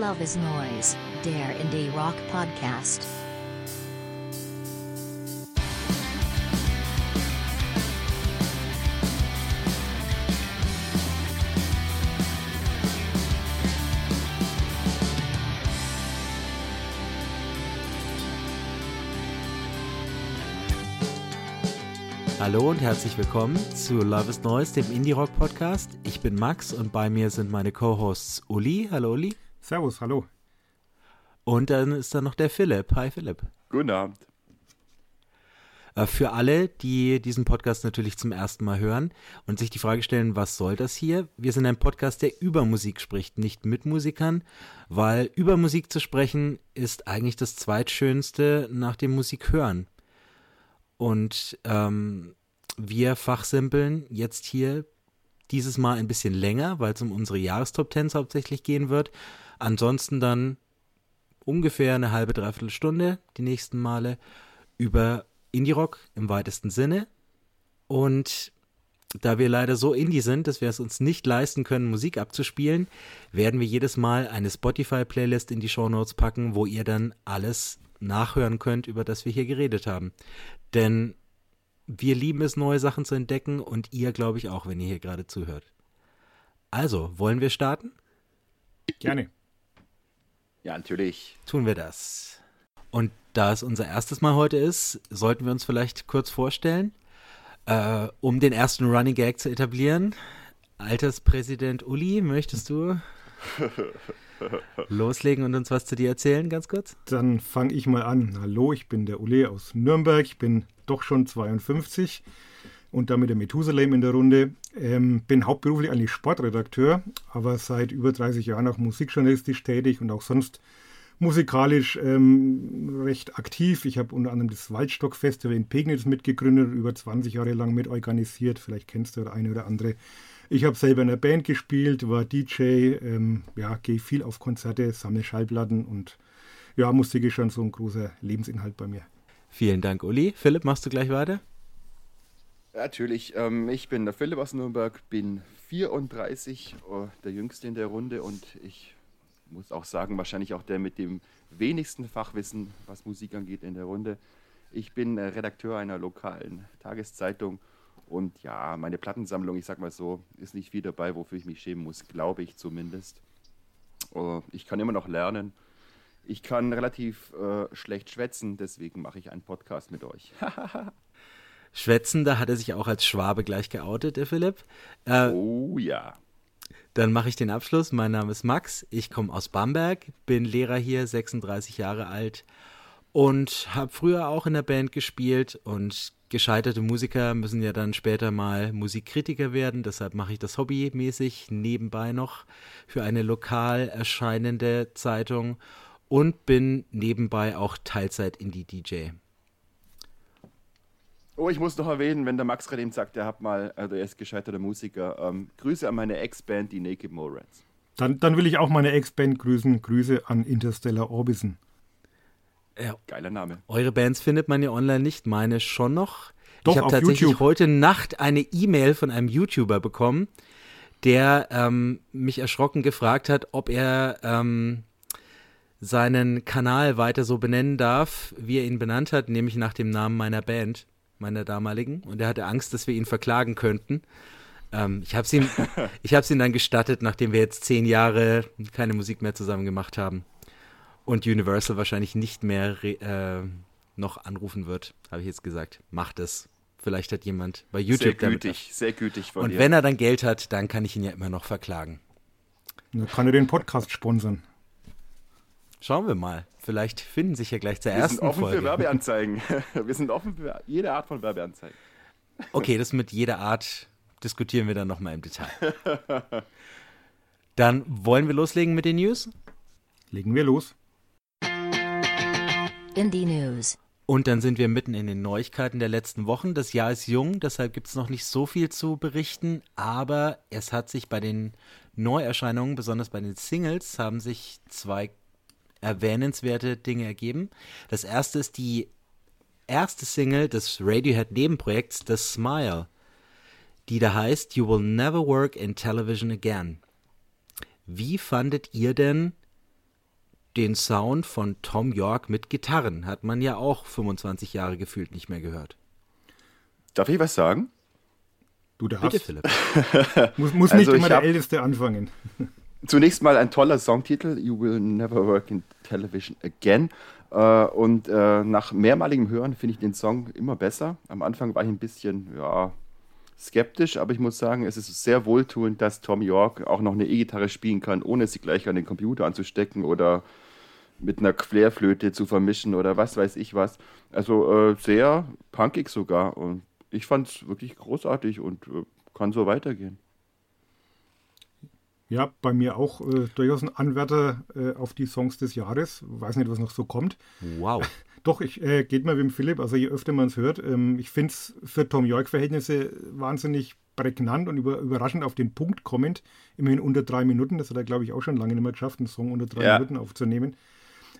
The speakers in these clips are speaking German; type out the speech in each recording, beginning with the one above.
Love is Noise, der Indie Rock Podcast. Hallo und herzlich willkommen zu Love is Noise, dem Indie Rock Podcast. Ich bin Max und bei mir sind meine Co-Hosts Uli. Hallo Uli. Servus, hallo. Und dann ist da noch der Philipp. Hi Philipp. Guten Abend. Äh, für alle, die diesen Podcast natürlich zum ersten Mal hören und sich die Frage stellen, was soll das hier? Wir sind ein Podcast, der über Musik spricht, nicht mit Musikern, weil über Musik zu sprechen ist eigentlich das zweitschönste nach dem Musik hören. Und ähm, wir fachsimpeln jetzt hier dieses Mal ein bisschen länger, weil es um unsere Jahrestop Tens hauptsächlich gehen wird. Ansonsten dann ungefähr eine halbe, dreiviertel Stunde die nächsten Male über Indie-Rock im weitesten Sinne. Und da wir leider so indie sind, dass wir es uns nicht leisten können, Musik abzuspielen, werden wir jedes Mal eine Spotify-Playlist in die Show Notes packen, wo ihr dann alles nachhören könnt, über das wir hier geredet haben. Denn wir lieben es, neue Sachen zu entdecken und ihr, glaube ich, auch, wenn ihr hier gerade zuhört. Also, wollen wir starten? Gerne. Ja, natürlich. Tun wir das. Und da es unser erstes Mal heute ist, sollten wir uns vielleicht kurz vorstellen, äh, um den ersten Running Gag zu etablieren. Alterspräsident Uli, möchtest du loslegen und uns was zu dir erzählen, ganz kurz? Dann fange ich mal an. Hallo, ich bin der Uli aus Nürnberg. Ich bin doch schon 52 und damit der Methusalem in der Runde. Ähm, bin hauptberuflich eigentlich Sportredakteur, aber seit über 30 Jahren auch musikjournalistisch tätig und auch sonst musikalisch ähm, recht aktiv. Ich habe unter anderem das Waldstock-Festival in Pegnitz mitgegründet, über 20 Jahre lang mitorganisiert. Vielleicht kennst du der eine oder andere. Ich habe selber in einer Band gespielt, war DJ, ähm, ja, gehe viel auf Konzerte, sammle Schallplatten und ja, Musik ist schon so ein großer Lebensinhalt bei mir. Vielen Dank, Uli. Philipp, machst du gleich weiter? Natürlich. Ähm, ich bin der Philipp aus Nürnberg, bin 34, oh, der Jüngste in der Runde und ich muss auch sagen, wahrscheinlich auch der mit dem wenigsten Fachwissen, was Musik angeht in der Runde. Ich bin äh, Redakteur einer lokalen Tageszeitung und ja, meine Plattensammlung, ich sag mal so, ist nicht viel dabei, wofür ich mich schämen muss, glaube ich zumindest. Uh, ich kann immer noch lernen. Ich kann relativ äh, schlecht schwätzen, deswegen mache ich einen Podcast mit euch. schwätzen, da hat er sich auch als Schwabe gleich geoutet, der Philipp. Äh, oh ja. Dann mache ich den Abschluss. Mein Name ist Max, ich komme aus Bamberg, bin Lehrer hier, 36 Jahre alt und habe früher auch in der Band gespielt und gescheiterte Musiker müssen ja dann später mal Musikkritiker werden, deshalb mache ich das hobbymäßig nebenbei noch für eine lokal erscheinende Zeitung und bin nebenbei auch Teilzeit Indie-DJ. Oh, ich muss noch erwähnen, wenn der Max gerade eben sagt, er hat mal, also er ist gescheiterter Musiker. Ähm, Grüße an meine Ex-Band, die Naked Morans. Dann, dann will ich auch meine Ex-Band grüßen. Grüße an Interstellar Orbison. Ja. Geiler Name. Eure Bands findet man ja online nicht, meine schon noch. Doch, ich habe tatsächlich YouTube. heute Nacht eine E-Mail von einem YouTuber bekommen, der ähm, mich erschrocken gefragt hat, ob er ähm, seinen Kanal weiter so benennen darf, wie er ihn benannt hat, nämlich nach dem Namen meiner Band, meiner damaligen. Und er hatte Angst, dass wir ihn verklagen könnten. Ähm, ich habe es ihm, ich hab's ihm dann gestattet, nachdem wir jetzt zehn Jahre keine Musik mehr zusammen gemacht haben und Universal wahrscheinlich nicht mehr äh, noch anrufen wird, habe ich jetzt gesagt. Macht es. Vielleicht hat jemand bei YouTube Sehr gütig, sehr gütig von Und dir. wenn er dann Geld hat, dann kann ich ihn ja immer noch verklagen. Dann kann er den Podcast sponsern. Schauen wir mal. Vielleicht finden sich ja gleich zur Wir ersten sind offen Folge. für Werbeanzeigen. Wir sind offen für jede Art von Werbeanzeigen. Okay, das mit jeder Art diskutieren wir dann nochmal im Detail. Dann wollen wir loslegen mit den News. Legen wir los. Indie News. Und dann sind wir mitten in den Neuigkeiten der letzten Wochen. Das Jahr ist jung, deshalb gibt es noch nicht so viel zu berichten, aber es hat sich bei den Neuerscheinungen, besonders bei den Singles, haben sich zwei erwähnenswerte Dinge ergeben. Das erste ist die erste Single des Radiohead-Nebenprojekts The Smile, die da heißt You Will Never Work in Television Again. Wie fandet ihr denn den Sound von Tom York mit Gitarren. Hat man ja auch 25 Jahre gefühlt nicht mehr gehört. Darf ich was sagen? Du darfst. Bitte, Philipp. Muss, muss Also nicht immer ich der hab- Älteste anfangen. Zunächst mal ein toller Songtitel, You Will Never Work in Television Again. Äh, und äh, nach mehrmaligem Hören finde ich den Song immer besser. Am Anfang war ich ein bisschen ja, skeptisch, aber ich muss sagen, es ist sehr wohltuend, dass Tom York auch noch eine E-Gitarre spielen kann, ohne sie gleich an den Computer anzustecken oder mit einer Querflöte zu vermischen oder was weiß ich was. Also äh, sehr punkig sogar. Und ich fand es wirklich großartig und kann so weitergehen. Ja, bei mir auch äh, durchaus ein Anwärter äh, auf die Songs des Jahres. Weiß nicht, was noch so kommt. Wow. Doch, ich äh, geht mal wie dem Philipp, also je öfter man es hört, ähm, ich finde es für Tom York-Verhältnisse wahnsinnig prägnant und über, überraschend auf den Punkt kommend. Immerhin unter drei Minuten, das hat er, glaube ich, auch schon lange nicht mehr geschafft, einen Song unter drei Ja. Minuten aufzunehmen.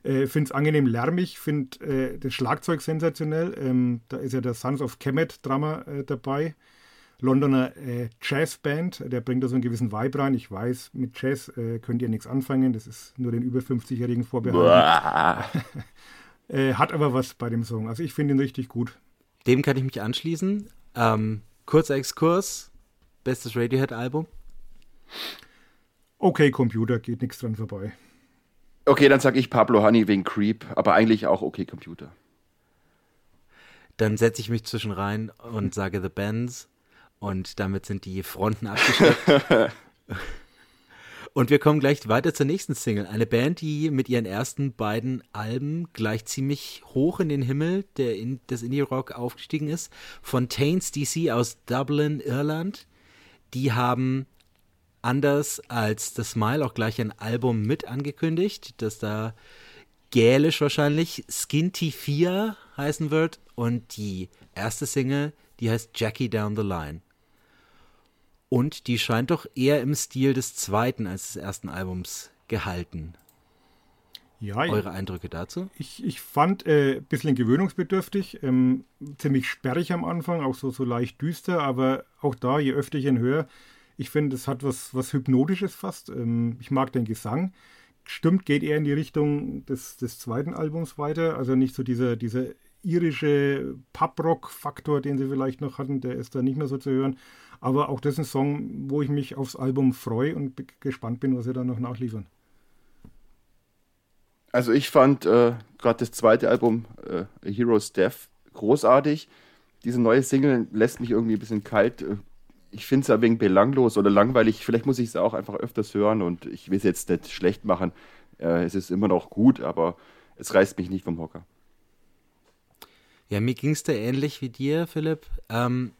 Äh, finde es angenehm lärmig, finde äh, das Schlagzeug sensationell. Ähm, da ist ja der Sons of Kemet Drummer äh, dabei. Londoner äh, Jazzband, der bringt da so einen gewissen Vibe rein. Ich weiß, mit Jazz äh, könnt ihr nichts anfangen, das ist nur den über 50-Jährigen vorbehalten. Äh, hat aber was bei dem Song. Also ich finde ihn richtig gut. Dem kann ich mich anschließen. Ähm, kurzer Exkurs. Bestes Radiohead-Album. Okay, Computer, geht nichts dran vorbei. Okay, dann sag ich Pablo Honey wegen Creep, aber eigentlich auch okay Computer. Dann setze ich mich zwischen rein und sage The Bands. Und damit sind die Fronten abgesteckt. und wir kommen gleich weiter zur nächsten Single. Eine Band, die mit ihren ersten beiden Alben gleich ziemlich hoch in den Himmel der in, des Indie-Rock aufgestiegen ist. Fontaines DC aus Dublin, Irland. Die haben anders als The Smile auch gleich ein Album mit angekündigt, das da gälisch wahrscheinlich Skinty 4 heißen wird. Und die erste Single, die heißt Jackie Down the Line. Und die scheint doch eher im Stil des zweiten als des ersten Albums gehalten. Ja, Eure Eindrücke dazu? ich, ich fand äh, ein bisschen gewöhnungsbedürftig, ähm, ziemlich sperrig am Anfang, auch so, so leicht düster, aber auch da, je öfter ich ihn höre, ich finde, es hat was, was Hypnotisches fast. Ähm, ich mag den Gesang. Stimmt, geht eher in die Richtung des, des zweiten Albums weiter. Also nicht so dieser, dieser irische Pub-Rock-Faktor, den sie vielleicht noch hatten, der ist da nicht mehr so zu hören. Aber auch das ist ein Song, wo ich mich aufs Album freue und gespannt bin, was sie da noch nachliefern. Also ich fand äh, gerade das zweite Album, äh, A Death, großartig. Diese neue Single lässt mich irgendwie ein bisschen kalt. Äh, Ich finde es ein wenig belanglos oder langweilig. Vielleicht muss ich es auch einfach öfters hören und ich will es jetzt nicht schlecht machen. Äh, es ist immer noch gut, aber es reißt mich nicht vom Hocker. Ja, mir ging es da ähnlich wie dir, Philipp. Ähm,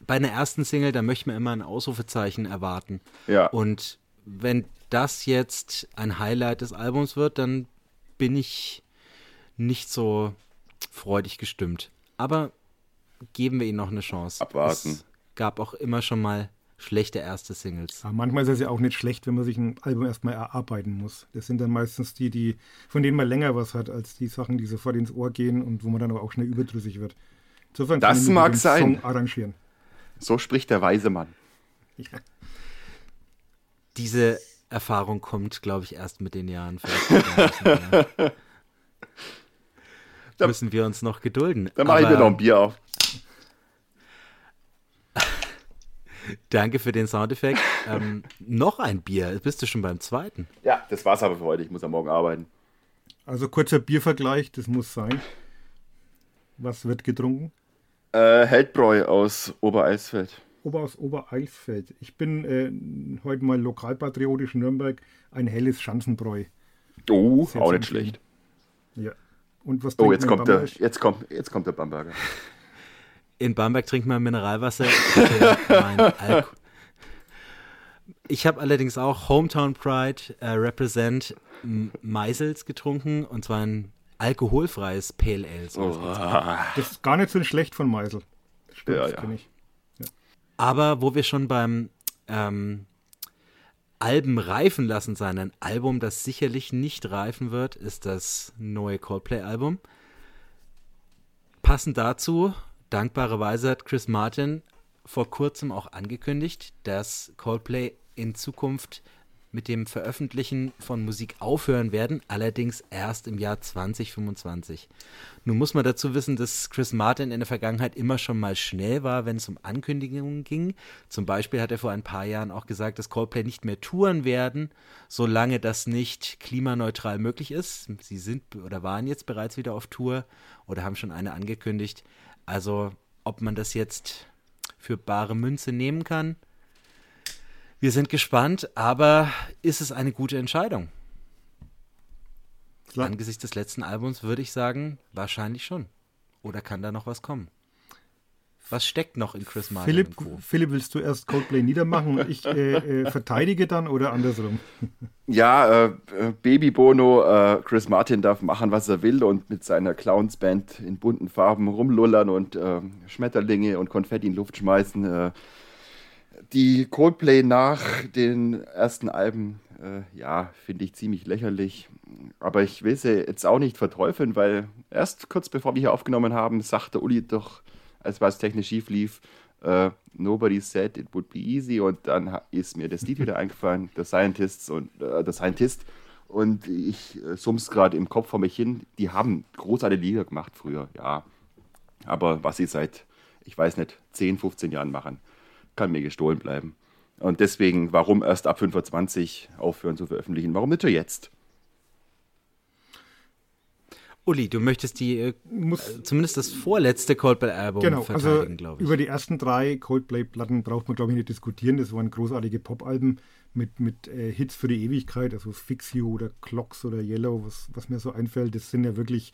bei einer ersten Single, da möchte man immer ein Ausrufezeichen erwarten. Ja. Und wenn das jetzt ein Highlight des Albums wird, dann bin ich nicht so freudig gestimmt. Aber geben wir ihnen noch eine Chance. Abwarten. Es gab auch immer schon mal schlechte erste Singles. Aber manchmal ist es ja auch nicht schlecht, wenn man sich ein Album erstmal erarbeiten muss. Das sind dann meistens die, die, von denen man länger was hat, als die Sachen, die sofort ins Ohr gehen und wo man dann aber auch schnell überdrüssig wird. Insofern Das kann mag den sein. Song arrangieren. So spricht der weise Mann. Ja. Diese Erfahrung kommt, glaube ich, erst mit den Jahren. Müssen wir uns noch gedulden. Dann mache ich mir noch ein Bier auf. Danke für den Soundeffekt. ähm, noch ein Bier. Bist du schon beim zweiten? Ja, das war's aber für heute. Ich muss am Morgen arbeiten. Also kurzer Biervergleich, das muss sein. Was wird getrunken? Äh, Heldbräu aus Obereisfeld. Ober aus Obereilsfeld. Ich bin äh, heute mal lokalpatriotisch Nürnberg, ein helles Schanzenbräu. Oh, auch nicht schlecht. Ja. Und was Oh, jetzt kommt, der, jetzt, kommt, jetzt kommt der Bamberger. In Bamberg trinkt man Mineralwasser. Ich habe allerdings auch Hometown Pride äh, Represent Meisels getrunken und zwar ein alkoholfreies Pale Ale. So Oh. Das ist gar nicht so schlecht von Meisel. Das Stimmt, Ja, das ja. ich. Aber wo wir schon beim ähm, Alben reifen lassen sein, ein Album, das sicherlich nicht reifen wird, ist das neue Coldplay-Album. Passend dazu, dankbarerweise hat Chris Martin vor kurzem auch angekündigt, dass Coldplay in Zukunft mit dem Veröffentlichen von Musik aufhören werden, allerdings erst im Jahr 2025. Nun muss man dazu wissen, dass Chris Martin in der Vergangenheit immer schon mal schnell war, wenn es um Ankündigungen ging. Zum Beispiel hat er vor ein paar Jahren auch gesagt, dass Coldplay nicht mehr touren werden, solange das nicht klimaneutral möglich ist. Sie sind oder waren jetzt bereits wieder auf Tour oder haben schon eine angekündigt. Also ob man das jetzt für bare Münze nehmen kann, wir sind gespannt, aber ist es eine gute Entscheidung? Klar. Angesichts des letzten Albums würde ich sagen, wahrscheinlich schon. Oder kann da noch was kommen? Was steckt noch in Chris Martin? Philipp, Philipp willst du erst Coldplay niedermachen und ich äh, äh, verteidige dann oder andersrum? Ja, äh, Baby Bono, äh, Chris Martin darf machen, was er will und mit seiner Clownsband in bunten Farben rumlullern und äh, Schmetterlinge und Konfetti in Luft schmeißen. Äh, die Coldplay nach den ersten Alben, äh, ja, finde ich ziemlich lächerlich. Aber ich will sie jetzt auch nicht verteufeln, weil erst kurz bevor wir hier aufgenommen haben, sagte Uli doch, als was technisch schief lief, uh, Nobody said it would be easy. Und dann ist mir das Lied wieder eingefallen, The Scientists und uh, The Scientist. Und ich äh, summ's gerade im Kopf vor mich hin. Die haben großartige Lieder gemacht früher, ja. Aber was sie seit, ich weiß nicht, 10, 15 Jahren machen, kann mir gestohlen bleiben. Und deswegen, warum erst ab 25 aufhören zu veröffentlichen? Warum nicht jetzt? Uli, du möchtest die, äh, Muss, zumindest das vorletzte Coldplay-Album genau, also verteidigen, also glaube ich. Über die ersten drei Coldplay-Platten braucht man, glaube ich, nicht diskutieren. Das waren großartige Pop-Alben mit, mit äh, Hits für die Ewigkeit, also Fix You oder Clocks oder Yellow, was, was mir so einfällt. Das sind ja wirklich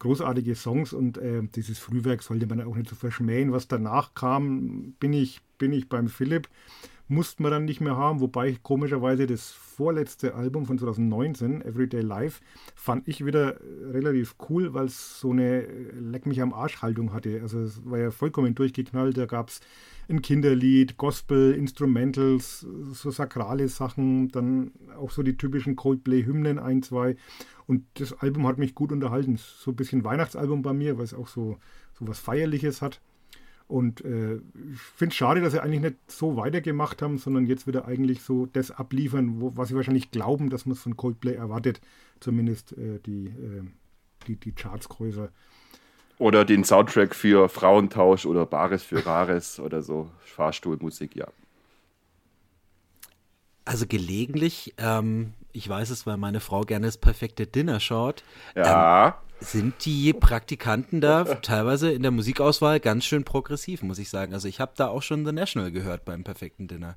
großartige Songs und äh, dieses Frühwerk sollte man auch nicht so verschmähen. Was danach kam, bin ich, bin ich beim Philipp. Mussten wir dann nicht mehr haben, wobei komischerweise das vorletzte Album von 2019, Everyday Life, fand ich wieder relativ cool, weil es so eine Leck mich am Arsch Haltung hatte. Also es war ja vollkommen durchgeknallt. Da gab es ein Kinderlied, Gospel, Instrumentals, so sakrale Sachen, dann auch so die typischen Coldplay-Hymnen, ein, zwei. Und das Album hat mich gut unterhalten. So ein bisschen Weihnachtsalbum bei mir, weil es auch so, so was Feierliches hat. Und äh, ich finde es schade, dass sie eigentlich nicht so weitergemacht haben, sondern jetzt wieder eigentlich so das abliefern, wo, was sie wahrscheinlich glauben, dass man es von Coldplay erwartet. Zumindest äh, die, äh, die, die Chartsgröße. Oder den Soundtrack für Frauentausch oder Bares für Rares oder so. Fahrstuhlmusik, ja. Also gelegentlich, ähm, ich weiß es, weil meine Frau gerne das perfekte Dinner schaut. Ja. Ähm, sind die Praktikanten da teilweise in der Musikauswahl ganz schön progressiv, muss ich sagen. Also ich habe da auch schon The National gehört beim perfekten Dinner.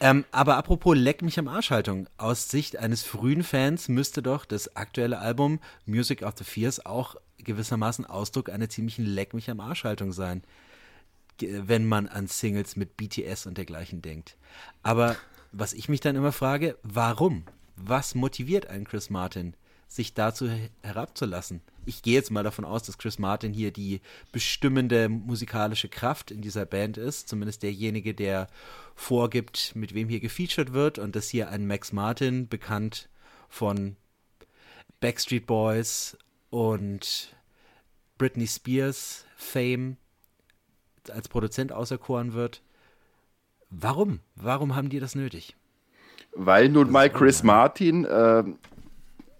ähm, aber apropos Leck mich am Arschhaltung. Aus Sicht eines frühen Fans müsste doch das aktuelle Album Music of the Fears auch gewissermaßen Ausdruck einer ziemlichen Leck mich am Arschhaltung sein wenn man an Singles mit BTS und dergleichen denkt. Aber was ich mich dann immer frage, warum? Was motiviert einen Chris Martin, sich dazu herabzulassen? Ich gehe jetzt mal davon aus, dass Chris Martin hier die bestimmende musikalische Kraft in dieser Band ist, zumindest derjenige, der vorgibt, mit wem hier gefeatured wird und dass hier ein Max Martin, bekannt von Backstreet Boys und Britney Spears Fame, als Produzent auserkoren wird. Warum? Warum haben die das nötig? Weil nun mal Chris Martin, äh,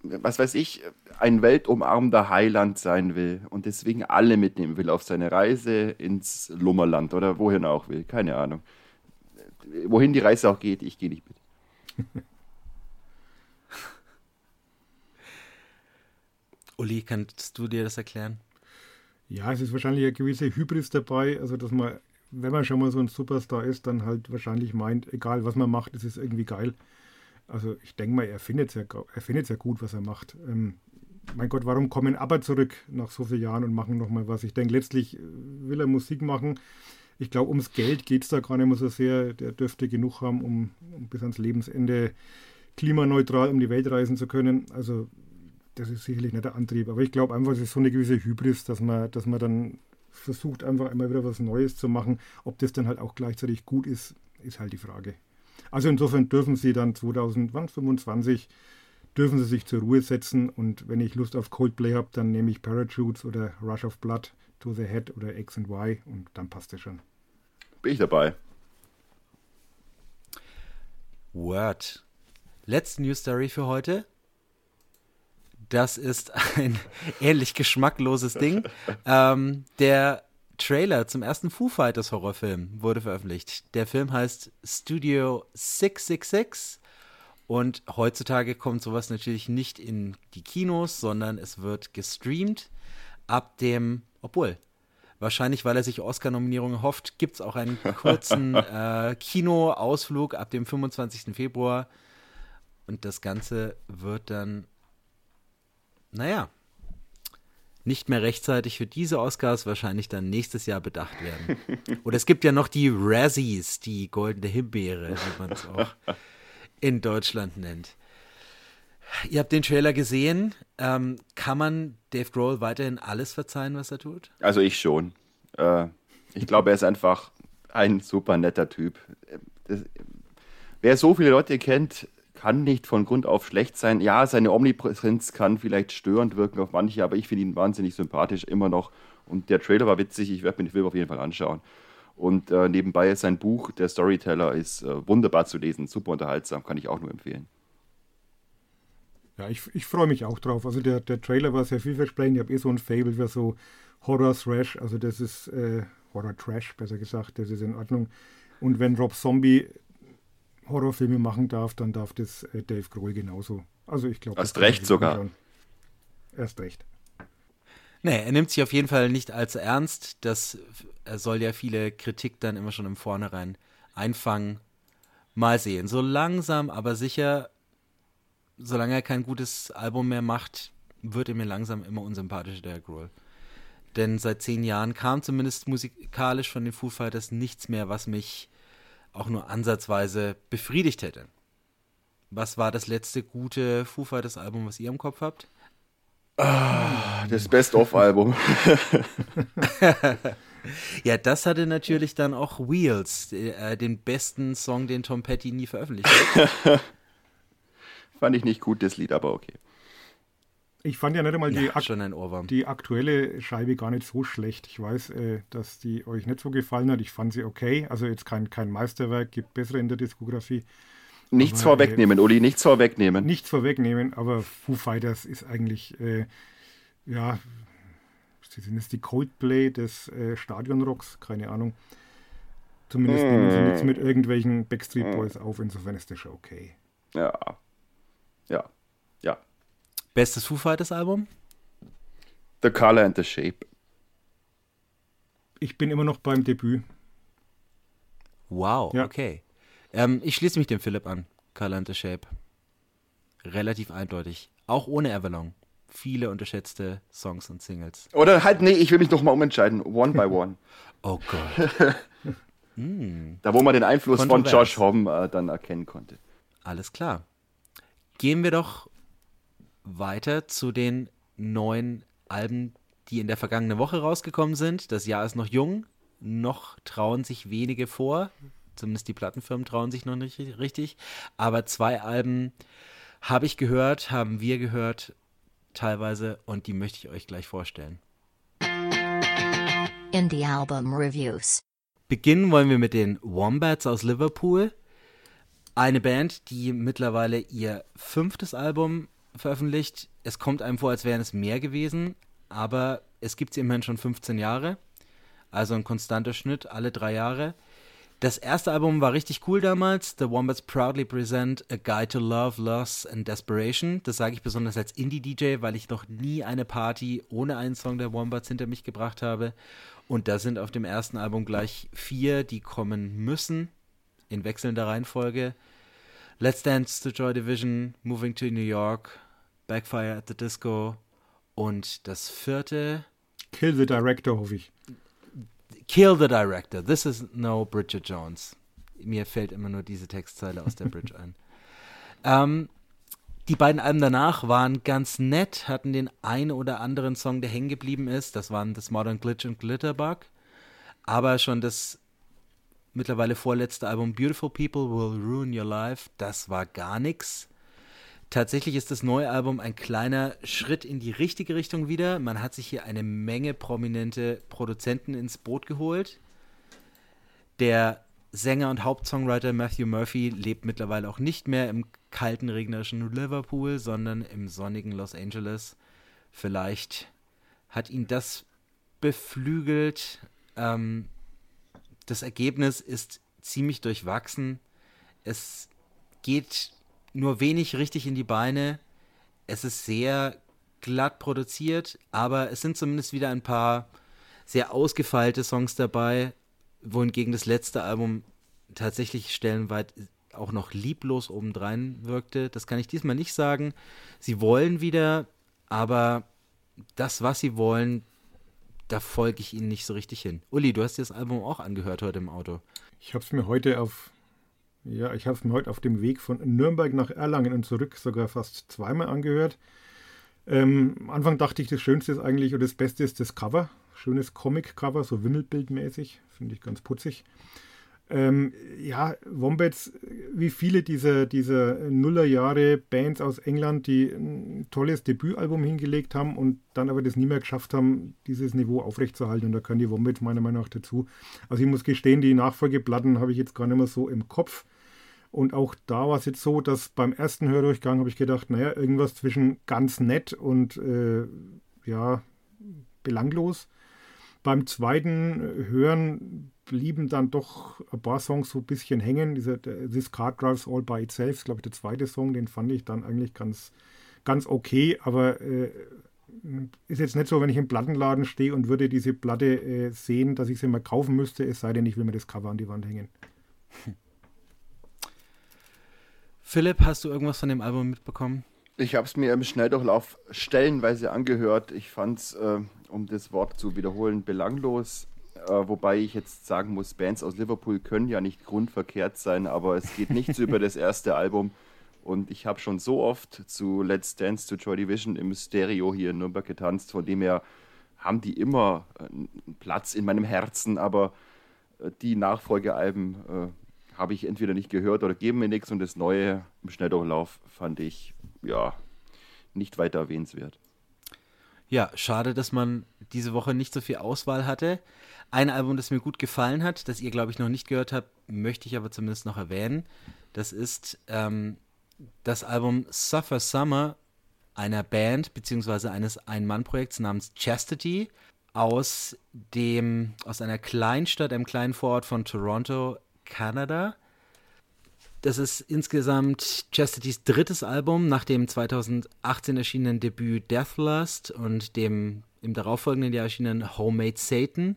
was weiß ich, ein weltumarmender Heiland sein will und deswegen alle mitnehmen will auf seine Reise ins Lummerland oder wohin er auch will. Keine Ahnung. Wohin die Reise auch geht, ich gehe nicht mit. Uli, kannst du dir das erklären? Ja, es ist wahrscheinlich eine gewisse Hybris dabei, also dass man, wenn man schon mal so ein Superstar ist, dann halt wahrscheinlich meint, egal was man macht, es ist irgendwie geil. Also ich denke mal, er findet es ja, ja gut, was er macht. Ähm, mein Gott, warum kommen aber zurück nach so vielen Jahren und machen nochmal was? Ich denke, letztlich äh, will er Musik machen. Ich glaube, ums Geld geht es da gar nicht mehr so sehr. Der dürfte genug haben, um, um bis ans Lebensende klimaneutral um die Welt reisen zu können. Also das ist sicherlich nicht der Antrieb. Aber ich glaube einfach, es ist so eine gewisse Hybris, dass man, dass man dann versucht, einfach immer wieder was Neues zu machen. Ob das dann halt auch gleichzeitig gut ist, ist halt die Frage. Also insofern dürfen Sie dann 2025 dürfen Sie sich zur Ruhe setzen und wenn ich Lust auf Coldplay habe, dann nehme ich Parachutes oder Rush of Blood, To the Head oder X and Y und dann passt das schon. Bin ich dabei. Word. Letzte News Story für heute. Das ist ein ähnlich geschmackloses Ding. Ähm, der Trailer zum ersten Foo Fighters Horrorfilm wurde veröffentlicht. Der Film heißt Studio 666 und heutzutage kommt sowas natürlich nicht in die Kinos, sondern es wird gestreamt ab dem, obwohl, wahrscheinlich weil er sich Oscar-Nominierungen hofft, gibt es auch einen kurzen äh, Kinoausflug ab dem 25. Februar. Und das Ganze wird dann, naja, nicht mehr rechtzeitig für diese Oscars wahrscheinlich dann nächstes Jahr bedacht werden. Oder es gibt ja noch die Razzies, die goldene Himbeere, wie man es auch in Deutschland nennt. Ihr habt den Trailer gesehen. Ähm, kann man Dave Grohl weiterhin alles verzeihen, was er tut? Also ich schon. Äh, ich glaube, er ist einfach ein super netter Typ. Das, wer so viele Leute kennt, kann nicht von Grund auf schlecht sein. Ja, seine Omnipräsenz kann vielleicht störend wirken auf manche, aber ich finde ihn wahnsinnig sympathisch immer noch. Und der Trailer war witzig. Ich werde mir den Film auf jeden Fall anschauen. Und äh, nebenbei ist sein Buch, Der Storyteller, ist äh, wunderbar zu lesen, super unterhaltsam, kann ich auch nur empfehlen. Ja, ich, ich freue mich auch drauf. Also der, der Trailer war sehr vielversprechend. Ich habe eh so ein Fable für so Horror-Thrash. Also das ist äh, Horror-Trash, besser gesagt. Das ist in Ordnung. Und wenn Rob Zombie Horrorfilme machen darf, dann darf das äh, Dave Grohl genauso. Also ich glaube. Erst recht sogar. Erst recht. Nee, er nimmt sich auf jeden Fall nicht allzu ernst. Das er soll ja viele Kritik dann immer schon im Vornherein einfangen. Mal sehen. So langsam, aber sicher, solange er kein gutes Album mehr macht, wird er mir langsam immer unsympathischer, der Grohl. Denn seit zehn Jahren kam zumindest musikalisch von den Foo Fighters nichts mehr, was mich auch nur ansatzweise befriedigt hätte. Was war das letzte gute Foo Fighters Album, was ihr im Kopf habt? Ah, das Best-of-Album. ja, das hatte natürlich dann auch Wheels, äh, den besten Song, den Tom Petty nie veröffentlicht hat. Fand ich nicht gut, das Lied, aber okay. Ich fand ja nicht einmal die, ja, ak die, aktuelle Scheibe gar nicht so schlecht. Ich weiß, äh, dass die euch nicht so gefallen hat. Ich fand sie okay. Also jetzt kein, kein Meisterwerk, gibt bessere in der Diskografie. Nichts aber, vorwegnehmen, äh, Uli, nichts vorwegnehmen. Nichts vorwegnehmen, aber Foo Fighters ist eigentlich, äh, ja, sie sind jetzt die Coldplay des äh, Stadionrocks, keine Ahnung. Zumindest nehmen sie nichts mit irgendwelchen Backstreet mm. Boys auf, insofern ist das schon okay. Ja. Ja. Bestes Foo Fighters Album? The Color and the Shape. Ich bin immer noch beim Debüt. Wow, ja. okay. Ähm, ich schließe mich dem Philipp an. Color and the Shape. Relativ eindeutig. Auch ohne Avalon. Viele unterschätzte Songs und Singles. Oder halt, nee, ich will mich noch mal umentscheiden. One by One. oh Gott. mm. Da, wo man den Einfluss von Josh Homme äh, dann erkennen konnte. Alles klar. Gehen wir doch weiter zu den neuen Alben, die in der vergangenen Woche rausgekommen sind. Das Jahr ist noch jung, noch trauen sich wenige vor. Zumindest die Plattenfirmen trauen sich noch nicht richtig. Aber zwei Alben habe ich gehört, haben wir gehört, teilweise, und die möchte ich euch gleich vorstellen. Indie Album Reviews. Beginnen wollen wir mit den Wombats aus Liverpool. Eine Band, die mittlerweile ihr fünftes Album veröffentlicht. Es kommt einem vor, als wären es mehr gewesen, aber es gibt sie immerhin schon 15 Jahre. Also ein konstanter Schnitt alle drei Jahre. Das erste Album war richtig cool damals. The Wombats proudly present A Guide to Love, Loss and Desperation. Das sage ich besonders als Indie-DJ, weil ich noch nie eine Party ohne einen Song der Wombats hinter mich gebracht habe. Und da sind auf dem ersten Album gleich vier, die kommen müssen, in wechselnder Reihenfolge. Let's Dance to Joy Division, Moving to New York, Backfire at the Disco und das vierte. Kill the Director, hoffe ich. Kill the Director. This is no Bridget Jones. Mir fällt immer nur diese Textzeile aus der Bridge ein. Ähm, die beiden Alben danach waren ganz nett, hatten den einen oder anderen Song, der hängen geblieben ist. Das waren das Modern Glitch und Glitterbug. Aber schon das mittlerweile vorletzte Album Beautiful People Will Ruin Your Life, das war gar nichts. Tatsächlich ist das neue Album ein kleiner Schritt in die richtige Richtung wieder. Man hat sich hier eine Menge prominente Produzenten ins Boot geholt. Der Sänger und Hauptsongwriter Matthew Murphy lebt mittlerweile auch nicht mehr im kalten, regnerischen Liverpool, sondern im sonnigen Los Angeles. Vielleicht hat ihn das beflügelt. Ähm, das Ergebnis ist ziemlich durchwachsen. Es geht nur wenig richtig in die Beine. Es ist sehr glatt produziert, aber es sind zumindest wieder ein paar sehr ausgefeilte Songs dabei, wohingegen das letzte Album tatsächlich stellenweit auch noch lieblos obendrein wirkte. Das kann ich diesmal nicht sagen. Sie wollen wieder, aber das, was sie wollen, da folge ich ihnen nicht so richtig hin. Uli, du hast dir das Album auch angehört heute im Auto. Ich habe es mir heute auf, ja, ich habe es mir heute auf dem Weg von Nürnberg nach Erlangen und zurück sogar fast zweimal angehört. Ähm, am Anfang dachte ich, das Schönste ist eigentlich oder das Beste ist das Cover. Schönes Comic-Cover, so Wimmelbildmäßig, finde ich ganz putzig. Ähm, ja, Wombats, wie viele dieser, dieser Nullerjahre Bands aus England, die ein tolles Debütalbum hingelegt haben und dann aber das nie mehr geschafft haben, dieses Niveau aufrechtzuerhalten. Und da können die Wombats meiner Meinung nach dazu. Also ich muss gestehen, die Nachfolgeplatten habe ich jetzt gar nicht mehr so im Kopf. Und auch da war es jetzt so, dass beim ersten Hördurchgang habe ich gedacht, naja, irgendwas zwischen ganz nett und äh, ja, belanglos. Beim zweiten Hören blieben dann doch ein paar Songs so ein bisschen hängen. Dieser This Car Drives All By Itself, glaube ich, der zweite Song, den fand ich dann eigentlich ganz, ganz okay, aber äh, ist jetzt nicht so, wenn ich im Plattenladen stehe und würde diese Platte äh, sehen, dass ich sie mal kaufen müsste, es sei denn, ich will mir das Cover an die Wand hängen. Philipp, hast du irgendwas von dem Album mitbekommen? Ich habe es mir im Schnelldurchlauf stellenweise angehört. Ich fand es, äh, um das Wort zu wiederholen, belanglos. Äh, wobei ich jetzt sagen muss, Bands aus Liverpool können ja nicht grundverkehrt sein, aber es geht nichts über das erste Album. Und ich habe schon so oft zu Let's Dance to Joy Division im Stereo hier in Nürnberg getanzt, von dem her haben die immer einen Platz in meinem Herzen, aber äh, die Nachfolgealben äh, habe ich entweder nicht gehört oder geben mir nichts und das Neue im Schnelldurchlauf fand ich ja, nicht weiter erwähnenswert. Ja, schade, dass man diese Woche nicht so viel Auswahl hatte. Ein Album, das mir gut gefallen hat, das ihr, glaube ich, noch nicht gehört habt, möchte ich aber zumindest noch erwähnen. Das ist ähm, das Album Suffer Summer einer Band beziehungsweise eines Ein-Mann-Projekts namens Chastity aus dem aus einer Kleinstadt, einem kleinen Vorort von Toronto, Kanada. Das ist insgesamt Chastity's drittes Album nach dem 2018 erschienenen Debüt Deathlust und dem im darauffolgenden Jahr erschienenen Homemade Satan.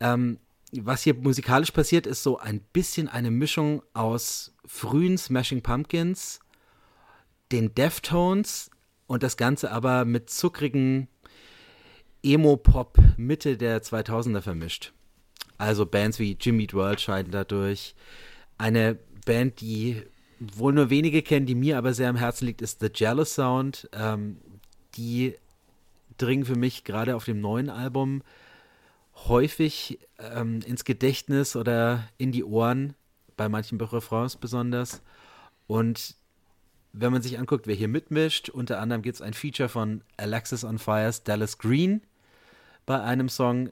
Ähm, was hier musikalisch passiert, ist so ein bisschen eine Mischung aus frühen Smashing Pumpkins, den Deftones und das Ganze aber mit zuckrigen Emo-Pop Mitte der 2000er vermischt. Also Bands wie Jimmy Eat World scheiden dadurch. Eine Band, die wohl nur wenige kennen, die mir aber sehr am Herzen liegt, ist The Jealous Sound. Ähm, die dringen für mich gerade auf dem neuen Album häufig ähm, ins Gedächtnis oder in die Ohren, bei manchen Refrains besonders. Und wenn man sich anguckt, wer hier mitmischt, unter anderem gibt es ein Feature von Alexis on Fires Dallas Green bei einem Song.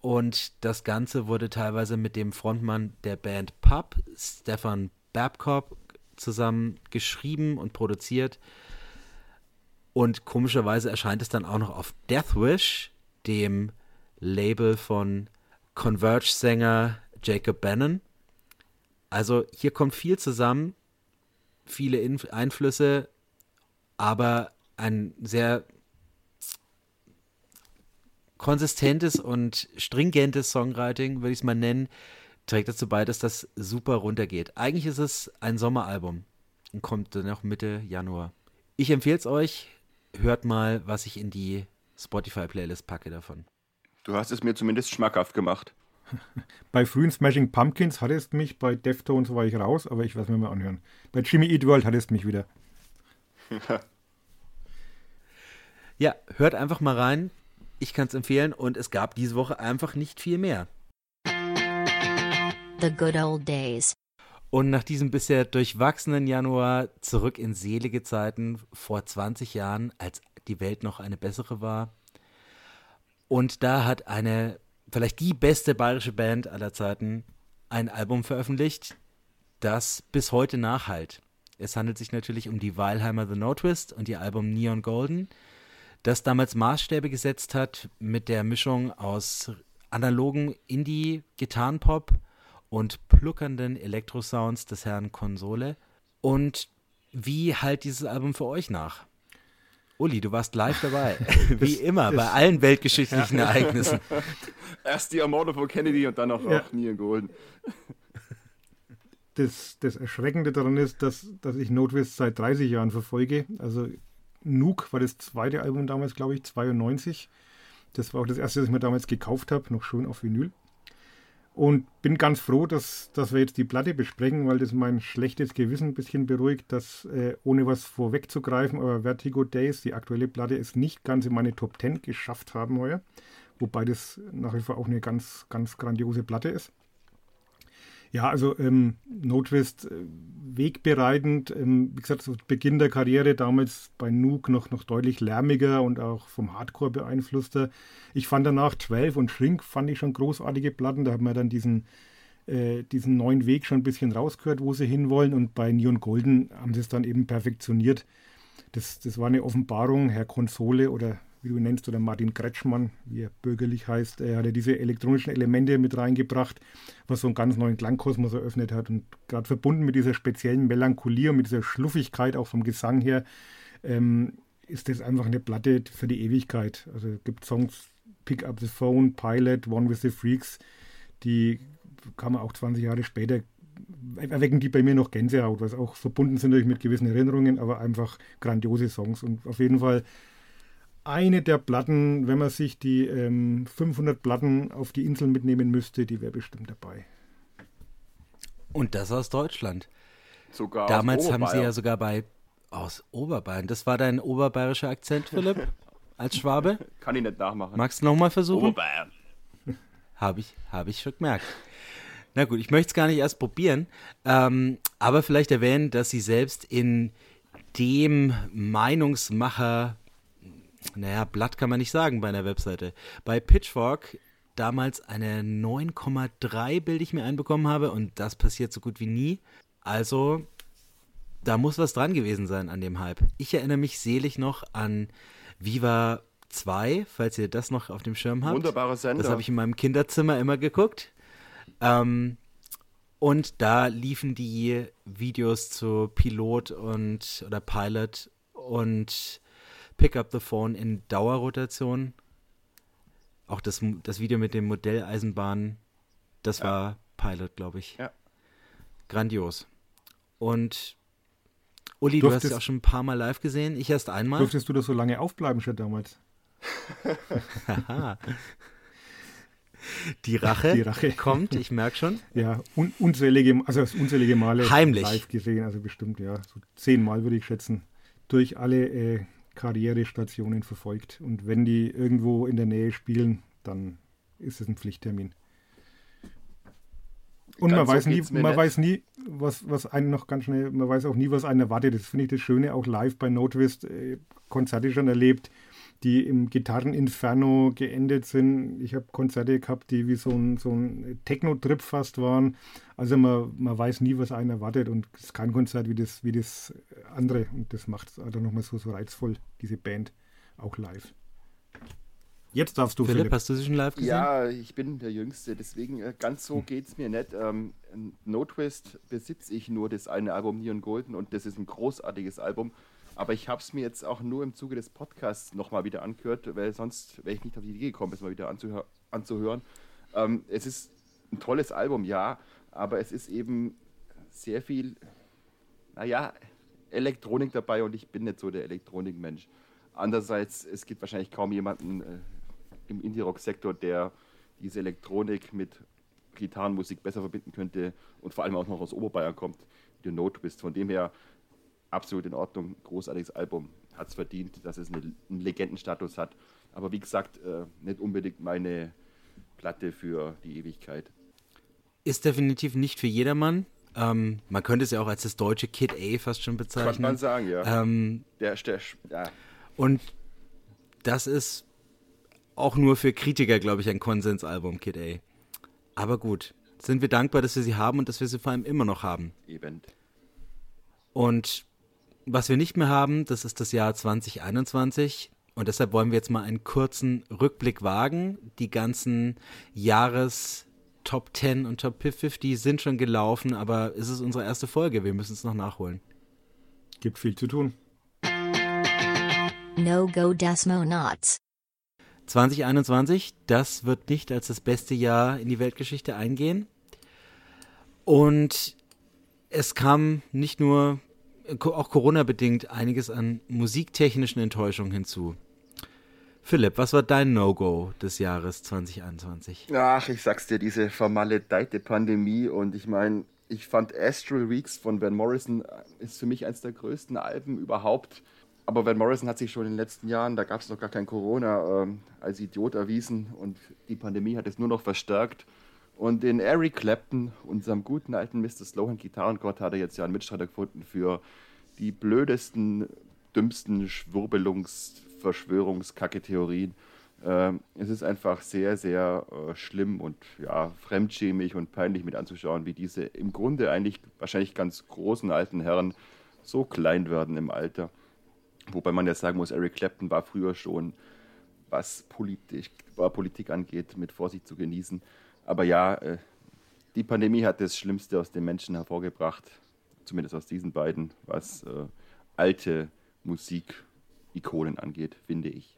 Und das Ganze wurde teilweise mit dem Frontmann der Band Pub, Stefan Babcock, zusammen geschrieben und produziert. Und komischerweise erscheint es dann auch noch auf Deathwish, dem Label von Converge-Sänger Jacob Bannon. Also hier kommt viel zusammen, viele Inf Einflüsse, aber ein sehr konsistentes und stringentes Songwriting, würde ich es mal nennen, trägt dazu bei, dass das super runtergeht. Eigentlich ist es ein Sommeralbum und kommt dann auch Mitte Januar. Ich empfehle es euch, hört mal, was ich in die Spotify-Playlist packe davon. Du hast es mir zumindest schmackhaft gemacht. Bei frühen Smashing Pumpkins hattest mich, bei Deftones war ich raus, aber ich werde es mir mal anhören. Bei Jimmy Eat World hattest mich wieder. ja, hört einfach mal rein. Ich kann es empfehlen und es gab diese Woche einfach nicht viel mehr. The Good Old Days. Und nach diesem bisher durchwachsenen Januar zurück in selige Zeiten vor 20 Jahren, als die Welt noch eine bessere war. Und da hat eine, vielleicht die beste bayerische Band aller Zeiten ein Album veröffentlicht, das bis heute nachhalt. Es handelt sich natürlich um die Weilheimer The No Twist und ihr Album Neon Golden, das damals Maßstäbe gesetzt hat mit der Mischung aus analogen Indie-Gitarrenpop und pluckernden Elektrosounds des Herrn Konsole. Und wie halt dieses Album für euch nach? Uli, du warst live dabei. Wie immer, bei allen weltgeschichtlichen ja. Ereignissen. Erst die Ermordung von Kennedy und dann auch, ja. auch Neil Golden. Das, das Erschreckende daran ist, dass, dass ich Notwist seit 30 Jahren verfolge. Also Nuke war das zweite Album damals, glaube ich, 92. Das war auch das erste, das ich mir damals gekauft habe, noch schön auf Vinyl. Und bin ganz froh, dass, dass wir jetzt die Platte besprechen, weil das mein schlechtes Gewissen ein bisschen beruhigt, dass äh, ohne was vorwegzugreifen, aber Vertigo Days, die aktuelle Platte, es nicht ganz in meine Top 10 geschafft haben heuer. Wobei das nach wie vor auch eine ganz, ganz grandiose Platte ist. Ja, also ähm, No Twist äh, wegbereitend. Ähm, wie gesagt, zu Beginn der Karriere damals bei Nuke noch, noch deutlich lärmiger und auch vom Hardcore beeinflusster. Ich fand danach 12 und Shrink fand ich schon großartige Platten. Da haben wir dann diesen, äh, diesen neuen Weg schon ein bisschen rausgehört, wo sie hinwollen. Und bei Neon Golden haben sie es dann eben perfektioniert. Das, das war eine Offenbarung, Herr Konsole oder wie du ihn nennst, oder Martin Kretschmann, wie er bürgerlich heißt, er hat ja diese elektronischen Elemente mit reingebracht, was so einen ganz neuen Klangkosmos eröffnet hat. Und gerade verbunden mit dieser speziellen Melancholie und mit dieser Schluffigkeit, auch vom Gesang her, ähm, ist das einfach eine Platte für die Ewigkeit. Also es gibt Songs, Pick Up the Phone, Pilot, One with the Freaks, die kann man auch 20 Jahre später erwecken die bei mir noch Gänsehaut, was auch verbunden sind natürlich mit gewissen Erinnerungen, aber einfach grandiose Songs und auf jeden Fall eine der Platten, wenn man sich die ähm, 500 Platten auf die Insel mitnehmen müsste, die wäre bestimmt dabei. Und das aus Deutschland. Sogar Damals haben sie ja sogar bei aus Oberbayern. Das war dein oberbayerischer Akzent, Philipp, als Schwabe? Kann ich nicht nachmachen. Magst du nochmal versuchen? Oberbayern. Habe ich, hab ich schon gemerkt. Na gut, ich möchte es gar nicht erst probieren, ähm, aber vielleicht erwähnen, dass sie selbst in dem Meinungsmacher naja, Blatt kann man nicht sagen bei einer Webseite. Bei Pitchfork damals eine 9,3 Bild ich mir einbekommen habe und das passiert so gut wie nie. Also, da muss was dran gewesen sein an dem Hype. Ich erinnere mich selig noch an Viva 2, falls ihr das noch auf dem Schirm habt. Wunderbarer Sender. Das habe ich in meinem Kinderzimmer immer geguckt. Ähm, und da liefen die Videos zu Pilot und oder Pilot und Pick Up the Phone in Dauerrotation. Auch das, das Video mit dem Modelleisenbahn, das ja. war Pilot, glaube ich. Ja. Grandios. Und Uli, Durftest, du hast ja auch schon ein paar Mal live gesehen, ich erst einmal. Durftest du das so lange aufbleiben schon damals? Die Rache, Die Rache, kommt, ich merke schon. Ja, un unzählige, also unzählige Male Heimlich. live gesehen, also bestimmt, ja, so zehnmal würde ich schätzen. Durch alle äh, Karrierestationen verfolgt. Und wenn die irgendwo in der Nähe spielen, dann ist es ein Pflichttermin. Und man, so weiß nie, man weiß nie, was, was einen noch ganz schnell, man weiß auch nie, was einen erwartet. Das finde ich das Schöne, auch live bei Notwist, äh, Konzerte schon erlebt, die im Gitarreninferno geendet sind. Ich habe Konzerte gehabt, die wie so ein, so ein Techno-Trip fast waren. Also man, man weiß nie, was einen erwartet und es ist kein Konzert wie das, wie das andere. Und das macht es also nochmal so, so reizvoll, diese Band, auch live. Jetzt darfst du, Philipp. Philipp. hast du sie schon live gesehen? Ja, ich bin der Jüngste, deswegen äh, ganz so hm. geht es mir nicht. Ähm, no Twist besitze ich nur das eine Album Neon Golden und das ist ein großartiges Album. Aber ich habe es mir jetzt auch nur im Zuge des Podcasts nochmal wieder angehört, weil sonst wäre ich nicht auf die Idee gekommen, es mal wieder anzuhör anzuhören. Ähm, es ist ein tolles Album, ja, aber es ist eben sehr viel, naja, Elektronik dabei und ich bin nicht so der Elektronikmensch. Andererseits, es gibt wahrscheinlich kaum jemanden äh, im Indie-Rock-Sektor, der diese Elektronik mit Gitarrenmusik besser verbinden könnte und vor allem auch noch aus Oberbayern kommt, wie der No Twist. Von dem her absolut in Ordnung, großartiges Album, hat es verdient, dass es eine, einen Legendenstatus hat. Aber wie gesagt, äh, nicht unbedingt meine Platte für die Ewigkeit. Ist definitiv nicht für jedermann. Ähm, man könnte es ja auch als das deutsche Kid A fast schon bezeichnen. Kann man sagen, ja. Ähm, der, der, ja. Und das ist auch nur für Kritiker, glaube ich, ein Konsensalbum, Kid A. Aber gut. sind wir dankbar, dass wir sie haben und dass wir sie vor allem immer noch haben. Eben. Und was wir nicht mehr haben, das ist das Jahr 2021. Und deshalb wollen wir jetzt mal einen kurzen Rückblick wagen. Die ganzen Jahres Top 10 und Top 50 sind schon gelaufen, aber es ist unsere erste Folge. Wir müssen es noch nachholen. Gibt viel zu tun. No Go Desmonauts. 2021, das wird nicht als das beste Jahr in die Weltgeschichte eingehen. Und es kam nicht nur, auch Corona-bedingt, einiges an musiktechnischen Enttäuschungen hinzu. Philipp, was war dein No-Go des Jahres 2021? Ach, ich sag's dir, diese vermaledeite Pandemie und ich meine, ich fand Astral Weeks von Van Morrison äh, ist für mich eines der größten Alben überhaupt. Aber Van Morrison hat sich schon in den letzten Jahren, da gab es noch gar kein Corona, ähm, als Idiot erwiesen und die Pandemie hat es nur noch verstärkt. Und in Eric Clapton, unserem guten alten Mr. Slohan Gitarrengott, hat er jetzt ja einen Mitstreiter gefunden für die blödesten, dümmsten Schwurbelungs-, Verschwörungskacke-Theorien. Ähm, es ist einfach sehr, sehr äh, schlimm und ja, fremdschämig und peinlich mit anzuschauen, wie diese im Grunde eigentlich wahrscheinlich ganz großen alten Herren so klein werden im Alter. Wobei man ja sagen muss, Eric Clapton war früher schon, was Politik, war Politik angeht, mit Vorsicht zu genießen. Aber ja, äh, die Pandemie hat das Schlimmste aus den Menschen hervorgebracht, zumindest aus diesen beiden, was äh, alte Musikikonen angeht, finde ich.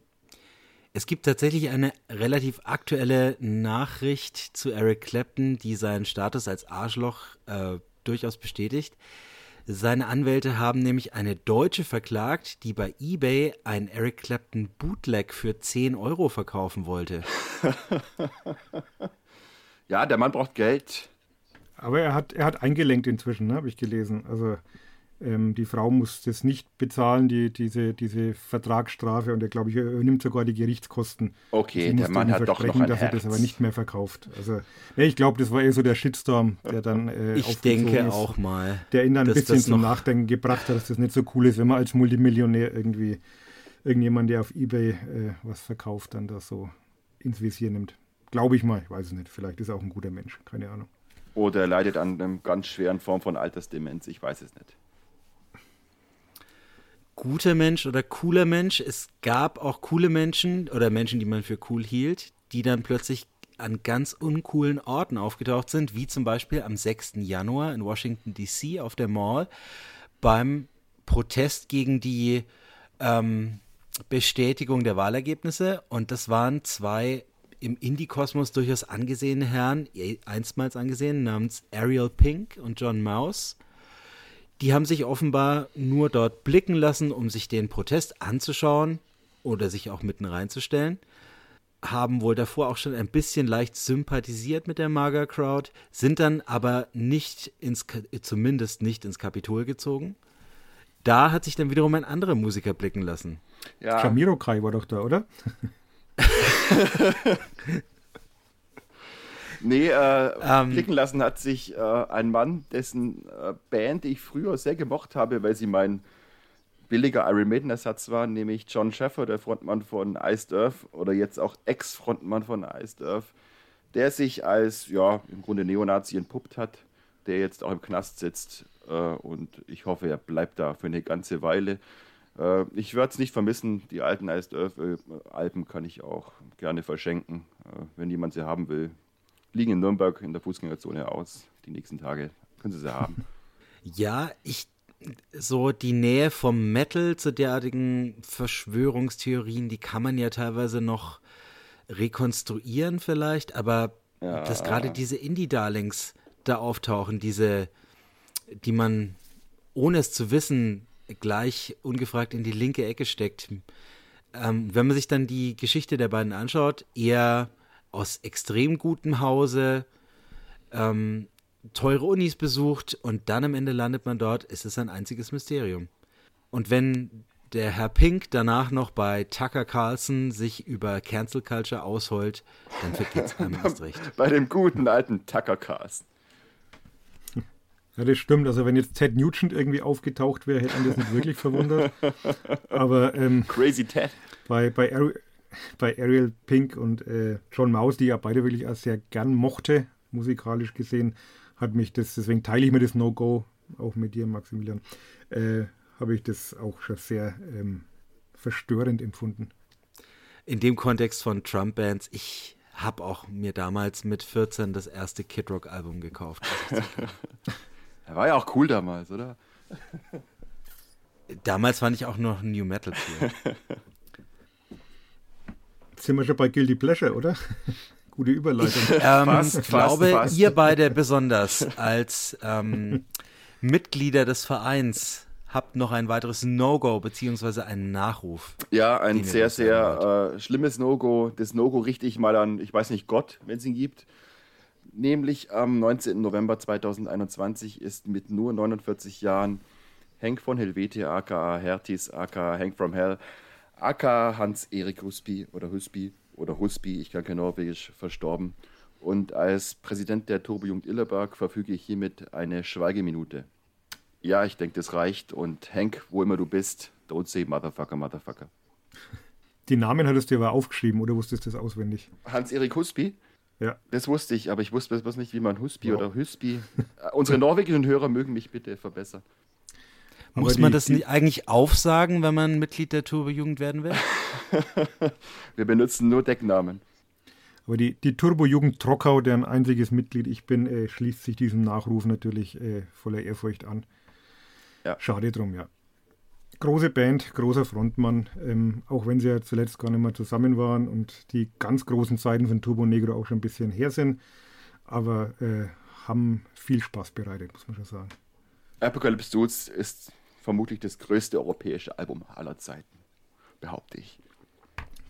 Es gibt tatsächlich eine relativ aktuelle Nachricht zu Eric Clapton, die seinen Status als Arschloch äh, durchaus bestätigt. Seine Anwälte haben nämlich eine Deutsche verklagt, die bei eBay ein Eric Clapton Bootleg für 10 Euro verkaufen wollte. ja, der Mann braucht Geld. Aber er hat, er hat eingelenkt inzwischen, ne, habe ich gelesen. Also ähm, die Frau muss das nicht bezahlen, die, diese, diese Vertragsstrafe und er, glaube ich, er nimmt sogar die Gerichtskosten. Okay, der Mann hat doch noch ein dass Herz. er das aber nicht mehr verkauft. Also, ja, ich glaube, das war eher so der Shitstorm, der dann äh, Ich denke ist, auch mal. Der ihn dann ein bisschen zum Nachdenken gebracht hat, dass das nicht so cool ist, wenn man als Multimillionär irgendwie irgendjemand, der auf Ebay äh, was verkauft, dann das so ins Visier nimmt. Glaube ich mal, ich weiß es nicht. Vielleicht ist er auch ein guter Mensch, keine Ahnung. Oder er leidet an einer ganz schweren Form von Altersdemenz, ich weiß es nicht guter Mensch oder cooler Mensch. Es gab auch coole Menschen oder Menschen, die man für cool hielt, die dann plötzlich an ganz uncoolen Orten aufgetaucht sind, wie zum Beispiel am 6. Januar in Washington, D.C. auf der Mall beim Protest gegen die ähm, Bestätigung der Wahlergebnisse. Und das waren zwei im Indie-Kosmos durchaus angesehene Herren, einstmals angesehen, namens Ariel Pink und John Mouse. Die haben sich offenbar nur dort blicken lassen, um sich den Protest anzuschauen oder sich auch mitten reinzustellen. Haben wohl davor auch schon ein bisschen leicht sympathisiert mit der Mager Crowd, sind dann aber nicht ins, zumindest nicht ins Kapitol gezogen. Da hat sich dann wiederum ein anderer Musiker blicken lassen. Ja. Shamiro Kai war doch da, oder? Nee, äh, ähm, blicken lassen hat sich äh, ein Mann, dessen äh, Band ich früher sehr gemocht habe, weil sie mein billiger Iron Maiden-Ersatz war, nämlich John Sheffer, der Frontmann von Iced Earth oder jetzt auch Ex-Frontmann von Iced Earth, der sich als, ja, im Grunde Neonazi entpuppt hat, der jetzt auch im Knast sitzt äh, und ich hoffe, er bleibt da für eine ganze Weile. Äh, ich werde es nicht vermissen, die alten Iced Earth-Alben kann ich auch gerne verschenken, äh, wenn jemand sie haben will liegen in Nürnberg in der Fußgängerzone aus. Die nächsten Tage können Sie sie haben. Ja, ich so die Nähe vom Metal zu derartigen Verschwörungstheorien, die kann man ja teilweise noch rekonstruieren vielleicht, aber ja. dass gerade diese Indie-Darlings da auftauchen, diese, die man ohne es zu wissen gleich ungefragt in die linke Ecke steckt. Ähm, wenn man sich dann die Geschichte der beiden anschaut, eher aus extrem gutem Hause, ähm, teure Unis besucht und dann am Ende landet man dort, ist es ein einziges Mysterium. Und wenn der Herr Pink danach noch bei Tucker Carlson sich über Cancel Culture ausholt, dann vergeht es einem erst recht. Bei dem guten alten Tucker Carlson. Ja, das stimmt. Also wenn jetzt Ted Nugent irgendwie aufgetaucht wäre, hätte man das nicht wirklich verwundert. Aber ähm, Crazy Ted. Bei, bei bei Ariel Pink und äh, John Mouse, die ja beide wirklich auch sehr gern mochte. musikalisch gesehen hat mich das, deswegen teile ich mir das No-Go auch mit dir, Maximilian, äh, habe ich das auch schon sehr ähm, verstörend empfunden. In dem Kontext von Trump-Bands, ich habe auch mir damals mit 14 das erste Kid Rock Album gekauft. er war ja auch cool damals, oder? Damals fand ich auch noch New Metal cool. Jetzt sind wir schon bei Guilty Pleasure, oder? Gute Überleitung. Ich ähm, fast, glaube, fast. ihr beide besonders als ähm, Mitglieder des Vereins habt noch ein weiteres No-Go beziehungsweise einen Nachruf. Ja, ein sehr, sehr äh, schlimmes No-Go. Das No-Go richte ich mal an, ich weiß nicht, Gott, wenn es ihn gibt. Nämlich am 19. November 2021 ist mit nur 49 Jahren Henk von Helvetia, aka Hertis, aka Hank from Hell, aka Hans-Erik Husby oder Husby oder Husby, ich kann kein Norwegisch, verstorben. Und als Präsident der Turbojugend Illerberg verfüge ich hiermit eine Schweigeminute. Ja, ich denke, das reicht. Und Hank, wo immer du bist, don't say Motherfucker, Motherfucker. Die Namen hattest du aber aufgeschrieben oder wusstest du das auswendig? Hans-Erik Husby? Ja. Das wusste ich, aber ich wusste bloß nicht, wie man Husby wow. oder Husby. Unsere norwegischen Hörer mögen mich bitte verbessern. Muss die, man das die, eigentlich aufsagen, wenn man Mitglied der Turbo-Jugend werden will? Wir benutzen nur Decknamen. Aber die, die Turbo-Jugend Trockau, deren einziges Mitglied ich bin, äh, schließt sich diesem Nachruf natürlich äh, voller Ehrfurcht an. Ja. Schade drum, ja. Große Band, großer Frontmann, ähm, auch wenn sie ja zuletzt gar nicht mehr zusammen waren und die ganz großen Zeiten von Turbo Negro auch schon ein bisschen her sind, aber äh, haben viel Spaß bereitet, muss man schon sagen. Apocalypse Dudes ist vermutlich das größte europäische Album aller Zeiten, behaupte ich.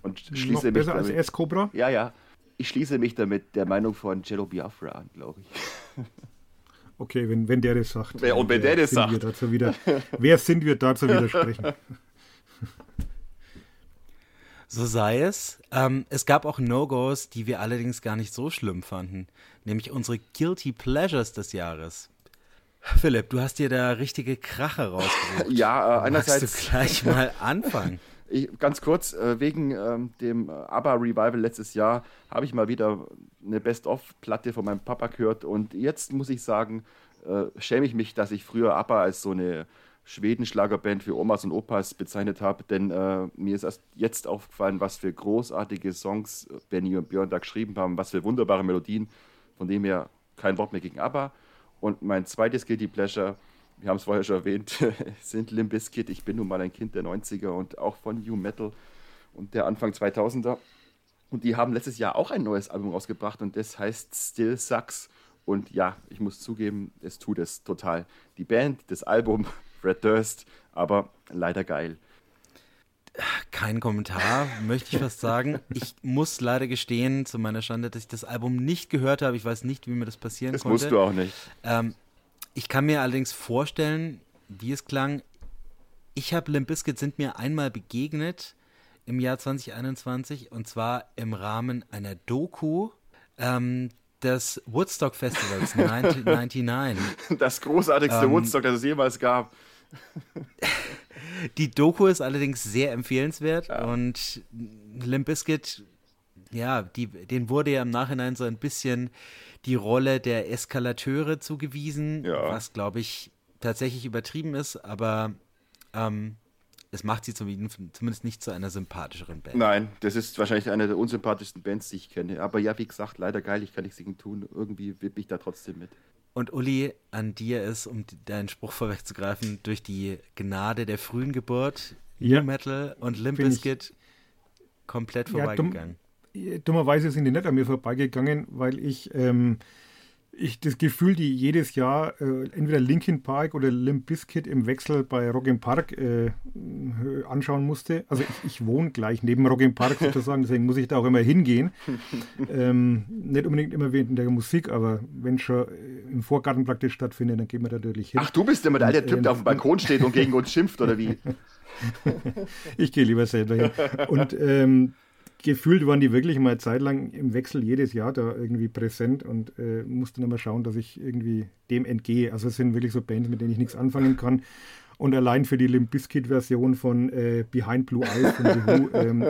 Und schließe Noch besser damit, als S-Cobra? Ja, ja. Ich schließe mich damit der Meinung von Jello Biafra an, glaube ich. Okay, wenn, wenn der das sagt. Wer, und wenn der das sagt. dazu wieder, wer sind wir da zu widersprechen? So sei es. Ähm, es gab auch No-Gos, die wir allerdings gar nicht so schlimm fanden. Nämlich unsere Guilty Pleasures des Jahres. Philipp, du hast dir da richtige Krache rausgesucht. Ja, äh, einerseits. Magst du gleich mal anfangen? Ich, ganz kurz, äh, wegen ähm, dem ABBA Revival letztes Jahr habe ich mal wieder eine Best-of-Platte von meinem Papa gehört und jetzt muss ich sagen, äh, schäme ich mich, dass ich früher ABBA als so eine Schwedenschlagerband für Omas und Opas bezeichnet habe, denn äh, mir ist erst jetzt aufgefallen, was für großartige Songs Benny und Björn da geschrieben haben, was für wunderbare Melodien, von dem her kein Wort mehr gegen ABBA. Und mein zweites Guilty Pleasure wir haben es vorher schon erwähnt, sind Limp Bizkit. Ich bin nun mal ein Kind der 90er und auch von New Metal und der Anfang 2000er. Und die haben letztes Jahr auch ein neues Album rausgebracht und das heißt Still Sucks. Und ja, ich muss zugeben, es tut es total. Die Band, das Album, Fred Durst, aber leider geil. Kein Kommentar, möchte ich fast sagen. Ich muss leider gestehen, zu meiner Schande, dass ich das Album nicht gehört habe. Ich weiß nicht, wie mir das passieren das konnte. Das musst du auch nicht. Ähm, ich kann mir allerdings vorstellen, wie es klang. Ich habe Limp Bizkit sind mir einmal begegnet im Jahr 2021 und zwar im Rahmen einer Doku ähm, des Woodstock Festivals 1999. Das großartigste ähm, Woodstock, das es jemals gab. Die Doku ist allerdings sehr empfehlenswert ja. und Limp Bizkit, ja, die, den wurde ja im Nachhinein so ein bisschen die Rolle der Eskalateure zugewiesen, ja. was, glaube ich, tatsächlich übertrieben ist, aber ähm, es macht sie zumindest nicht zu einer sympathischeren Band. Nein, das ist wahrscheinlich eine der unsympathischsten Bands, die ich kenne. Aber ja, wie gesagt, leider geil, ich kann nichts gegen tun. Irgendwie wippe ich da trotzdem mit. Und Uli, an dir ist, um deinen Spruch vorwegzugreifen, durch die Gnade der frühen Geburt, ja. New Metal und Limp Bizkit komplett vorbeigegangen. Dummerweise sind die nicht an mir vorbeigegangen, weil ich, ähm, ich das Gefühl, die jedes Jahr äh, entweder Linkin Park oder Limp Bizkit im Wechsel bei Rock im Park äh, anschauen musste. Also ich, ich, wohne gleich neben Rock im Park sozusagen, deswegen muss ich da auch immer hingehen. ähm, nicht unbedingt immer wegen der Musik, aber wenn schon im Vorgarten praktisch stattfindet, dann gehen wir da natürlich hin. Ach, du bist immer der alte Typ, ähm, der auf dem Balkon steht und gegen uns schimpft, oder wie? ich gehe lieber selber hin. Und ähm, gefühlt waren die wirklich mal zeitlang im Wechsel jedes Jahr da irgendwie präsent und äh, musste dann mal schauen, dass ich irgendwie dem entgehe. Also es sind wirklich so Bands, mit denen ich nichts anfangen kann. Und allein für die Limp Bizkit-Version von äh, Behind Blue Eyes von The Who ähm,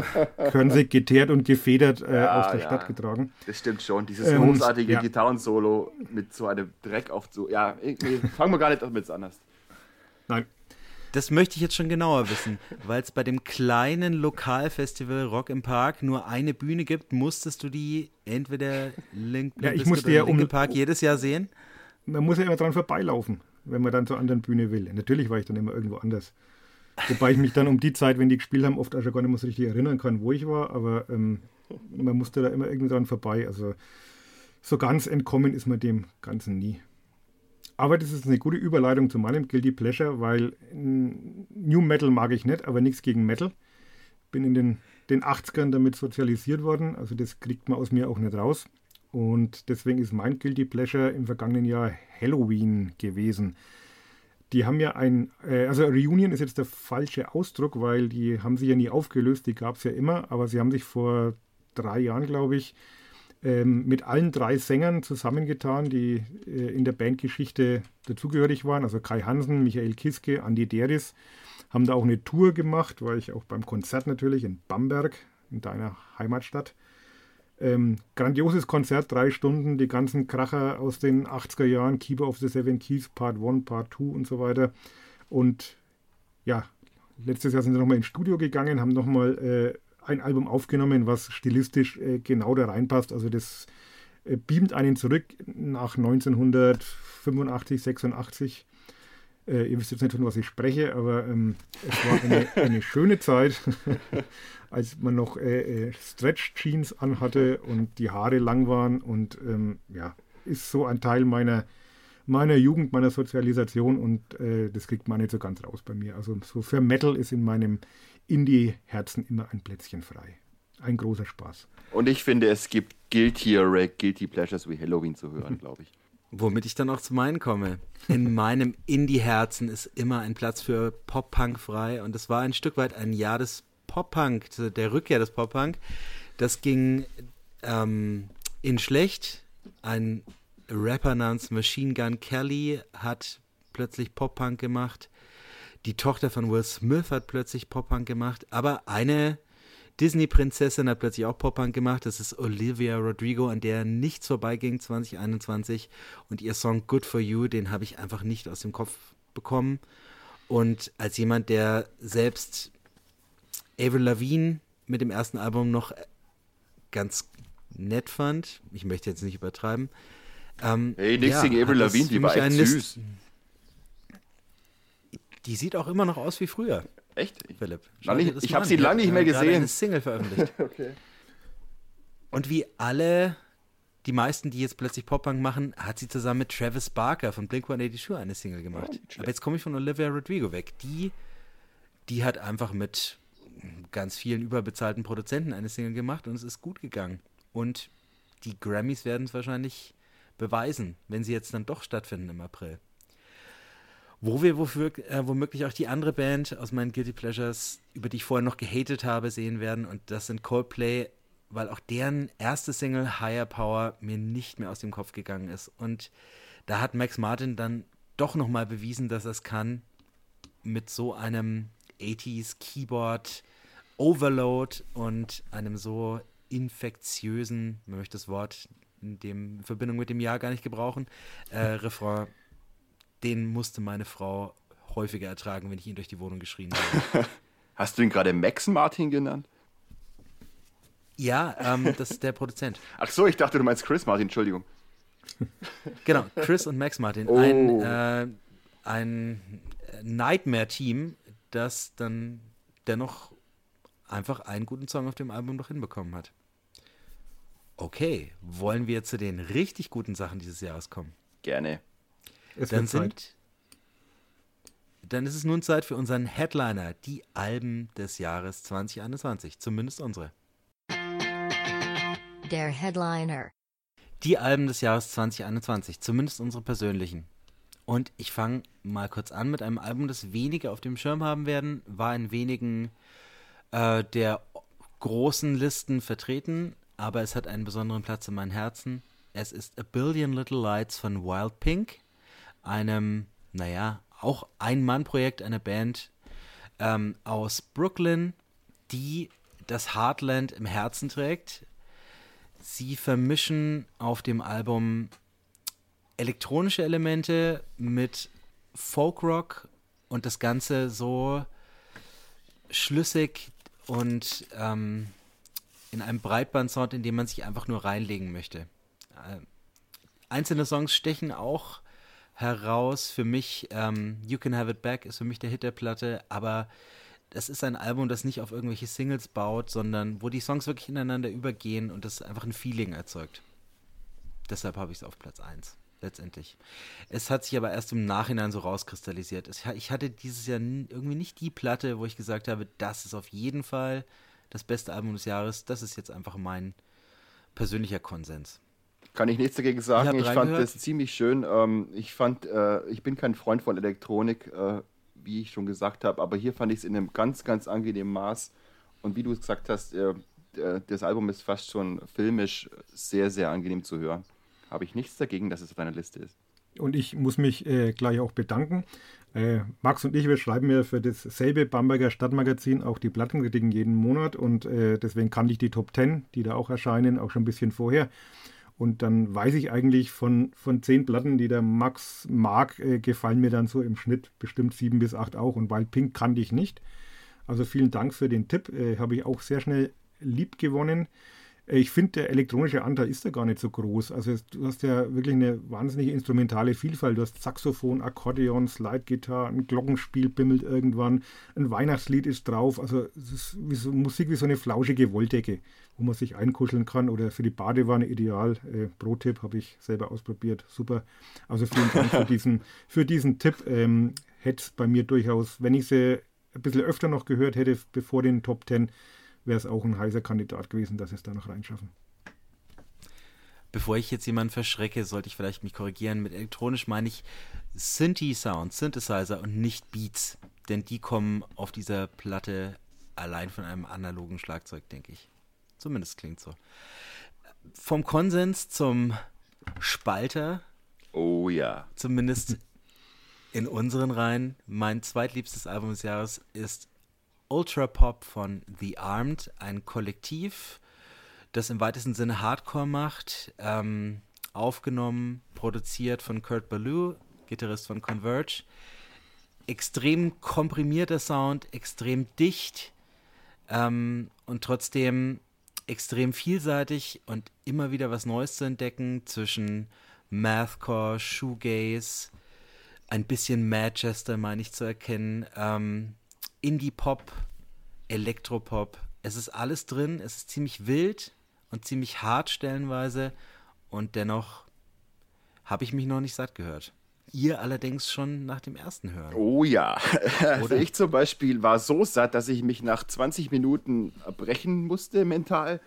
können sie geteert und gefedert äh, Ja, aus der ja. Stadt getragen. Das stimmt schon. Dieses Ähm, großartige ja. Gitarrensolo mit so einem Dreck auf so. Ja, nee, fangen wir gar nicht damit an. Nein, Das möchte ich jetzt schon genauer wissen, weil es bei dem kleinen Lokalfestival Rock im Park nur eine Bühne gibt, musstest du die entweder Link, Ja, ich musste oder ja um- Park jedes Jahr sehen? man muss ja immer dran vorbeilaufen, wenn man dann zur anderen Bühne will. Natürlich war ich dann immer irgendwo anders. Wobei ich mich dann um die Zeit, wenn die gespielt haben, oft auch schon gar nicht mehr so richtig erinnern kann, wo ich war, aber ähm, man musste da immer irgendwie dran vorbei. Also so ganz entkommen ist man dem Ganzen nie. Aber das ist eine gute Überleitung zu meinem Guilty Pleasure, weil New Metal mag ich nicht, aber nichts gegen Metal. Bin in den, den 80ern damit sozialisiert worden, also das kriegt man aus mir auch nicht raus. Und deswegen ist mein Guilty Pleasure im vergangenen Jahr Halloween gewesen. Die haben ja ein, äh, also Reunion ist jetzt der falsche Ausdruck, weil die haben sich ja nie aufgelöst, die gab es ja immer, aber sie haben sich vor drei Jahren, glaube ich, ähm, mit allen drei Sängern zusammengetan, die äh, in der Bandgeschichte dazugehörig waren. Also Kai Hansen, Michael Kiske, Andi Deris haben da auch eine Tour gemacht, war ich auch beim Konzert natürlich in Bamberg, in deiner Heimatstadt. Ähm, grandioses Konzert, drei Stunden, die ganzen Kracher aus den 80er Jahren, Keeper of the Seven Keys, Part 1, Part 2 und so weiter. Und ja, letztes Jahr sind sie nochmal ins Studio gegangen, haben nochmal äh, ein Album aufgenommen, was stilistisch äh, genau da reinpasst. Also das äh, beamt einen zurück nach 1985, 86. Äh, ihr wisst jetzt nicht, von was ich spreche, aber ähm, es war eine, eine schöne Zeit, als man noch äh, äh, Stretch-Jeans anhatte und die Haare lang waren. Und ähm, ja, ist so ein Teil meiner, meiner Jugend, meiner Sozialisation und äh, das kriegt man nicht so ganz raus bei mir. Also so für Metal ist in meinem Indie-Herzen immer ein Plätzchen frei. Ein großer Spaß. Und ich finde, es gibt guiltier Guilty Pleasures wie Halloween zu hören, glaube ich. Womit ich dann auch zu meinen komme. In meinem Indie-Herzen ist immer ein Platz für Pop-Punk frei und es war ein Stück weit ein Jahr des Pop-Punk, der Rückkehr des Pop-Punk. Das ging ähm, in schlecht. Ein Rapper namens Machine Gun Kelly hat plötzlich Pop-Punk gemacht. Die Tochter von Will Smith hat plötzlich Pop-Punk gemacht. Aber eine Disney-Prinzessin hat plötzlich auch Pop-Punk gemacht. Das ist Olivia Rodrigo, an der nichts vorbeiging 2021. Und ihr Song Good for You, den habe ich einfach nicht aus dem Kopf bekommen. Und als jemand, der selbst Avril Lavigne mit dem ersten Album noch ganz nett fand, ich möchte jetzt nicht übertreiben. Ähm, Hey, nix ja, gegen Avril Lavigne, die war echt süß. Die sieht auch immer noch aus wie früher, Echt? Philipp. Lange ich mal hab an. sie lange nicht mehr gesehen. eine Single veröffentlicht. Okay. Und wie alle, die meisten, die jetzt plötzlich Pop-Punk machen, hat sie zusammen mit Travis Barker von Blink-182 eine Single gemacht. Oh. Aber jetzt komme ich von Olivia Rodrigo weg. Die, die hat einfach mit ganz vielen überbezahlten Produzenten eine Single gemacht und es ist gut gegangen. Und die Grammys werden es wahrscheinlich beweisen, wenn sie jetzt dann doch stattfinden im April. Wo wir wofür, äh, womöglich auch die andere Band aus meinen Guilty Pleasures, über die ich vorher noch gehatet habe, sehen werden. Und das sind Coldplay, weil auch deren erste Single Higher Power mir nicht mehr aus dem Kopf gegangen ist. Und da hat Max Martin dann doch nochmal bewiesen, dass er es kann, mit so einem 80s Keyboard Overload und einem so infektiösen, man möchte das Wort in, dem, in Verbindung mit dem Jahr gar nicht gebrauchen, äh, Refrain, den musste meine Frau häufiger ertragen, wenn ich ihn durch die Wohnung geschrien habe. Hast du ihn gerade Max Martin genannt? ja, ähm, das ist der Produzent. Ach so, ich dachte, du meinst Chris Martin, Entschuldigung. Genau, Chris und Max Martin. Oh. Ein, äh, ein Nightmare-Team, das dann dennoch einfach einen guten Song auf dem Album noch hinbekommen hat. Okay, wollen wir zu den richtig guten Sachen dieses Jahres kommen? Gerne. Es Dann wird Zeit. sind. Dann ist es nun Zeit für unseren Headliner, die Alben des Jahres 2021, zumindest unsere. Der Headliner. Die Alben des Jahres 2021, zumindest unsere persönlichen. Und ich fange mal kurz an mit einem Album, das wenige auf dem Schirm haben werden, war in wenigen äh, der großen Listen vertreten, aber es hat einen besonderen Platz in meinem Herzen. Es ist A Billion Little Lights von Wild Pink, einem, naja, auch ein Mann-Projekt einer Band ähm, aus Brooklyn, die das Heartland im Herzen trägt. Sie vermischen auf dem Album elektronische Elemente mit Folkrock und das Ganze so schlüssig und ähm, in einem Breitband-Sound, in dem man sich einfach nur reinlegen möchte. Äh, einzelne Songs stechen auch heraus. Für mich, ähm, You Can Have It Back ist für mich der Hit der Platte, aber das ist ein Album, das nicht auf irgendwelche Singles baut, sondern wo die Songs wirklich ineinander übergehen und das einfach ein Feeling erzeugt. Deshalb habe ich es auf Platz 1 letztendlich. Es hat sich aber erst im Nachhinein so rauskristallisiert. Ich hatte dieses Jahr irgendwie nicht die Platte, wo ich gesagt habe, das ist auf jeden Fall das beste Album des Jahres. Das ist jetzt einfach mein persönlicher Konsens. Kann ich nichts dagegen sagen. Ich fand das ziemlich schön. Ähm, ich fand, äh, ich bin kein Freund von Elektronik, äh, wie ich schon gesagt habe, aber hier fand ich es in einem ganz, ganz angenehmen Maß. Und wie du es gesagt hast, äh, das Album ist fast schon filmisch sehr, sehr angenehm zu hören. Habe ich nichts dagegen, dass es auf deiner Liste ist. Und ich muss mich äh, gleich auch bedanken. Äh, Max und ich, wir schreiben ja für dasselbe Bamberger Stadtmagazin auch die Plattenkritiken jeden Monat und äh, deswegen kannte ich die Top 10, die da auch erscheinen, auch schon ein bisschen vorher. Und dann weiß ich eigentlich von, von zehn Platten, die der Max mag, äh, gefallen mir dann so im Schnitt bestimmt sieben bis acht auch. Und Wild Pink kannte ich nicht. Also vielen Dank für den Tipp. Äh, Habe ich auch sehr schnell lieb gewonnen. Ich finde, der elektronische Anteil ist da gar nicht so groß. Also du hast ja wirklich eine wahnsinnige instrumentale Vielfalt. Du hast Saxophon, Akkordeon, Slide-Gitarre, ein Glockenspiel bimmelt irgendwann, ein Weihnachtslied ist drauf. Also es ist wie so, Musik wie so eine flauschige Wolldecke, wo man sich einkuscheln kann oder für die Badewanne ideal. Äh, Pro-Tipp habe ich selber ausprobiert. Super. Also vielen Dank für diesen, für diesen Tipp. Ähm, hätte es bei mir durchaus, wenn ich sie ein bisschen öfter noch gehört hätte, bevor den Top 10, wäre es auch ein heißer Kandidat gewesen, dass sie es da noch reinschaffen. Bevor ich jetzt jemanden verschrecke, sollte ich vielleicht mich korrigieren. Mit elektronisch meine ich Synthi-Sound, Synthesizer und nicht Beats. Denn die kommen auf dieser Platte allein von einem analogen Schlagzeug, denke ich. Zumindest klingt so. Vom Konsens zum Spalter. Oh ja. Zumindest in unseren Reihen. Mein zweitliebstes Album des Jahres ist Ultra Pop von The Armed, ein Kollektiv, das im weitesten Sinne Hardcore macht, ähm, aufgenommen, produziert von Kurt Ballou, Gitarrist von Converge. Extrem komprimierter Sound, extrem dicht ähm, und trotzdem extrem vielseitig und immer wieder was Neues zu entdecken zwischen Mathcore, Shoegaze, ein bisschen Manchester meine ich zu erkennen. Ähm, Indie-Pop, Elektropop. Es ist alles drin. Es ist ziemlich wild und ziemlich hart stellenweise. Und dennoch habe ich mich noch nicht satt gehört. Ihr allerdings schon nach dem ersten Hören. Oh ja. Also ich zum Beispiel war so satt, dass ich mich nach 20 Minuten brechen musste mental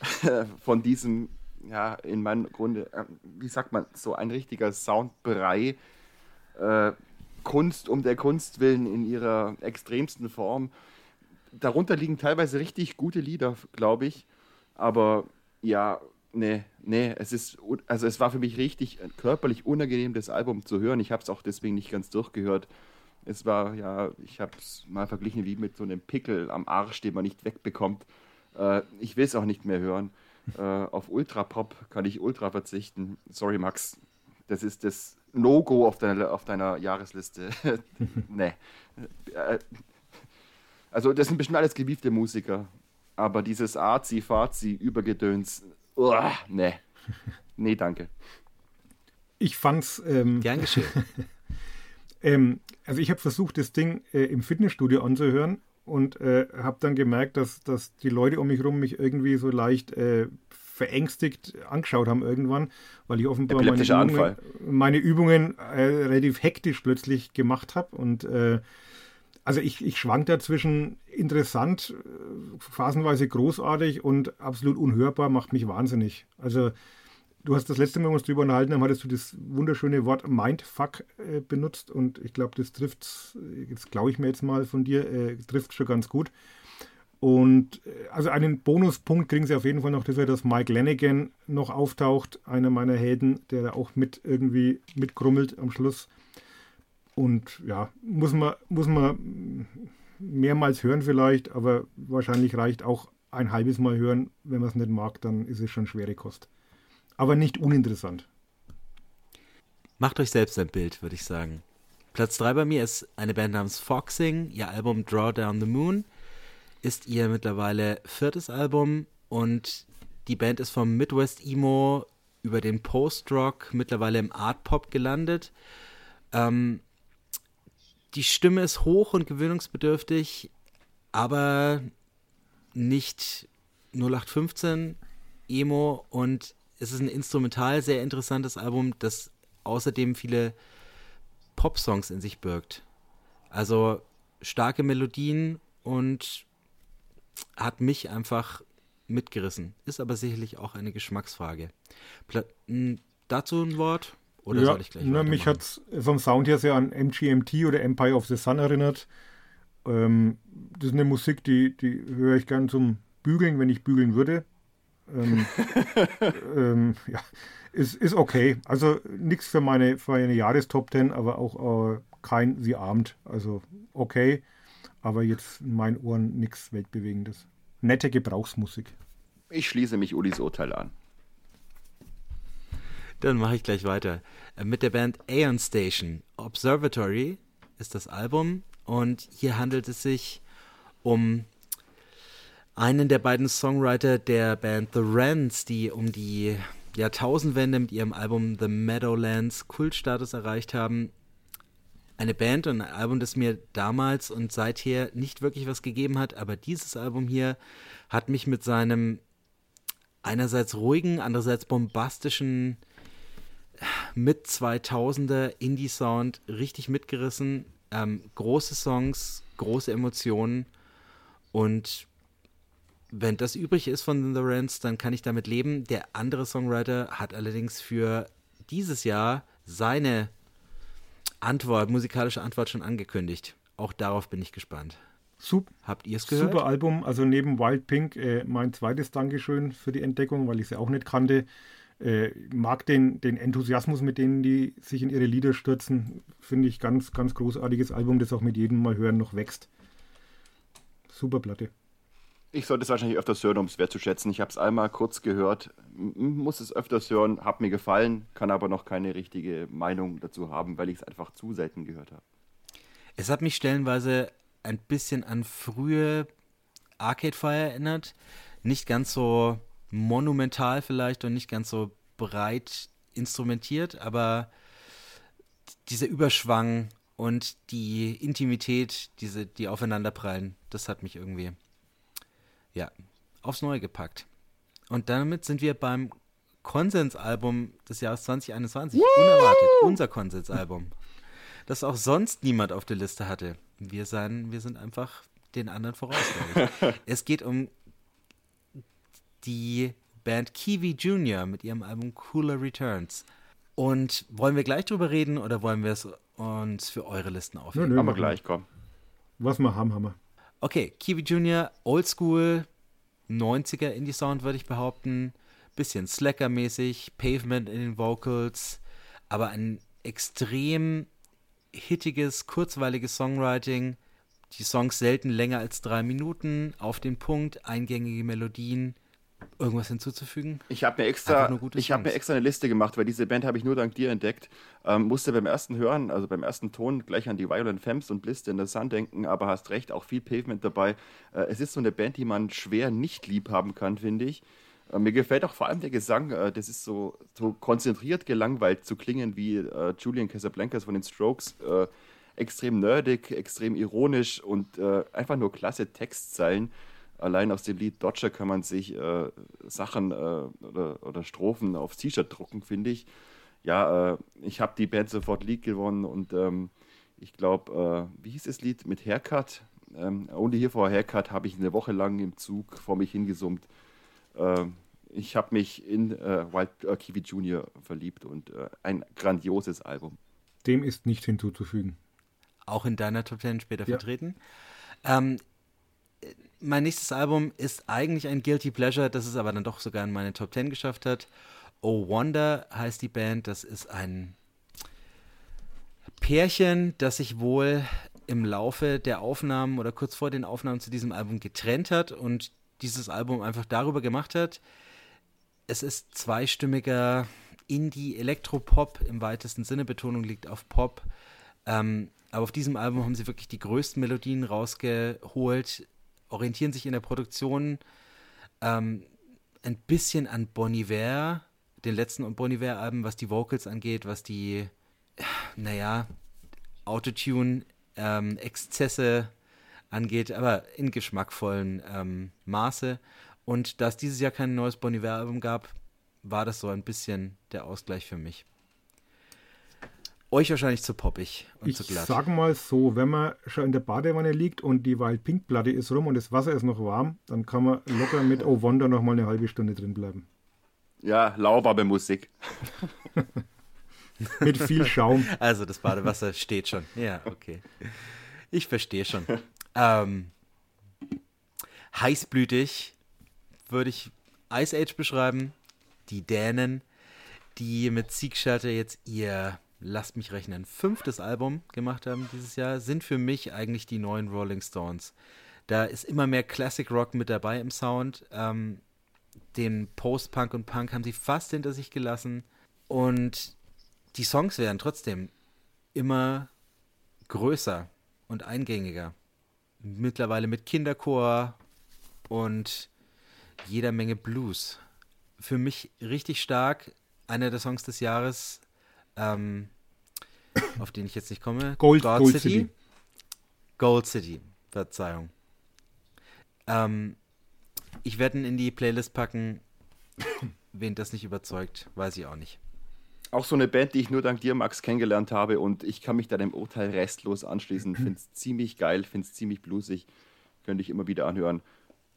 von diesem, ja, in meinem Grunde, äh, wie sagt man, so ein richtiger Soundbrei. Äh, Kunst um der Kunst willen in ihrer extremsten Form. Darunter liegen teilweise richtig gute Lieder, glaube ich. Aber ja, nee, nee, es ist, also es war für mich richtig körperlich unangenehm, das Album zu hören. Ich habe es auch deswegen nicht ganz durchgehört. Es war, ja, ich habe es mal verglichen wie mit so einem Pickel am Arsch, den man nicht wegbekommt. Äh, ich will es auch nicht mehr hören. Äh, auf Ultra Pop kann ich ultra verzichten. Sorry, Max. Das ist das No-Go auf deiner, auf deiner Jahresliste. nee. Äh, also, das sind bestimmt alles gewiefte Musiker. Aber dieses Azi-Fazi, Übergedöns, uah, nee. Nee, danke. Ich fand's. Ähm, Gern geschehen. ähm, also, ich habe versucht, das Ding äh, im Fitnessstudio anzuhören und äh, habe dann gemerkt, dass, dass die Leute um mich herum mich irgendwie so leicht äh, verängstigt angeschaut haben irgendwann, weil ich offenbar meine Übungen, meine Übungen äh, relativ hektisch plötzlich gemacht habe. Und äh, also ich, ich schwank da zwischen interessant, äh, phasenweise großartig und absolut unhörbar, macht mich wahnsinnig. Also du hast das letzte Mal, uns darüber unterhalten haben, hattest du das wunderschöne Wort Mindfuck äh, benutzt und ich glaube, das trifft, jetzt glaube ich mir jetzt mal von dir, äh, trifft schon ganz gut. Und äh, also einen Bonuspunkt kriegen sie auf jeden Fall noch dafür, dass Mike Lanigan noch auftaucht, einer meiner Helden, der auch mit irgendwie mitgrummelt am Schluss. Und ja, muss man, muss man mehrmals hören vielleicht, aber wahrscheinlich reicht auch ein halbes Mal hören. Wenn man es nicht mag, dann ist es schon schwere Kost. Aber nicht uninteressant. Macht euch selbst ein Bild, würde ich sagen. Platz 3 bei mir ist eine Band namens Foxing. Ihr Album Draw Down the Moon ist ihr mittlerweile viertes Album und die Band ist vom Midwest Emo über den Post-Rock mittlerweile im Art Pop gelandet. Ähm, die Stimme ist hoch und gewöhnungsbedürftig, aber nicht 0815 Emo und es ist ein instrumental sehr interessantes Album, das außerdem viele Pop-Songs in sich birgt. Also starke Melodien und hat mich einfach mitgerissen. Ist aber sicherlich auch eine Geschmacksfrage. Pla dazu ein Wort? Oder ja, soll ich gleich na, Mich hat es vom Sound her sehr an MGMT oder Empire of the Sun erinnert. Ähm, das ist eine Musik, die, die höre ich gern zum Bügeln, wenn ich bügeln würde. Ähm, ähm, ja, ist, ist okay. Also nichts für meine, für eine Jahrestop 10, aber auch äh, kein Sie ahmt. Also okay, aber jetzt in meinen Ohren nichts Weltbewegendes. Nette Gebrauchsmusik. Ich schließe mich Ulis Urteil an. Dann mache ich gleich weiter. Äh, mit der Band Aeon Station. Observatory ist das Album und hier handelt es sich um einen der beiden Songwriter der Band The Rents, die um die Jahrtausendwende mit ihrem Album The Meadowlands Kultstatus erreicht haben. Eine Band und ein Album, das mir damals und seither nicht wirklich was gegeben hat, aber dieses Album hier hat mich mit seinem einerseits ruhigen, andererseits bombastischen mit 2000er Indie-Sound richtig mitgerissen. Ähm, große Songs, große Emotionen und wenn das übrig ist von The Rents, dann kann ich damit leben. Der andere Songwriter hat allerdings für dieses Jahr seine Antwort, musikalische Antwort schon angekündigt. Auch darauf bin ich gespannt. Sup Habt ihr es gehört? Super Album, also neben Wild Pink äh, mein zweites Dankeschön für die Entdeckung, weil ich sie auch nicht kannte. Äh, mag den, den Enthusiasmus, mit dem die sich in ihre Lieder stürzen. Finde ich ganz, ganz großartiges Album, das auch mit jedem Mal hören noch wächst. Super Platte. Ich sollte es wahrscheinlich öfters hören, um es wertzuschätzen. Ich habe es einmal kurz gehört, muss es öfters hören, hat mir gefallen, kann aber noch keine richtige Meinung dazu haben, weil ich es einfach zu selten gehört habe. Es hat mich stellenweise ein bisschen an frühe Arcade Fire erinnert. Nicht ganz so monumental vielleicht und nicht ganz so breit instrumentiert, aber dieser Überschwang und die Intimität, diese, die aufeinanderprallen, das hat mich irgendwie ja, aufs Neue gepackt. Und damit sind wir beim Konsensalbum des Jahres 2021. Woo! Unerwartet, unser Konsensalbum. Das auch sonst niemand auf der Liste hatte. Wir, sein, wir sind einfach den anderen voraus, Es geht um die Band Kiwi Junior mit ihrem Album Cooler Returns. Und wollen wir gleich drüber reden oder wollen wir es uns für eure Listen aufnehmen? Nö, nö, Aber gleich, komm. Was wir haben, haben wir. Okay, Kiwi Junior, Oldschool, 90er Indie-Sound, würde ich behaupten. Bisschen Slacker-mäßig, Pavement in den Vocals, aber ein extrem hittiges, kurzweiliges Songwriting. Die Songs selten länger als drei Minuten, auf den Punkt, eingängige Melodien, irgendwas hinzuzufügen? Ich habe mir extra, ich habe mir extra eine Liste gemacht, weil diese Band habe ich nur dank dir entdeckt. Ähm, musste beim ersten Hören, also beim ersten Ton, gleich an die Violent Femmes und Blister in the Sun denken, aber hast recht, auch viel Pavement dabei. Äh, es ist so eine Band, die man schwer nicht lieb haben kann, finde ich. Äh, mir gefällt auch vor allem der Gesang, äh, das ist so, so konzentriert gelangweilt zu klingen wie äh, Julian Casablancas von den Strokes. Äh, extrem nerdig, extrem ironisch und äh, einfach nur klasse Textzeilen allein aus dem Lied Dodger kann man sich äh, Sachen äh, oder, oder Strophen aufs T-Shirt drucken, finde ich. Ja, äh, ich habe die Band sofort League gewonnen und ähm, ich glaube, äh, wie hieß das Lied mit Haircut? Ähm, Only Here for Haircut habe ich eine Woche lang im Zug vor mich hingesummt. Ähm, ich habe mich in äh, Wild äh, Kiwi Jr. verliebt und ein grandioses Album. Dem ist nicht hinzuzufügen. Auch in deiner Top 10 später ja. vertreten. Ähm, mein nächstes Album ist eigentlich ein Guilty Pleasure, das es aber dann doch sogar in meine Top 10 geschafft hat. Oh Wonder heißt die Band. Das ist ein Pärchen, das sich wohl im Laufe der Aufnahmen oder kurz vor den Aufnahmen zu diesem Album getrennt hat und dieses Album einfach darüber gemacht hat. Es ist zweistimmiger Indie-Elektropop im weitesten Sinne. Betonung liegt auf Pop. Ähm, aber auf diesem Album haben sie wirklich die größten Melodien rausgeholt, orientieren sich in der Produktion ähm, ein bisschen an Bon Iver, den letzten Bon Iver-Alben, was die Vocals angeht, was die, naja, Autotune, ähm, Exzesse angeht, aber in geschmackvollen ähm, Maße. Und da es dieses Jahr kein neues Bon Iver-Album gab, war das so ein bisschen der Ausgleich für mich. Euch wahrscheinlich zu poppig und ich zu glatt. Ich sag mal so, wenn man schon in der Badewanne liegt und die Wild Pink Platte ist rum und das Wasser ist noch warm, dann kann man locker mit Oh Wonder noch mal eine halbe Stunde drin bleiben. Ja, lauwarme Musik. mit viel Schaum. Also das Badewasser steht schon. Ja, okay. Ich verstehe schon. Ähm, heißblütig würde ich Ice Age beschreiben. Die Dänen, die mit Siegschalter jetzt ihr lasst mich rechnen, fünftes Album gemacht haben dieses Jahr, sind für mich eigentlich die neuen Rolling Stones. Da ist immer mehr Classic Rock mit dabei im Sound. Ähm, den Post-Punk und Punk haben sie fast hinter sich gelassen. Und die Songs werden trotzdem immer größer und eingängiger. Mittlerweile mit Kinderchor und jeder Menge Blues. Für mich richtig stark. Einer der Songs des Jahres ähm, auf den ich jetzt nicht komme. Gold, Gold City. City. Gold City, Verzeihung. Ähm, ich werde ihn in die Playlist packen. Wen das nicht überzeugt, weiß ich auch nicht. Auch so eine Band, die ich nur dank dir, Max, kennengelernt habe und ich kann mich da dem Urteil restlos anschließen. Finde es ziemlich geil, finde es ziemlich bluesig. Könnte ich immer wieder anhören.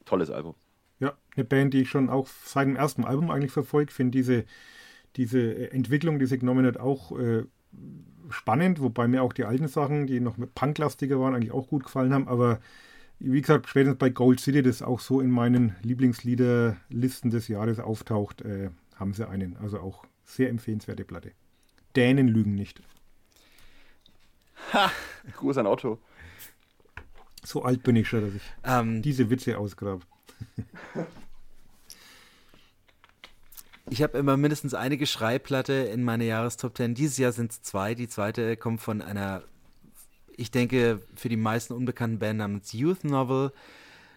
Tolles Album. Ja, eine Band, die ich schon auch seit dem ersten Album eigentlich verfolge. Finde diese diese Entwicklung, die sie genommen hat, auch äh, spannend, wobei mir auch die alten Sachen, die noch punklastiger waren, eigentlich auch gut gefallen haben. Aber wie gesagt, spätestens bei Gold City, das auch so in meinen Lieblingsliederlisten des Jahres auftaucht, äh, haben sie einen. Also auch sehr empfehlenswerte Platte. Dänen lügen nicht. Ha! Gruß an Otto. So alt bin ich schon, dass ich ähm, diese Witze ausgrabe. Ich habe immer mindestens eine Geschreiplatte in meiner Jahrestop 10. Dieses Jahr sind es zwei. Die zweite kommt von einer, ich denke, für die meisten unbekannten Band namens Youth Novel.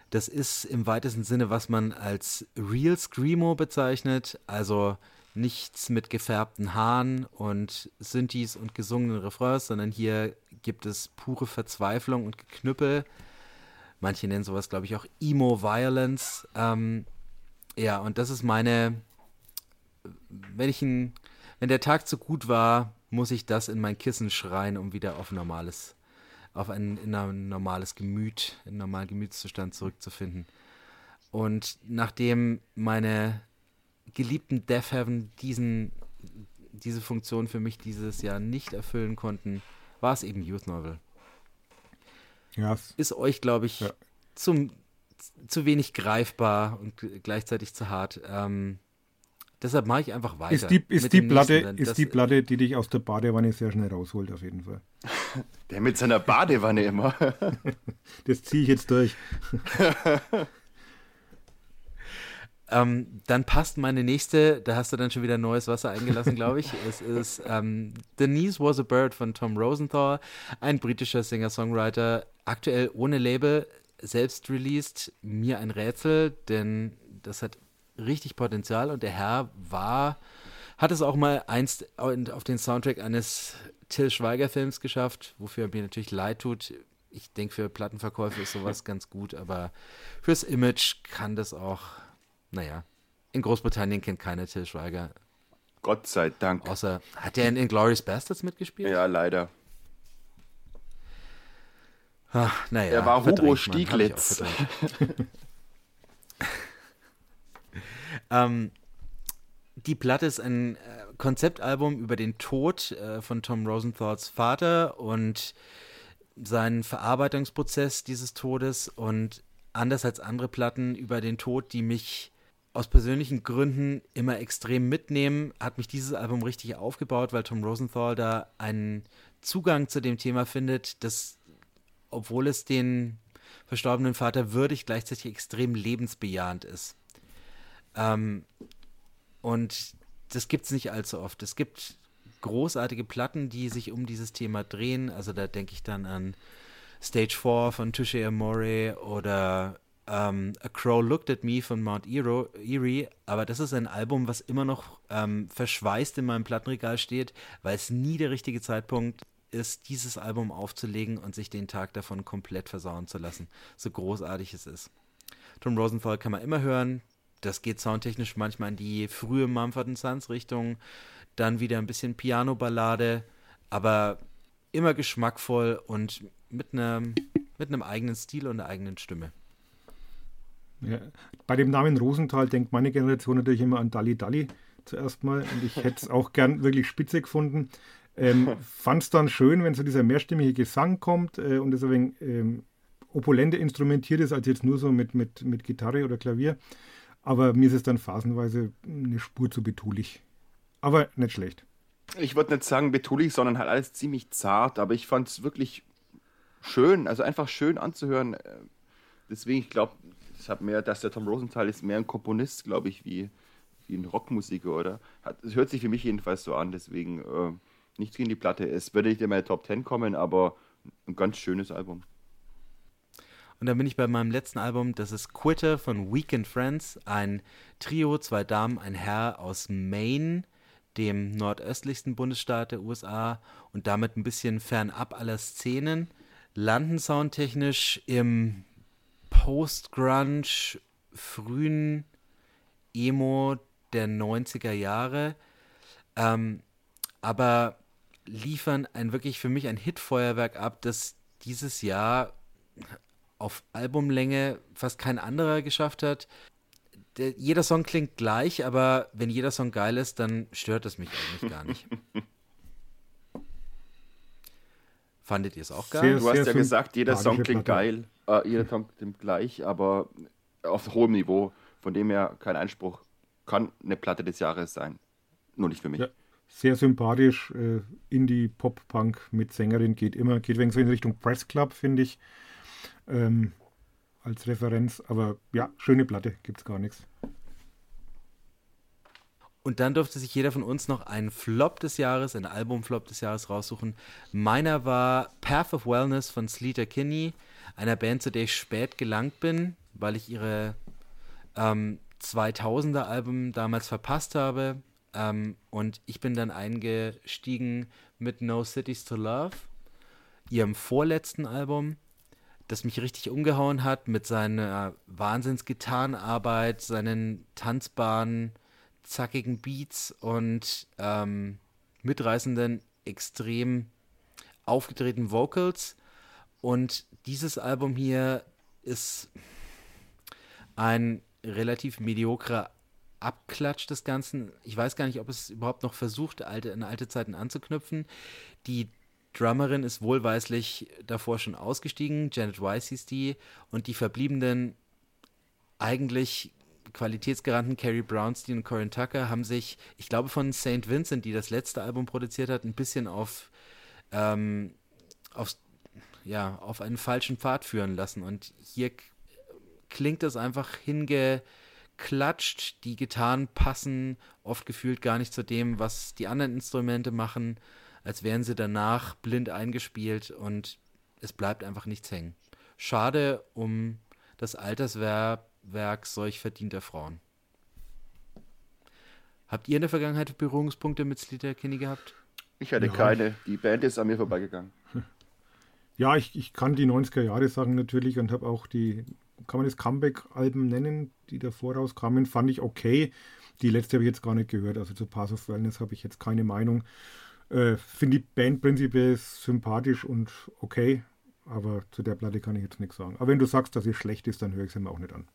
Das ist im weitesten Sinne, was man als Real Screamo bezeichnet. Also nichts mit gefärbten Haaren und Synthes und gesungenen Refrains, sondern hier gibt es pure Verzweiflung und Geknüppel. Manche nennen sowas, glaube ich, auch Emo Violence. Ähm, ja, und das ist meine wenn ich ein, wenn der Tag zu gut war, muss ich das in mein Kissen schreien, um wieder auf normales, auf ein, in ein normales Gemüt, in einen normalen Gemütszustand zurückzufinden. Und nachdem meine geliebten Death Heaven diesen, diese Funktion für mich dieses Jahr nicht erfüllen konnten, war es eben Youth Novel. Ja. Ist euch, glaube ich, ja. zum, zu wenig greifbar und gleichzeitig zu hart. Ähm, Deshalb mache ich einfach weiter. Ist die, ist die Platte, ist die Platte, die dich aus der Badewanne sehr schnell rausholt, auf jeden Fall. Der mit seiner Badewanne immer. das ziehe ich jetzt durch. ähm, dann passt meine nächste, da hast du dann schon wieder neues Wasser eingelassen, glaube ich. es ist ähm, Denise Was a Bird von Tom Rosenthal, ein britischer Singer-Songwriter, aktuell ohne Label, selbst released. Mir ein Rätsel, denn das hat richtig Potenzial und der Herr war, hat es auch mal einst auf den Soundtrack eines Till Schweiger-Films geschafft, wofür er mir natürlich leid tut. Ich denke, für Plattenverkäufe ist sowas ganz gut, aber fürs Image kann das auch, naja, in Großbritannien kennt keiner Till Schweiger. Gott sei Dank. Außer, hat er in Inglourious Bastards mitgespielt? Ja, leider. Ach, naja, er war Hugo Stieglitz. Ähm, die Platte ist ein äh, Konzeptalbum über den Tod äh, von Tom Rosenthals Vater und seinen Verarbeitungsprozess dieses Todes und anders als andere Platten über den Tod, die mich aus persönlichen Gründen immer extrem mitnehmen, hat mich dieses Album richtig aufgebaut, weil Tom Rosenthal da einen Zugang zu dem Thema findet, das, obwohl es den verstorbenen Vater würdig, gleichzeitig extrem lebensbejahend ist. Ähm, und das gibt es nicht allzu oft. Es gibt großartige Platten, die sich um dieses Thema drehen. Also da denke ich dann an Stage 4 von Touche Amore oder ähm, A Crow Looked at Me von Mount Erie. Aber das ist ein Album, was immer noch ähm, verschweißt in meinem Plattenregal steht, weil es nie der richtige Zeitpunkt ist, dieses Album aufzulegen und sich den Tag davon komplett versauen zu lassen. So großartig es ist. Tom Rosenthal kann man immer hören. Das geht soundtechnisch manchmal in die frühe Mumford Sons Richtung. Dann wieder ein bisschen Piano-Ballade, aber immer geschmackvoll und mit einem, mit einem eigenen Stil und einer eigenen Stimme. Ja, bei dem Namen Rosenthal denkt meine Generation natürlich immer an Dalli Dalli zuerst mal und ich hätte es auch gern wirklich spitze gefunden. Ähm, Fand es dann schön, wenn so dieser mehrstimmige Gesang kommt äh, und wenig ähm, opulente instrumentiert ist, als jetzt nur so mit, mit, mit Gitarre oder Klavier. Aber mir ist es dann phasenweise eine Spur zu betulich. Aber nicht schlecht. Ich würde nicht sagen betulich, sondern halt alles ziemlich zart, aber ich fand es wirklich schön, also einfach schön anzuhören. Deswegen, ich glaube, ich habe mehr, dass der Tom Rosenthal ist mehr ein Komponist, glaube ich, wie, wie ein Rockmusiker, oder? Es hört sich für mich jedenfalls so an, deswegen äh, nichts gegen die Platte. Es würde nicht in meine Top 10 kommen, aber ein ganz schönes Album. Und dann bin ich bei meinem letzten Album, das ist Quitter von Weekend Friends, ein Trio, zwei Damen, ein Herr aus Maine, dem nordöstlichsten Bundesstaat der USA und damit ein bisschen fernab aller Szenen. Landen soundtechnisch im Post-Grunge, frühen Emo der 90er Jahre, ähm, aber liefern ein wirklich für mich ein Hitfeuerwerk ab, das dieses Jahr auf Albumlänge fast kein anderer geschafft hat. Der, jeder Song klingt gleich, aber wenn jeder Song geil ist, dann stört es mich eigentlich gar nicht. Fandet ihr es auch geil? Sehr, du hast ja gesagt, jeder Song klingt geil, äh, jeder Song klingt gleich, aber auf hohem Niveau. Von dem her kein Einspruch. Kann eine Platte des Jahres sein. Nur nicht für mich. Ja, sehr sympathisch. Äh, Indie, Pop, Punk mit Sängerin geht immer. Geht wegen so in Richtung Press Club, finde ich ähm, als Referenz. Aber ja, schöne Platte, gibt es gar nichts. Und dann durfte sich jeder von uns noch einen Flop des Jahres, einen Albumflop des Jahres raussuchen. Meiner war Path of Wellness von Sleater Kinney, einer Band, zu der ich spät gelangt bin, weil ich ihre ähm, 2000er Album damals verpasst habe. Ähm, und ich bin dann eingestiegen mit No Cities to Love, ihrem vorletzten Album das mich richtig umgehauen hat mit seiner Wahnsinns-Gitarrenarbeit, seinen tanzbaren, zackigen Beats und ähm, mitreißenden, extrem aufgedrehten Vocals. Und dieses Album hier ist ein relativ mediokrer Abklatsch des Ganzen. Ich weiß gar nicht, ob es überhaupt noch versucht, alte, in alte Zeiten anzuknüpfen. Die Drummerin ist wohlweislich davor schon ausgestiegen, Janet Weiss hieß die, und die verbliebenen eigentlich Qualitätsgaranten Carrie Brownstein und Corin Tucker haben sich, ich glaube von St. Vincent, die das letzte Album produziert hat, ein bisschen auf, ähm, auf, ja, auf einen falschen Pfad führen lassen. Und hier klingt das einfach hingeklatscht. Die Gitarren passen oft gefühlt gar nicht zu dem, was die anderen Instrumente machen als wären sie danach blind eingespielt und es bleibt einfach nichts hängen. Schade um das Alterswerk solch verdienter Frauen. Habt ihr in der Vergangenheit Berührungspunkte mit Slater Kinney gehabt? Ich hatte ja. keine. Die Band ist an mir vorbeigegangen. Ja, ich, ich kann die 90er Jahre sagen natürlich und habe auch die, kann man das Comeback-Alben nennen, die davor rauskamen, fand ich okay. Die letzte habe ich jetzt gar nicht gehört. Also zu Pass of Wellness habe ich jetzt keine Meinung. Äh, Finde die Band prinzipiell sympathisch und okay, aber zu der Platte kann ich jetzt nichts sagen. Aber wenn du sagst, dass sie schlecht ist, dann höre ich sie mir auch nicht an.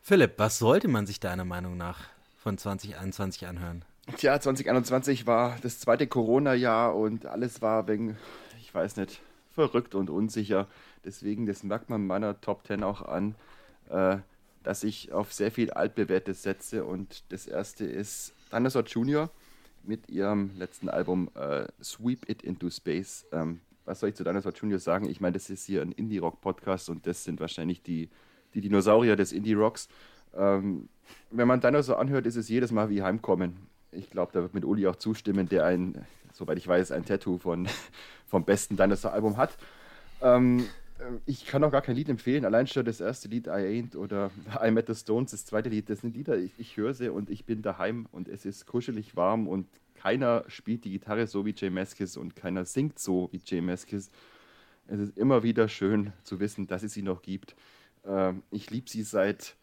Philipp, was sollte man sich deiner Meinung nach von 2021 anhören? Tja, 2021 war das zweite Corona-Jahr und alles war wegen, ich weiß nicht, verrückt und unsicher. Deswegen, das merkt man meiner Top 10 auch an, äh, dass ich auf sehr viel Altbewährtes setze. Und das erste ist Dinosaur Junior mit ihrem letzten Album äh, Sweep It Into Space. Ähm, was soll ich zu Dinosaur Junior sagen? Ich meine, das ist hier ein Indie-Rock-Podcast und das sind wahrscheinlich die, die Dinosaurier des Indie-Rocks. Ähm, wenn man Dinosaur anhört, ist es jedes Mal wie Heimkommen. Ich glaube, da wird mit Uli auch zustimmen, der ein, soweit ich weiß, ein Tattoo von, vom besten Dinosaur-Album hat. Ähm, ich kann auch gar kein Lied empfehlen. Allein schon das erste Lied, I Ain't oder I Met the Stones, das zweite Lied, das sind Lieder, ich, ich höre sie und ich bin daheim und es ist kuschelig warm und keiner spielt die Gitarre so wie Jay Maskis und keiner singt so wie Jay Maskis. Es ist immer wieder schön zu wissen, dass es sie noch gibt. Ähm, ich liebe sie seit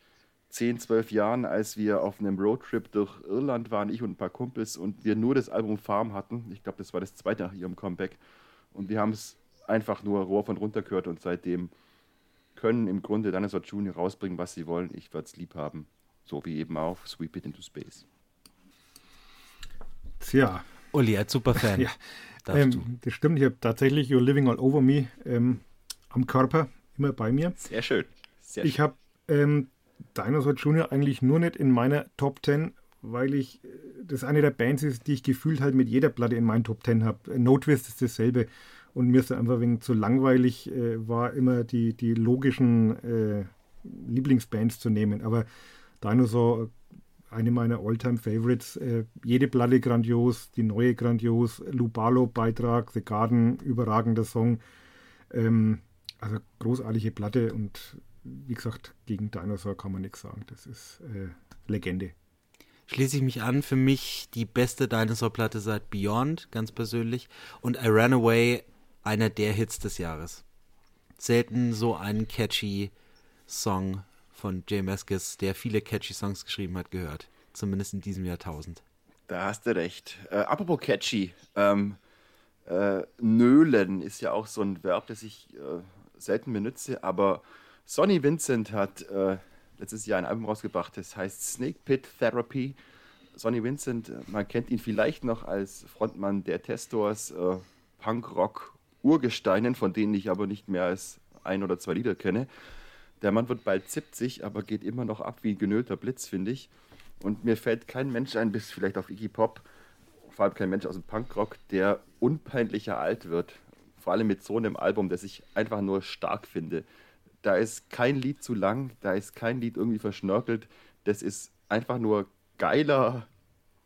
10, 12 Jahren, als wir auf einem Roadtrip durch Irland waren, ich und ein paar Kumpels, und wir nur das Album Farm hatten. Ich glaube, das war das zweite nach ihrem Comeback. Und wir haben es einfach nur Rohr von runter gehört und seitdem können im Grunde Dinosaur Junior rausbringen, was sie wollen. Ich werde es lieb haben. So wie eben auch Sweep It Into Space. Tja. Uli, als Superfan. ja. Ähm, das stimmt, ich habe tatsächlich You're Living All Over Me ähm, am Körper, immer bei mir. Sehr schön. Sehr ich habe ähm, Dinosaur Junior eigentlich nur nicht in meiner Top 10, weil ich äh, das eine der Bands ist, die ich gefühlt halt mit jeder Platte in meinen Top 10 habe. No Twist ist dasselbe. Und mir ist einfach wegen zu langweilig, äh, war immer die, die logischen äh, Lieblingsbands zu nehmen. Aber Dinosaur eine meiner Alltime favorites Äh, jede Platte grandios, die neue grandios, Lubalo-Beitrag, The Garden, überragender Song. Ähm, also großartige Platte und wie gesagt, gegen Dinosaur kann man nichts sagen. Das ist äh, Legende. Schließe ich mich an, für mich die beste Dinosaur-Platte seit Beyond, ganz persönlich. Und I Ran Away, einer der Hits des Jahres. Selten so einen catchy Song von Jay Maskis, der viele catchy Songs geschrieben hat, gehört. Zumindest in diesem Jahrtausend. Da hast du recht. Äh, apropos catchy, ähm, äh, nölen ist ja auch so ein Verb, das ich äh, selten benutze, aber Sonny Vincent hat äh, letztes Jahr ein Album rausgebracht, das heißt Snake Pit Therapy. Sonny Vincent, äh, man kennt ihn vielleicht noch als Frontmann der Testors, äh, Punk-Rock Urgesteinen, von denen ich aber nicht mehr als ein oder zwei Lieder kenne. Der Mann wird bald 70, aber geht immer noch ab wie ein genölter Blitz, finde ich. Und mir fällt kein Mensch ein, bis vielleicht auf Iggy Pop, vor allem kein Mensch aus dem Punkrock, der unpeinlicher alt wird. Vor allem mit so einem Album, das ich einfach nur stark finde. Da ist kein Lied zu lang, da ist kein Lied irgendwie verschnörkelt. Das ist einfach nur geiler,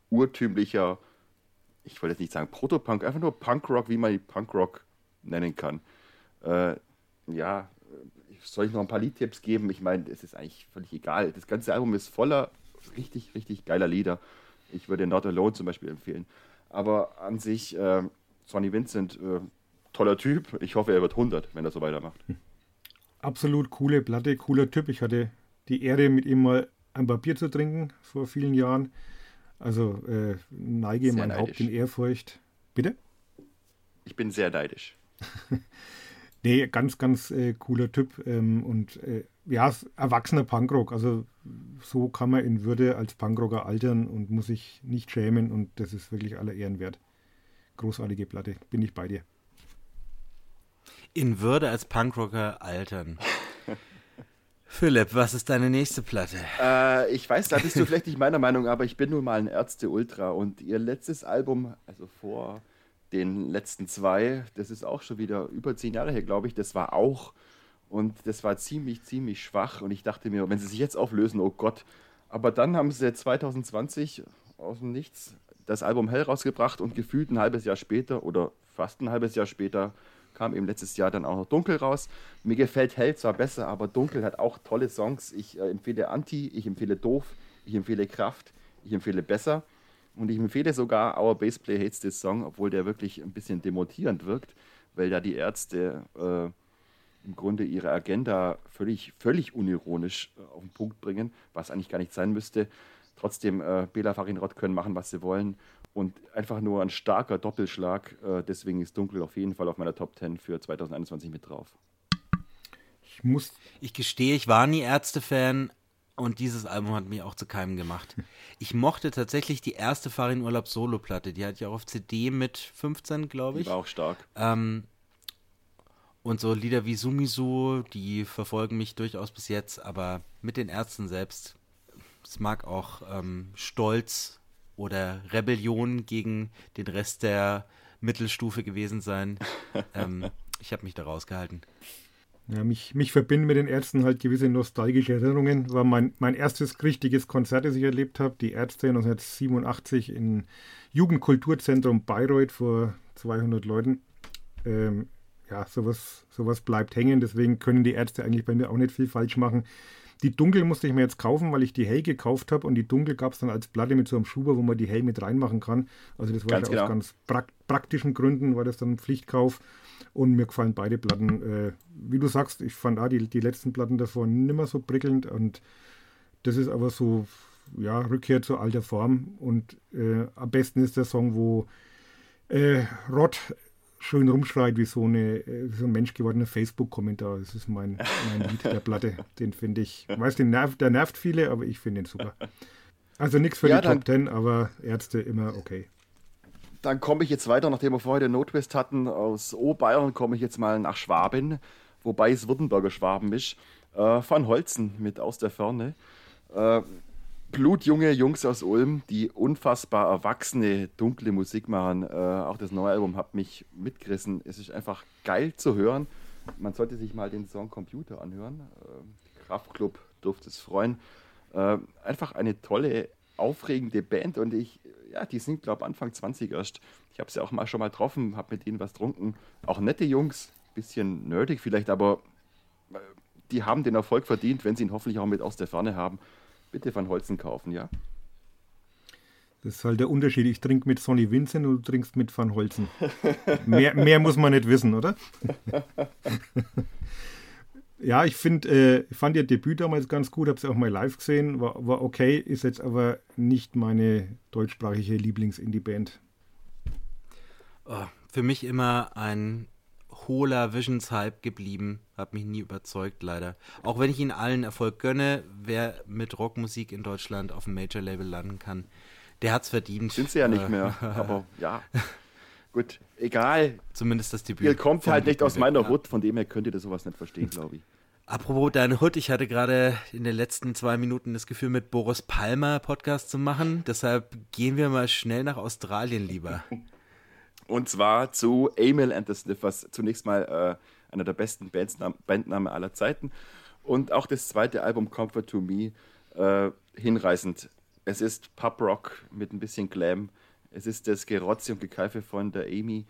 urtümlicher, ich wollte jetzt nicht sagen Protopunk, einfach nur Punkrock, wie man Punkrock nennen kann. Äh, ja, soll ich noch ein paar Liedtipps geben? Ich meine, es ist eigentlich völlig egal. Das ganze Album ist voller richtig, richtig geiler Lieder. Ich würde Not Alone zum Beispiel empfehlen. Aber an sich, äh, Sonny Vincent, äh, toller Typ. Ich hoffe, er wird 100, wenn er so weitermacht. Absolut coole Platte, cooler Typ. Ich hatte die Ehre, mit ihm mal ein Papier zu trinken vor vielen Jahren. Also äh, neige sehr mein neidisch. Haupt in Ehrfurcht. Bitte? Ich bin sehr neidisch. Nee, ganz, ganz äh, cooler Typ ähm, und äh, ja, erwachsener Punkrock. Also so kann man in Würde als Punkrocker altern und muss sich nicht schämen und das ist wirklich aller Ehren wert. Großartige Platte, bin ich bei dir. In Würde als Punkrocker altern. Philipp, was ist deine nächste Platte? Äh, ich weiß, da bist du vielleicht nicht meiner Meinung, aber ich bin nun mal ein Ärzte-Ultra und ihr letztes Album, also vor den letzten zwei, das ist auch schon wieder über zehn Jahre her, glaube ich, das war auch und das war ziemlich, ziemlich schwach und ich dachte mir, wenn sie sich jetzt auflösen, oh Gott. Aber dann haben sie 2020 aus dem Nichts das Album Hell rausgebracht und gefühlt ein halbes Jahr später oder fast ein halbes Jahr später kam eben letztes Jahr dann auch noch Dunkel raus. Mir gefällt Hell zwar besser, aber Dunkel hat auch tolle Songs. Ich äh, empfehle Anti, ich empfehle Doof, ich empfehle Kraft, ich empfehle Besser. Und ich empfehle sogar Our Bass Play Hates This Song, obwohl der wirklich ein bisschen demotivierend wirkt, weil da die Ärzte äh, im Grunde ihre Agenda völlig, völlig unironisch äh, auf den Punkt bringen, was eigentlich gar nicht sein müsste. Trotzdem, äh, Bela Farinrod können machen, was sie wollen. Und einfach nur ein starker Doppelschlag. Äh, deswegen ist Dunkel auf jeden Fall auf meiner Top 10 für 2021 mit drauf. Ich muss. Ich gestehe, ich war nie Ärzte-Fan, und dieses Album hat mich auch zu keinem gemacht. Ich mochte tatsächlich die erste Farin Urlaub Solo-Platte. Die hat ja auch auf CD mit 15, glaube ich. Die war auch stark. Ähm, und so Lieder wie Sumisu, die verfolgen mich durchaus bis jetzt, aber mit den Ärzten selbst, es mag auch ähm, Stolz oder Rebellion gegen den Rest der Mittelstufe gewesen sein. ähm, ich habe mich da rausgehalten. Ja, mich, mich verbinden mit den Ärzten halt gewisse nostalgische Erinnerungen. War mein, mein erstes richtiges Konzert, das ich erlebt habe. Die Ärzte 1987 im Jugendkulturzentrum Bayreuth vor 200 Leuten. Ähm, ja, sowas, sowas bleibt hängen. Deswegen können die Ärzte eigentlich bei mir auch nicht viel falsch machen. Die Dunkel musste ich mir jetzt kaufen, weil ich die Hell gekauft habe und die Dunkel gab es dann als Platte mit so einem Schuber, wo man die Hell mit reinmachen kann. Also das war ganz genau. aus ganz prak praktischen Gründen, war das dann ein Pflichtkauf. Und mir gefallen beide Platten. Äh, wie du sagst, ich fand auch die, die letzten Platten davon nicht mehr so prickelnd. Und das ist aber so, ja, Rückkehr zur alter Form. Und äh, am besten ist der Song, wo äh, Rod schön rumschreit wie so, eine, äh, so ein menschgewordener Facebook-Kommentar. Das ist mein, mein Lied der Platte. Den finde ich, weiß, den nervt, der nervt viele, aber ich finde ihn super. Also nichts für ja, die Top Ten, aber Ärzte immer okay. Dann komme ich jetzt weiter, nachdem wir vorher den Notwest hatten. Aus Oberbayern komme ich jetzt mal nach Schwaben, wobei es Württemberger Schwaben ist. Äh, Van Holzen mit Aus der Ferne. Äh, blutjunge Jungs aus Ulm, die unfassbar erwachsene, dunkle Musik machen. Äh, auch das neue Album hat mich mitgerissen. Es ist einfach geil zu hören. Man sollte sich mal den Song Computer anhören. Äh, Kraftclub durfte es freuen. Äh, einfach eine tolle, aufregende Band und ich ja, die sind, glaube ich, Anfang 20 erst. Ich habe sie auch mal schon mal getroffen, habe mit denen was getrunken. Auch nette Jungs, bisschen nerdig vielleicht, aber äh, die haben den Erfolg verdient, wenn sie ihn hoffentlich auch mit aus der Ferne haben. Bitte von Holzen kaufen, ja? Das ist halt der Unterschied. Ich trinke mit Sonny Vincent und du trinkst mit Van Holzen. mehr, mehr muss man nicht wissen, oder? Ja, ich finde, äh, fand ihr Debüt damals ganz gut, habe sie auch mal live gesehen, war, war okay, ist jetzt aber nicht meine deutschsprachige Lieblings-Indie-Band. Oh, für mich immer ein hohler Visions-Hype geblieben, hat mich nie überzeugt, leider. Auch wenn ich ihnen allen Erfolg gönne, wer mit Rockmusik in Deutschland auf dem Major-Label landen kann, der hat's verdient. Sind sie ja nicht mehr, aber ja. Gut, egal. Zumindest das Debüt. Ihr kommt halt nicht aus meiner. Hut, von dem her könnt ihr das sowas nicht verstehen, glaube ich. Apropos deine Hut, ich hatte gerade in den letzten zwei Minuten das Gefühl, mit Boris Palmer Podcast zu machen. Deshalb gehen wir mal schnell nach Australien lieber. Und zwar zu Emil and the Sniffers. Zunächst mal äh, einer der besten Bandnamen aller Zeiten. Und auch das zweite Album Comfort to Me äh, hinreißend. Es ist Pub Rock mit ein bisschen Glam es ist das Gerotze und Gekeife von der Amy.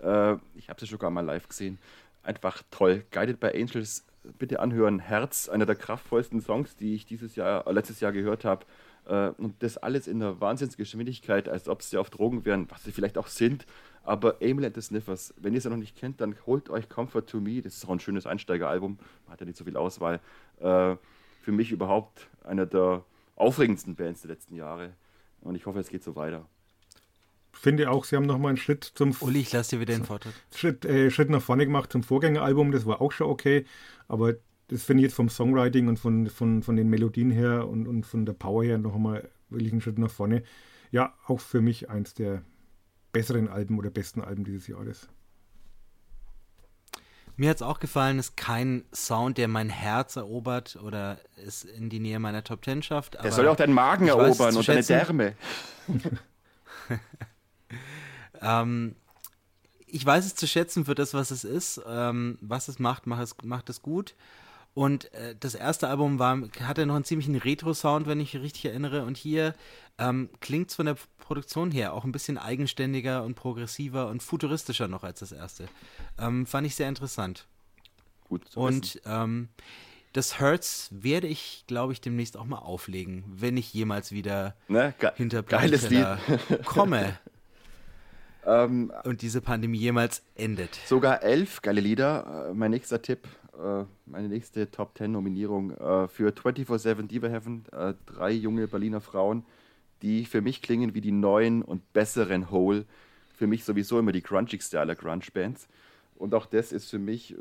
Äh, ich habe sie sogar mal live gesehen. Einfach toll. Guided by Angels, bitte anhören. Herz, einer der kraftvollsten Songs, die ich dieses Jahr, äh, letztes Jahr gehört habe. Äh, und das alles in einer Wahnsinnsgeschwindigkeit, als ob sie auf Drogen wären, was sie vielleicht auch sind. Aber Emil and the Sniffers, wenn ihr sie noch nicht kennt, dann holt euch Comfort to Me. Das ist auch ein schönes Einsteigeralbum. Man hat ja nicht so viel Auswahl. Äh, für mich überhaupt einer der aufregendsten Bands der letzten Jahre. Und ich hoffe, es geht so weiter finde auch, sie haben nochmal einen Schritt zum. Uli, ich lasse dir wieder den Vortritt. Schritt, äh, Schritt nach vorne gemacht zum Vorgängeralbum, das war auch schon okay. Aber das finde ich jetzt vom Songwriting und von, von, von den Melodien her und, und von der Power her nochmal wirklich einen Schritt nach vorne. Ja, auch für mich eins der besseren Alben oder besten Alben dieses Jahres. Mir hat es auch gefallen, ist kein Sound, der mein Herz erobert oder es in die Nähe meiner Top Ten schafft. Der soll auch deinen Magen erobern und deine Därme. Ähm, ich weiß es zu schätzen für das, was es ist. Ähm, was es macht, macht es, macht es gut. Und äh, das erste Album war, hatte noch einen ziemlichen Retro-Sound, wenn ich richtig erinnere. Und hier ähm, klingt es von der Produktion her auch ein bisschen eigenständiger und progressiver und futuristischer noch als das erste. Ähm, fand ich sehr interessant. Gut. und ähm, das Hurts werde ich, glaube ich, demnächst auch mal auflegen, wenn ich jemals wieder ne? Ge hinter Geiles Lied. komme. Ähm, und diese Pandemie jemals endet. Sogar elf geile Lieder. Äh, mein nächster Tipp, äh, meine nächste Top Ten Nominierung äh, für 24-7 Diva Heaven. Äh, drei junge Berliner Frauen, die für mich klingen wie die neuen und besseren Hole. Für mich sowieso immer die grungigste aller Grunge-Bands. Und auch das ist für mich äh,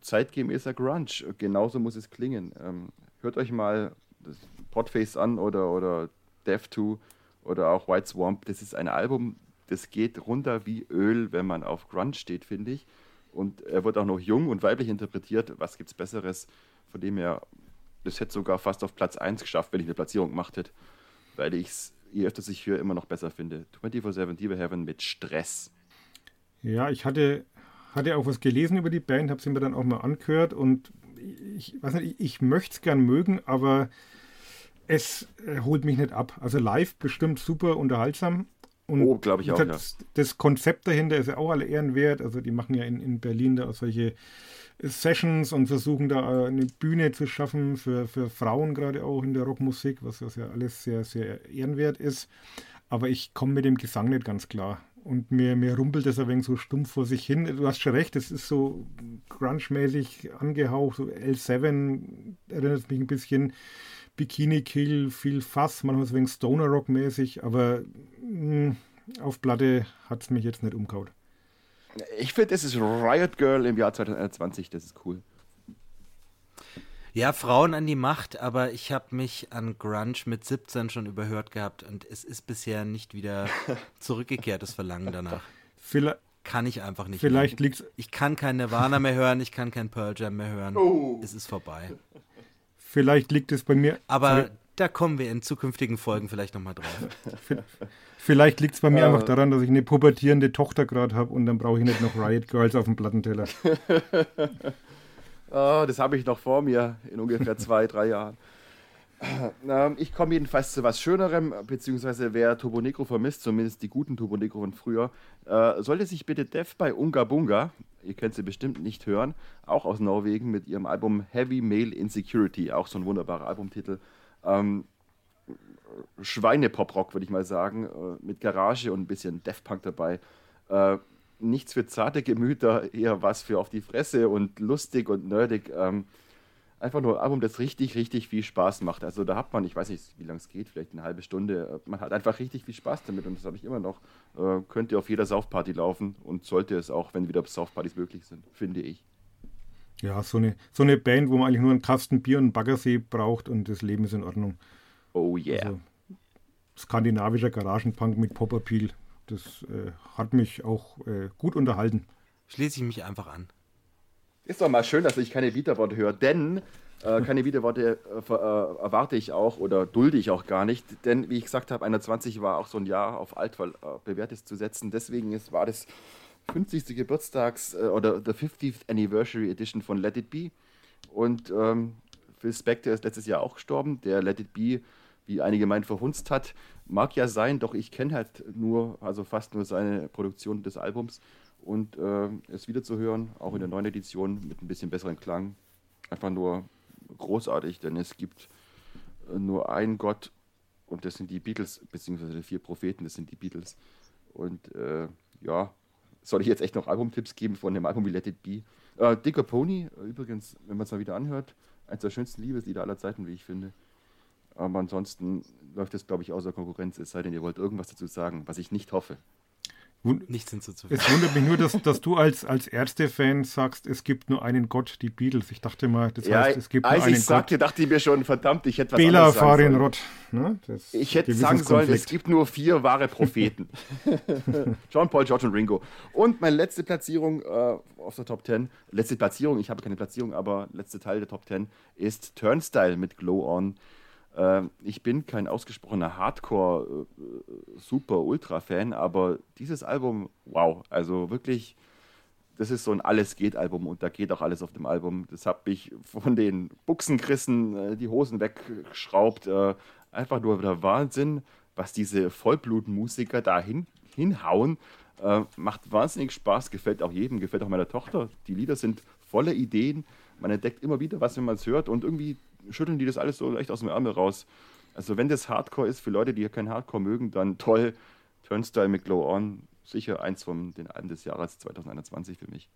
zeitgemäßer Grunge. Genauso muss es klingen. Ähm, hört euch mal das Podface an oder, oder Death 2 oder auch White Swamp. Das ist ein Album, das geht runter wie Öl, wenn man auf Grunge steht, finde ich. Und er wird auch noch jung und weiblich interpretiert. Was gibt es Besseres? Von dem her, das hätte sogar fast auf Platz 1 geschafft, wenn ich eine Platzierung gemacht hätte. Weil ich es je öfter ich höre, immer noch besser finde. 24-7 Diva Heaven mit Stress. Ja, ich hatte, hatte auch was gelesen über die Band, habe sie mir dann auch mal angehört und ich weiß nicht, ich, ich möchte es gern mögen, aber es äh, holt mich nicht ab. Also live bestimmt super unterhaltsam. Und oh, glaube ich auch. Das, ja. das, Konzept dahinter ist ja auch alle ehrenwert. Also die machen ja in, in Berlin da auch solche Sessions und versuchen da eine Bühne zu schaffen für, für Frauen gerade auch in der Rockmusik, was das ja alles sehr, sehr ehrenwert ist. Aber ich komme mit dem Gesang nicht ganz klar. Und mir, mir rumpelt das ein wenig so stumpf vor sich hin. Du hast schon recht, es ist so grunge-mäßig angehaucht. So L7 erinnert mich ein bisschen Bikini Kill, viel Fass, manchmal so ein wenig Stoner Rock mäßig, aber mh, hm, auf Platte hat es mich jetzt nicht umgehauen. Ich finde, das ist Riot Girl im Jahr 2020, das ist cool. Ja, Frauen an die Macht, aber ich habe mich an Grunge mit 17 schon überhört gehabt und es ist bisher nicht wieder zurückgekehrt, das Verlangen danach. Vielleicht, kann ich einfach nicht. Vielleicht liegt Ich kann kein Nirvana mehr hören, ich kann kein Pearl Jam mehr hören. Oh. Es ist vorbei. Vielleicht liegt es bei mir. Aber Sorry. da kommen wir in zukünftigen Folgen vielleicht nochmal drauf. Vielleicht liegt es bei mir einfach daran, dass ich eine pubertierende Tochter gerade habe und dann brauche ich nicht noch Riot Girls auf dem Plattenteller. oh, das habe ich noch vor mir in ungefähr zwei, drei Jahren. Ähm, ich komme jedenfalls zu was Schönerem, beziehungsweise wer Turbo Negro vermisst, zumindest die guten Turbo Negro von früher, äh, sollte sich bitte Def bei Unga Bunga, ihr könnt sie bestimmt nicht hören, auch aus Norwegen mit ihrem Album Heavy Male Insecurity, auch so ein wunderbarer Albumtitel, ähm, Schweine-Pop-Rock, würde ich mal sagen, äh, mit Garage und ein bisschen Punk dabei. Äh, nichts für zarte Gemüter, eher was für auf die Fresse und lustig und nerdig. Ähm, einfach nur ein Album, das richtig, richtig viel Spaß macht. Also da hat man, ich weiß nicht, wie lange es geht, vielleicht eine halbe Stunde. Man hat einfach richtig viel Spaß damit und das habe ich immer noch. Äh, könnte auf jeder Saufparty laufen und sollte es auch, wenn wieder Saufpartys möglich sind, finde ich. Ja, so eine, so eine Band, wo man eigentlich nur einen Kasten Bier und einen Baggersee braucht und das Leben ist in Ordnung. Oh yeah. Also, skandinavischer Garagenpunk mit Pop-Appeal. Das äh, hat mich auch äh, gut unterhalten. Schließe ich mich einfach an. Ist doch mal schön, dass ich keine Wiederworte höre, denn äh, keine Wiederworte äh, erwarte ich auch oder dulde ich auch gar nicht, denn wie ich gesagt habe, 21 war auch so ein Jahr auf alt äh, bewährtes zu setzen. Deswegen ist, war das 50. Geburtstags äh, oder the 50th Anniversary Edition von Let It Be. Und ähm, Phil Spector ist letztes Jahr auch gestorben, der Let It Be wie einige meinen, verhunzt hat. Mag ja sein, doch ich kenne halt nur, also fast nur seine Produktion des Albums. Und äh, es wieder zu hören, auch in der neuen Edition mit ein bisschen besseren Klang, einfach nur großartig, denn es gibt äh, nur einen Gott und das sind die Beatles, beziehungsweise die vier Propheten, das sind die Beatles. Und äh, ja, soll ich jetzt echt noch Albumtipps geben von dem Album wie Let It Be? Äh, Dicker Pony, übrigens, wenn man es mal wieder anhört, eines der schönsten Liebeslieder aller Zeiten, wie ich finde. Aber ansonsten läuft es, glaube ich, außer Konkurrenz, es sei denn, ihr wollt irgendwas dazu sagen, was ich nicht hoffe. Wund Nichts hinzuzufügen. Es wundert mich nur, dass, dass du als, als Ärzte-Fan sagst, es gibt nur einen Gott, die Beatles. Ich dachte mal, das ja, heißt, es gibt nur einen ich sagte, Gott. dachte ich mir schon, verdammt, ich hätte was Bela Farin Rott. Ne? Ich hätte sagen sollen, es gibt nur vier wahre Propheten. John Paul, George und Ringo. Und meine letzte Platzierung äh, aus der Top 10, letzte Platzierung, ich habe keine Platzierung, aber letzte Teil der Top 10 ist Turnstyle mit Glow On. Äh, ich bin kein ausgesprochener Hardcore, äh, Ultra-Fan, aber dieses Album, wow, also wirklich, das ist so ein Alles-Geht-Album und da geht auch alles auf dem Album. Das habe ich von den Buchsenkrissen äh, die Hosen weggeschraubt. Äh, einfach nur der Wahnsinn, was diese Vollblutmusiker da hin, hinhauen. Äh, macht wahnsinnig Spaß, gefällt auch jedem, gefällt auch meiner Tochter. Die Lieder sind voller Ideen. Man entdeckt immer wieder was, wenn man es hört und irgendwie schütteln die das alles so echt aus dem Ärmel raus. Also wenn das Hardcore ist, für Leute, die kein Hardcore mögen, dann toll. Turnstyle mit Glow On, sicher eins von den Alben des Jahres 2021 für mich.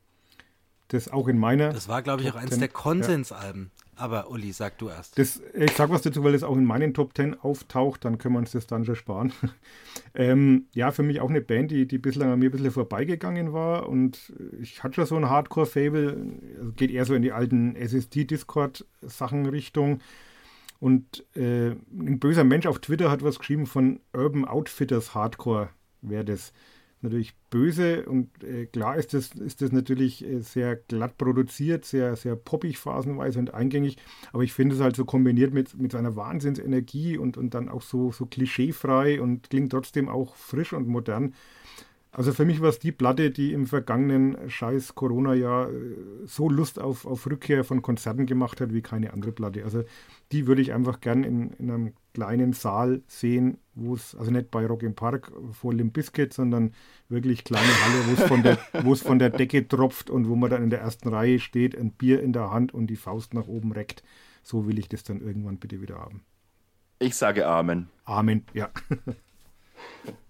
Das auch in meiner. Das war, glaube ich, auch eins der Konsensalben. Ja. Aber Uli, sag du erst. Das, ich sag was dazu, weil das auch in meinen Top Ten auftaucht, dann können wir uns das dann schon sparen. ähm, ja, für mich auch eine Band, die, die bislang an mir ein bisschen vorbeigegangen war. Und ich hatte schon so ein Hardcore-Fable. Also geht eher so in die alten SSD-Discord-Sachen Richtung. Und äh, ein böser Mensch auf Twitter hat was geschrieben von Urban Outfitters Hardcore, wäre das natürlich böse und äh, klar ist das, ist das natürlich äh, sehr glatt produziert, sehr, sehr poppig phasenweise und eingängig, aber ich finde es halt so kombiniert mit, mit seiner Wahnsinnsenergie und, und dann auch so, so klischeefrei und klingt trotzdem auch frisch und modern. Also für mich war es die Platte, die im vergangenen scheiß Corona-Jahr äh, so Lust auf, auf Rückkehr von Konzerten gemacht hat wie keine andere Platte. Also die würde ich einfach gern in, in einem kleinen Saal sehen, wo es, also nicht bei Rock im Park vor Limp Bizkit, sondern wirklich kleine Halle, wo es von der, wo es von der Decke tropft und wo man dann in der ersten Reihe steht, ein Bier in der Hand und die Faust nach oben reckt. So will ich das dann irgendwann bitte wieder haben. Ich sage Amen. Amen, ja.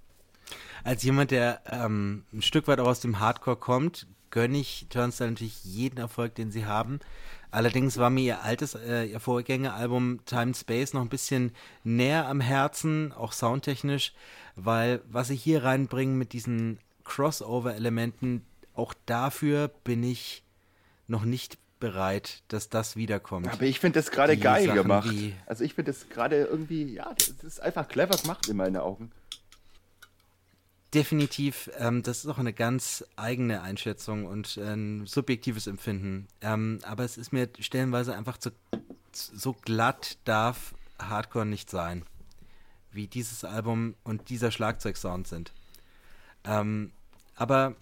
Als jemand, der ähm, ein Stück weit auch aus dem Hardcore kommt, gönne ich Turnstile natürlich jeden Erfolg, den sie haben. Allerdings war mir ihr altes, äh, ihr Vorgängeralbum Time and Space noch ein bisschen näher am Herzen, auch soundtechnisch, weil was sie hier reinbringen mit diesen Crossover-Elementen, auch dafür bin ich noch nicht bereit, dass das wiederkommt. Aber ich finde das gerade geil Sachen gemacht. Also ich finde das gerade irgendwie, ja, das ist einfach clever gemacht in meinen Augen. Definitiv, ähm, das ist auch eine ganz eigene Einschätzung und ein subjektives Empfinden. Ähm, aber es ist mir stellenweise einfach zu, so glatt darf Hardcore nicht sein, wie dieses Album und dieser Schlagzeugsound sind. Ähm, aber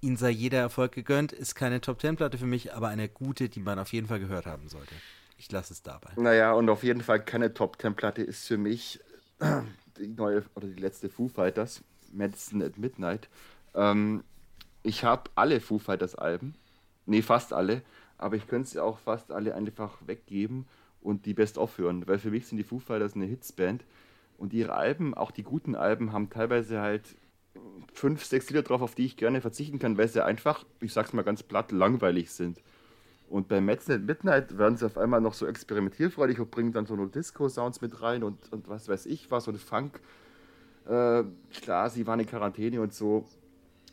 ihnen sei jeder Erfolg gegönnt, ist keine Top-10-Platte für mich, aber eine gute, die man auf jeden Fall gehört haben sollte. Ich lasse es dabei. Naja, und auf jeden Fall keine Top-10-Platte ist für mich die neue oder die letzte Foo Fighters, Medicine at Midnight. Ähm, ich habe alle Foo Fighters Alben, nee, fast alle, aber ich könnte sie auch fast alle einfach weggeben und die Best-of hören, weil für mich sind die Foo Fighters eine Hitsband und ihre Alben, auch die guten Alben, haben teilweise halt fünf, sechs Lieder drauf, auf die ich gerne verzichten kann, weil sie einfach, ich sag's mal ganz platt, langweilig sind. Und bei Medicine at Midnight werden sie auf einmal noch so experimentierfreudig und bringen dann so nur Disco-Sounds mit rein und, und was weiß ich was und Funk. Äh, klar, sie waren in Quarantäne und so.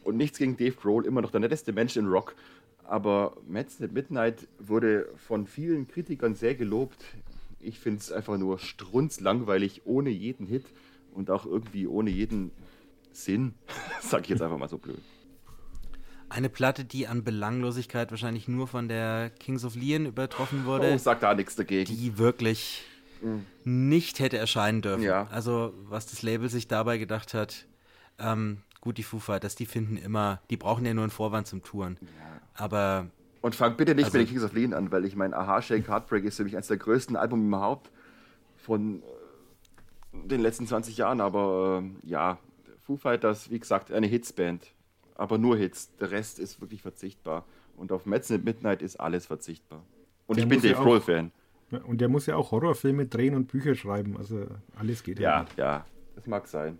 Und nichts gegen Dave Grohl, immer noch der netteste Mensch in Rock. Aber Medicine at Midnight wurde von vielen Kritikern sehr gelobt. Ich finde es einfach nur strunzlangweilig, ohne jeden Hit und auch irgendwie ohne jeden Sinn. Sag ich jetzt einfach mal so blöd. Eine Platte, die an Belanglosigkeit wahrscheinlich nur von der Kings of Leon übertroffen wurde. Oh, sag da nichts dagegen. die wirklich nicht hätte erscheinen dürfen. Ja. Also, was das Label sich dabei gedacht hat, ähm, gut, die Foo Fighters, die finden immer, die brauchen ja nur einen Vorwand zum Touren. Aber Und fang bitte nicht Also- mit den Kings of Leon an, weil ich mein Aha Shake Heartbreak ist für mich eines der größten Alben überhaupt von äh, den letzten 20 Jahren. Aber äh, ja, Foo Fighters, wie gesagt, eine Hitsband. Aber nur Hits. Der Rest ist wirklich verzichtbar. Und auf Medicine at Midnight ist alles verzichtbar. Und Der ich bin ja Dave auch- Grohl-Fan. Ja, Und der muss ja auch Horrorfilme drehen und Bücher schreiben. Also alles geht Ja, ja, das mag sein.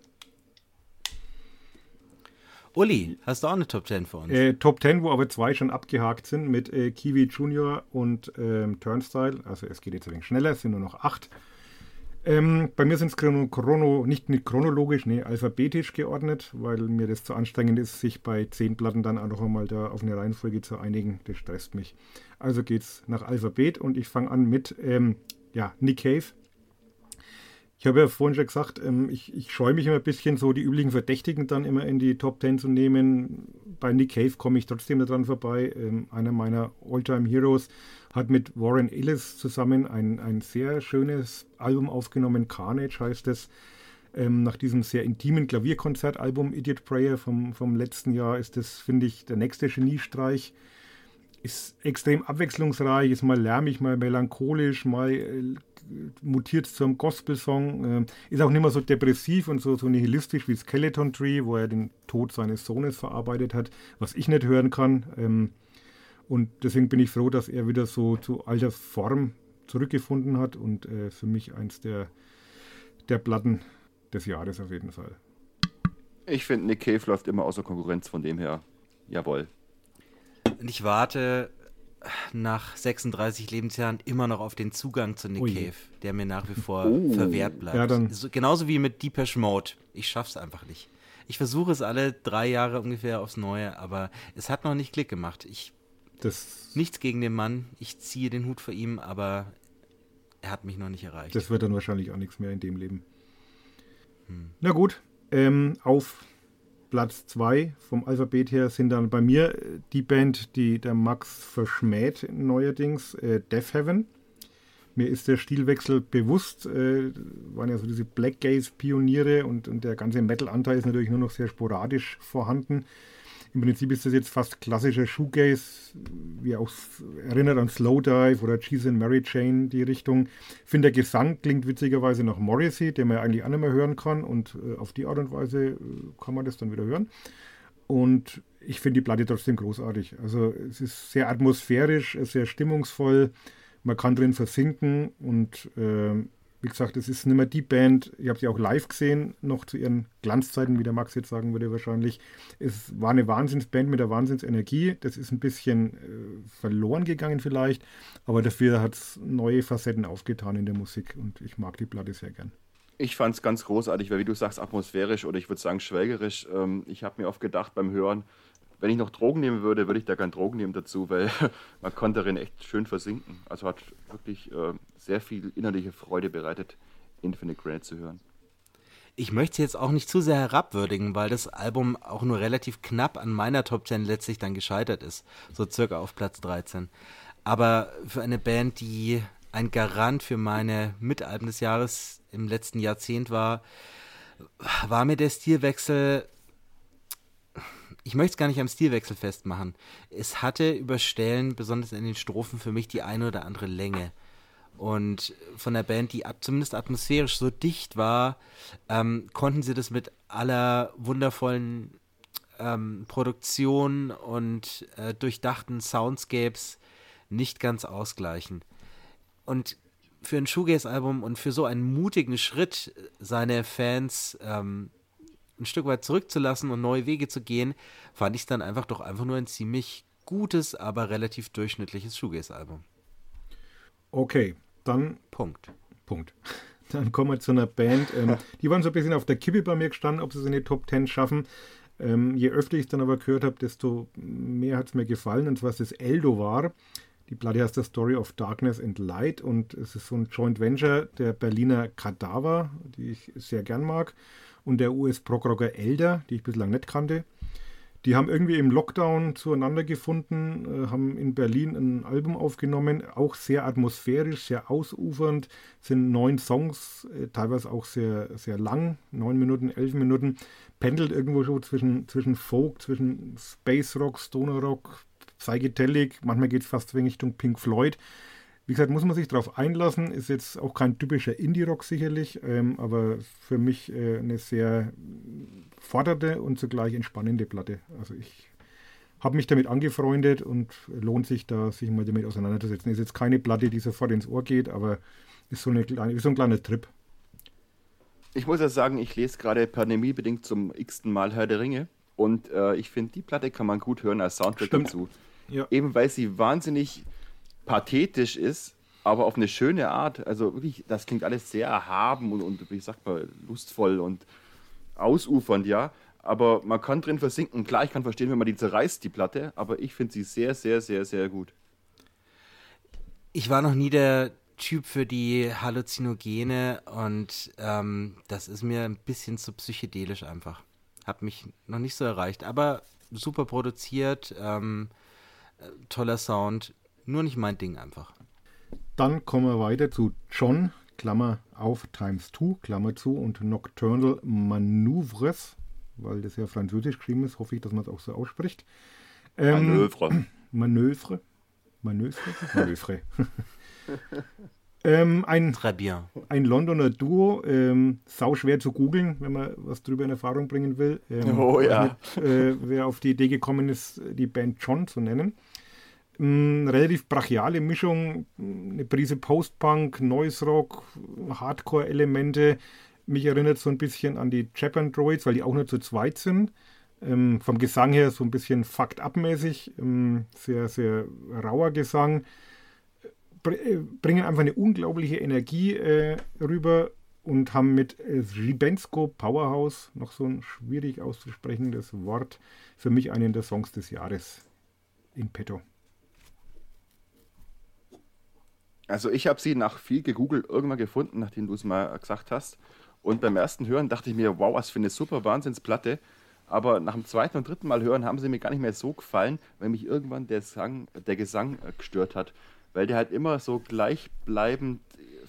Uli, hast du auch eine Top 10 für uns? Äh, Top 10, wo aber zwei schon abgehakt sind mit äh, Kiwi Junior und ähm, Turnstile. Also es geht jetzt ein wenig schneller, es sind nur noch acht. Ähm, bei mir sind es chrono, nicht, nicht chronologisch, nee, alphabetisch geordnet, weil mir das zu anstrengend ist, sich bei zehn Platten dann auch noch einmal da auf eine Reihenfolge zu einigen. Das stresst mich. Also geht's nach Alphabet und ich fange an mit ähm, ja, Nick Cave. Ich habe ja vorhin schon gesagt, ähm, ich, ich scheue mich immer ein bisschen, so die üblichen Verdächtigen dann immer in die Top 10 zu nehmen. Bei Nick Cave komme ich trotzdem daran vorbei. Ähm, einer meiner All-Time Heroes hat mit Warren Ellis zusammen ein, ein sehr schönes Album aufgenommen. Carnage heißt es. Ähm, nach diesem sehr intimen Klavierkonzertalbum Idiot Prayer vom, vom letzten Jahr ist das, finde ich, der nächste Geniestreich ist extrem abwechslungsreich, ist mal lärmig, mal melancholisch, mal äh, mutiert zum Gospel-Song, äh, ist auch nicht mehr so depressiv und so, so nihilistisch wie Skeleton Tree, wo er den Tod seines Sohnes verarbeitet hat, was ich nicht hören kann. Ähm, und deswegen bin ich froh, dass er wieder so zu alter Form zurückgefunden hat und äh, für mich eins der, der Platten des Jahres auf jeden Fall. Ich finde, Nick Cave läuft immer außer Konkurrenz, von dem her. Jawohl. Und ich warte nach 36 Lebensjahren immer noch auf den Zugang zu Nick je. Cave, der mir nach wie vor Oh. verwehrt bleibt. Ja, dann- so, genauso wie mit Deepesh Mode. Ich schaff's einfach nicht. Ich versuche es alle drei Jahre ungefähr aufs Neue, aber es hat noch nicht Klick gemacht. Ich, Das, nichts gegen den Mann, ich ziehe den Hut vor ihm, aber er hat mich noch nicht erreicht. das wird dann wahrscheinlich auch nichts mehr in dem Leben. Na gut, ähm, auf Platz 2 vom Alphabet her sind dann bei mir äh, die Band, die der Max verschmäht neuerdings, äh, Death Heaven. Mir ist der Stilwechsel bewusst, äh, waren ja so diese Black Gaze-Pioniere und, und der ganze Metal-Anteil ist natürlich nur noch sehr sporadisch vorhanden. Im Prinzip ist das jetzt fast klassischer Shoegaze, wie auch erinnert an Slowdive oder Cheese and Mary Chain, die Richtung. Ich finde, der Gesang klingt witzigerweise nach Morrissey, den man ja eigentlich auch nicht mehr hören kann und äh, auf die Art und Weise äh, kann man das dann wieder hören. Und ich finde die Platte trotzdem großartig. Also es ist sehr atmosphärisch, sehr stimmungsvoll, man kann drin versinken und äh, wie gesagt, es ist nicht mehr die Band, ich habe sie auch live gesehen, noch zu ihren Glanzzeiten, wie der Max jetzt sagen würde wahrscheinlich. Es war eine Wahnsinnsband mit der Wahnsinnsenergie. Das ist ein bisschen äh, verloren gegangen vielleicht, aber dafür hat es neue Facetten aufgetan in der Musik und ich mag die Platte sehr gern. Ich fand es ganz großartig, weil wie du sagst, atmosphärisch oder ich würde sagen schwelgerisch. Ähm, ich habe mir oft gedacht beim Hören, wenn ich noch Drogen nehmen würde, würde ich da keinen Drogen nehmen dazu, weil man konnte darin echt schön versinken. Also hat wirklich äh, sehr viel innerliche Freude bereitet, Infinite Grenade zu hören. Ich möchte jetzt auch nicht zu sehr herabwürdigen, weil das Album auch nur relativ knapp an meiner Top 10 letztlich dann gescheitert ist. So circa auf Platz 13. Aber für eine Band, die ein Garant für meine Mitalben des Jahres im letzten Jahrzehnt war, war mir der Stilwechsel ich möchte es gar nicht am Stilwechsel festmachen. Es hatte über Stellen, besonders in den Strophen, für mich die eine oder andere Länge. Und von der Band, die ab, zumindest atmosphärisch so dicht war, ähm, konnten sie das mit aller wundervollen ähm, Produktion und äh, durchdachten Soundscapes nicht ganz ausgleichen. Und für ein Shoegaze-Album und für so einen mutigen Schritt, seine Fans ähm, ein Stück weit zurückzulassen und neue Wege zu gehen, fand ich es dann einfach doch einfach nur ein ziemlich gutes, aber relativ durchschnittliches Shoegaze-Album. Okay, dann. Punkt. Punkt. Dann kommen wir zu einer Band. Ähm, die waren so ein bisschen auf der Kippe bei mir gestanden, ob sie es in die Top 10 schaffen. Ähm, je öfter ich es dann aber gehört habe, desto mehr hat es mir gefallen. Und zwar ist das Eldo war. Die Platte heißt The Story of Darkness and Light und es ist so ein Joint Venture der Berliner Kadaver, die ich sehr gern mag, und der US-Prog-Rocker Elder, die ich bislang nicht kannte. Die haben irgendwie im Lockdown zueinander gefunden, äh, haben in Berlin ein Album aufgenommen, auch sehr atmosphärisch, sehr ausufernd, sind neun Songs, äh, teilweise auch sehr, sehr lang, neun Minuten, elf Minuten, pendelt irgendwo schon zwischen, zwischen Folk, zwischen Space Rock, Stoner Rock, Psychedelic, manchmal geht es fast in Richtung Pink Floyd. Wie gesagt, muss man sich darauf einlassen. Ist jetzt auch kein typischer Indie-Rock sicherlich, ähm, aber für mich äh, eine sehr fordernde und zugleich entspannende Platte. Also ich habe mich damit angefreundet und lohnt sich da, sich mal damit auseinanderzusetzen. Ist jetzt keine Platte, die sofort ins Ohr geht, aber ist so, eine kleine, ist so ein kleiner Trip. Ich muss ja sagen, ich lese gerade pandemiebedingt zum x-ten Mal Herr der Ringe und äh, ich finde, die Platte kann man gut hören als Soundtrack Stimmt. dazu. Ja. Eben weil sie wahnsinnig pathetisch ist, aber auf eine schöne Art. Also wirklich, das klingt alles sehr erhaben und, und wie sagt man, lustvoll und ausufernd, ja. Aber man kann drin versinken. Klar, ich kann verstehen, wenn man die zerreißt, die Platte, aber ich finde sie sehr, sehr, sehr, sehr gut. Ich war noch nie der Typ für die Halluzinogene und ähm, das ist mir ein bisschen zu psychedelisch einfach. Hat mich noch nicht so erreicht, aber super produziert, ähm, äh, toller Sound, nur nicht mein Ding einfach. Dann kommen wir weiter zu John, Klammer auf, Times 2, Klammer zu und Nocturnal Manoeuvres, weil das ja französisch geschrieben ist, hoffe ich, dass man es auch so ausspricht. Ähm, Manövre. Manövre. Manövre? Manövre. ähm, ein, ein Londoner Duo, ähm, sau schwer zu googeln, wenn man was drüber in Erfahrung bringen will. Ähm, oh ja. Nicht, äh, wer auf die Idee gekommen ist, die Band John zu nennen. Eine relativ brachiale Mischung, eine Prise Post-Punk, Noise Rock, Hardcore-Elemente. Mich erinnert so ein bisschen an die Japan Droids, weil die auch nur zu zweit sind. Ähm, vom Gesang her so ein bisschen fucked up-mäßig, ähm, sehr, sehr rauer Gesang. Äh, bringen einfach eine unglaubliche Energie äh, rüber und haben mit äh, Ribensko Powerhouse, noch so ein schwierig auszusprechendes Wort, für mich einen der Songs des Jahres in petto. Also ich habe sie nach viel gegoogelt irgendwann gefunden, nachdem du es mal gesagt hast. Und beim ersten Hören dachte ich mir, wow, was für eine super Wahnsinnsplatte. Aber nach dem zweiten und dritten Mal hören haben sie mir gar nicht mehr so gefallen, weil mich irgendwann der, Sang, der Gesang äh, gestört hat. Weil der halt immer so gleichbleibend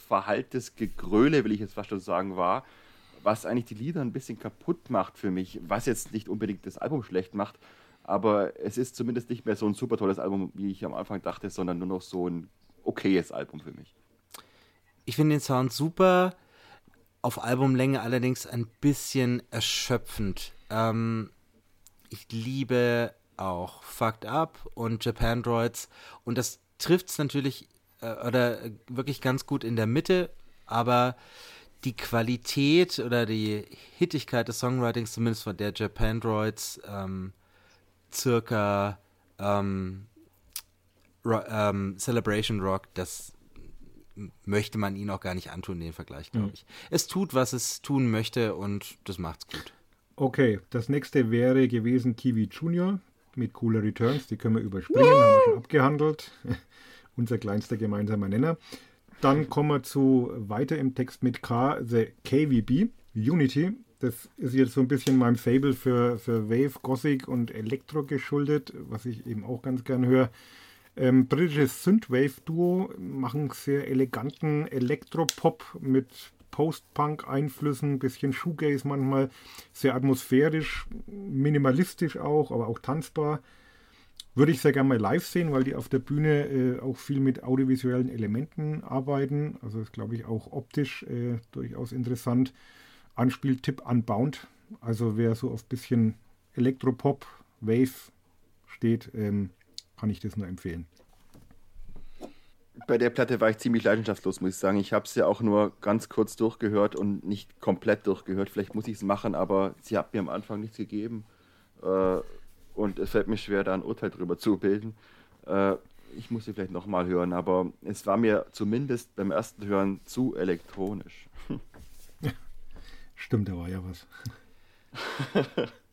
verhaltes Gegröle, will ich jetzt fast schon sagen, war, was eigentlich die Lieder ein bisschen kaputt macht für mich, was jetzt nicht unbedingt das Album schlecht macht, aber es ist zumindest nicht mehr so ein super tolles Album, wie ich am Anfang dachte, sondern nur noch so ein okayes Album für mich. Ich finde den Sound super, auf Albumlänge allerdings ein bisschen erschöpfend. Ähm, ich liebe auch Fucked Up und Japan Droids und das trifft es natürlich äh, oder wirklich ganz gut in der Mitte, aber die Qualität oder die Hittigkeit des Songwritings, zumindest von der Japan Droids, ähm, circa ähm, ähm, Celebration Rock, das möchte man ihn auch gar nicht antun, den Vergleich, glaube ich. Es tut, was es tun möchte und das macht's gut. Okay, das nächste wäre gewesen Kiwi Junior mit Cooler Returns. Die können wir überspringen, haben wir schon abgehandelt. Unser kleinster gemeinsamer Nenner. Dann kommen wir zu weiter im Text mit K, The KVB, Unity. Das ist jetzt so ein bisschen meinem Fable für, für Wave, Gothic und Elektro geschuldet, was ich eben auch ganz gern höre. Ähm, britisches Synthwave-Duo machen sehr eleganten Elektropop mit Post-Punk-Einflüssen, bisschen Shoegaze manchmal, sehr atmosphärisch, minimalistisch auch, aber auch tanzbar. Würde ich sehr gerne mal live sehen, weil die auf der Bühne äh, auch viel mit audiovisuellen Elementen arbeiten. Also ist, glaube ich, auch optisch äh, durchaus interessant. Anspieltipp Unbound. Also wer so auf bisschen Elektropop, Wave steht, ähm, kann ich das nur empfehlen. Bei der Platte war ich ziemlich leidenschaftslos, muss ich sagen. Ich habe sie ja auch nur ganz kurz durchgehört und nicht komplett durchgehört. Vielleicht muss ich es machen, aber sie hat mir am Anfang nichts gegeben. Äh, und es fällt mir schwer, da ein Urteil drüber zu bilden. Äh, ich muss sie vielleicht nochmal hören, aber es war mir zumindest beim ersten Hören zu elektronisch. Stimmt, da war ja was.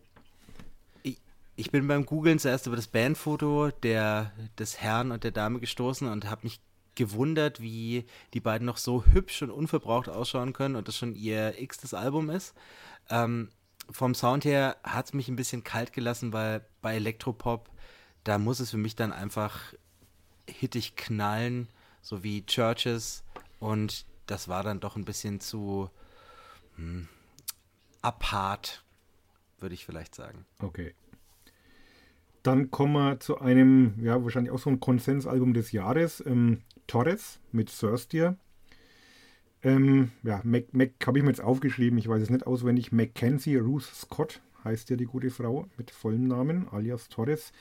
Ich bin beim Googlen zuerst über das Bandfoto der, des Herrn und der Dame gestoßen und habe mich gewundert, wie die beiden noch so hübsch und unverbraucht ausschauen können und das schon ihr x-tes Album ist. Ähm, vom Sound her hat es mich ein bisschen kalt gelassen, weil bei Elektropop, da muss es für mich dann einfach hittig knallen, so wie Churches und das war dann doch ein bisschen zu hm, apart, würde ich vielleicht sagen. Okay. Dann kommen wir zu einem, ja, wahrscheinlich auch so ein Konsensalbum des Jahres, ähm, Torres mit Thirstier. Ähm, ja, Mac, Mac habe ich mir jetzt aufgeschrieben, ich weiß es nicht auswendig. Mackenzie Ruth Scott heißt ja die gute Frau mit vollem Namen, alias Torres.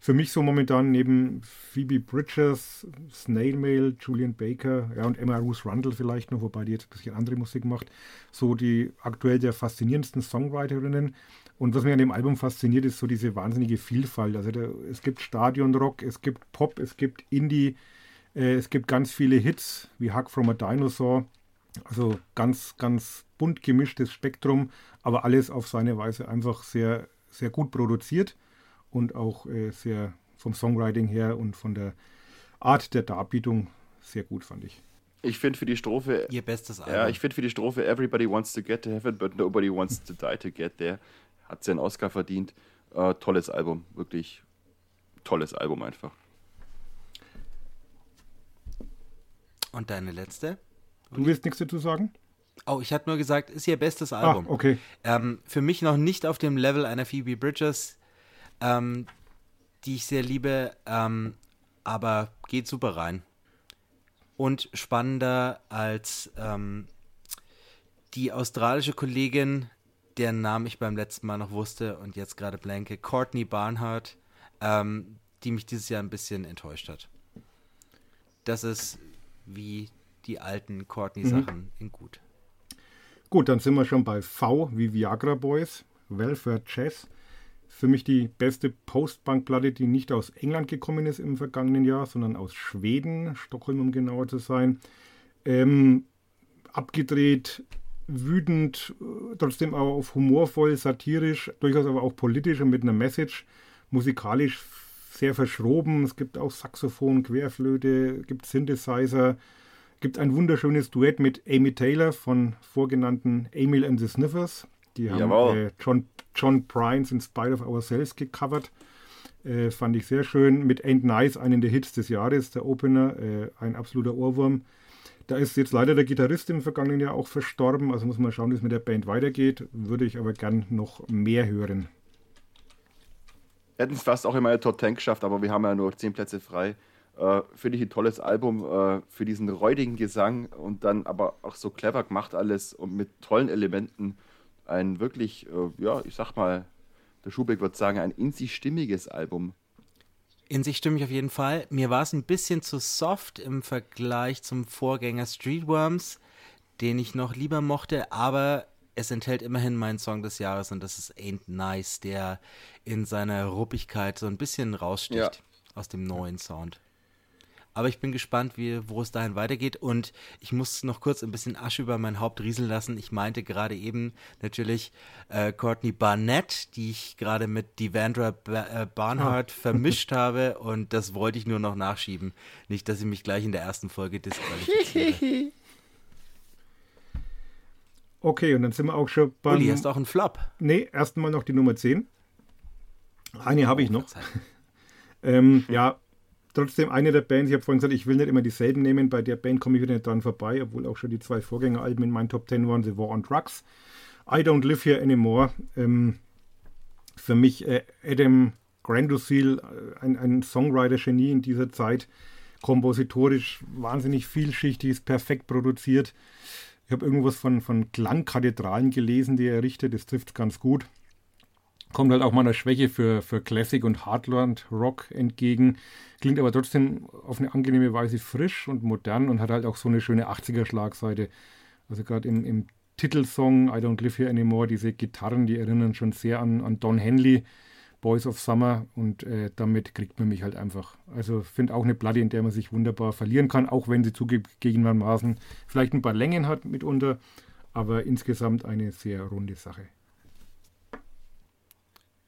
Für mich so momentan neben Phoebe Bridges, Snail Mail, Julian Baker ja, und Emma Ruth Rundle vielleicht noch, wobei die jetzt ein bisschen andere Musik macht, so die aktuell der faszinierendsten Songwriterinnen. Und was mich an dem Album fasziniert, ist so diese wahnsinnige Vielfalt. Also da, es gibt Stadionrock, es gibt Pop, es gibt Indie, äh, es gibt ganz viele Hits wie Hug from a Dinosaur. Also ganz, ganz bunt gemischtes Spektrum, aber alles auf seine Weise einfach sehr, sehr gut produziert und auch äh, sehr vom Songwriting her und von der Art der Darbietung sehr gut, fand ich. Ich finde für die Strophe. Ihr bestes Album. Ja, ich finde für die Strophe Everybody wants to get to heaven, but nobody wants to die to get there hat sie einen Oscar verdient. Äh, tolles Album, wirklich tolles Album einfach. Und deine letzte? Du willst nichts dazu sagen? Oh, ich hatte nur gesagt, ist ihr bestes Album. Ah, okay. Ähm, für mich noch nicht auf dem Level einer Phoebe Bridges, ähm, die ich sehr liebe, ähm, aber geht super rein. Und spannender als ähm, die australische Kollegin, deren Namen ich beim letzten Mal noch wusste und jetzt gerade blanke, Courtney Barnhart, ähm, die mich dieses Jahr ein bisschen enttäuscht hat. Das ist wie die alten Courtney-Sachen mhm. in gut. Gut, dann sind wir schon bei V wie Viagra Boys, Welfare Chess. Für mich die beste Postbank-Platte, die nicht aus England gekommen ist im vergangenen Jahr, sondern aus Schweden, Stockholm um genauer zu sein. Ähm, abgedreht, wütend, äh, trotzdem auch auf humorvoll, satirisch, durchaus aber auch politisch und mit einer Message, musikalisch sehr verschroben. Es gibt auch Saxophon, Querflöte, gibt Synthesizer, gibt ein wunderschönes Duett mit Amy Taylor von vorgenannten Emil and the Sniffers. Die haben äh, John, John Prynes In Spite of Ourselves gecovert. Äh, fand ich sehr schön. Mit Ain't Nice, einen der Hits des Jahres, der Opener, äh, ein absoluter Ohrwurm. Da ist jetzt leider der Gitarrist im vergangenen Jahr auch verstorben. Also muss man schauen, wie es mit der Band weitergeht. Würde ich aber gern noch mehr hören. Hätten es fast auch in meine Top 10 geschafft, aber wir haben ja nur 10 Plätze frei. Äh, Finde ich ein tolles Album äh, für diesen räudigen Gesang und dann aber auch so clever gemacht alles und mit tollen Elementen. Ein wirklich, äh, ja, ich sag mal, der Schubeck wird sagen, ein in sich stimmiges Album. In sich stimmig auf jeden Fall. Mir war es ein bisschen zu soft im Vergleich zum Vorgänger Streetworms, den ich noch lieber mochte, aber es enthält immerhin meinen Song des Jahres und das ist Ain't Nice, der in seiner Ruppigkeit so ein bisschen raussticht ja. aus dem neuen Sound. Aber ich bin gespannt, wie, wo es dahin weitergeht. Und ich muss noch kurz ein bisschen Asche über mein Haupt rieseln lassen. Ich meinte gerade eben natürlich äh, Courtney Barnett, die ich gerade mit Devandra ba äh, Barnhart oh. vermischt habe. Und das wollte ich nur noch nachschieben. Nicht, dass sie mich gleich in der ersten Folge disqualifiziert. okay, und dann sind wir auch schon beim... Uli, hast du auch einen Flop? Nee, erstmal noch die Nummer 10. Eine habe ich noch. ähm, ja, trotzdem eine der Bands, ich habe vorhin gesagt, ich will nicht immer dieselben nehmen, bei der Band komme ich wieder nicht dran vorbei, obwohl auch schon die zwei Vorgängeralben in meinen Top 10 waren, The War on Drugs. I Don't Live Here Anymore. Ähm, für mich äh, Adam Grandusil, äh, ein, ein Songwriter-Genie in dieser Zeit, kompositorisch wahnsinnig vielschichtig, ist perfekt produziert. Ich habe irgendwas von, von Klangkathedralen gelesen, die er errichtet, das trifft ganz gut kommt halt auch meiner Schwäche für, für Classic und Hardland Rock entgegen. Klingt aber trotzdem auf eine angenehme Weise frisch und modern und hat halt auch so eine schöne 80er-Schlagseite. Also gerade im, im Titelsong I Don't Live Here Anymore, diese Gitarren, die erinnern schon sehr an, an Don Henley, Boys of Summer und äh, damit kriegt man mich halt einfach. Also finde auch eine Platte, in der man sich wunderbar verlieren kann, auch wenn sie zugegebenermaßen vielleicht ein paar Längen hat mitunter, aber insgesamt eine sehr runde Sache.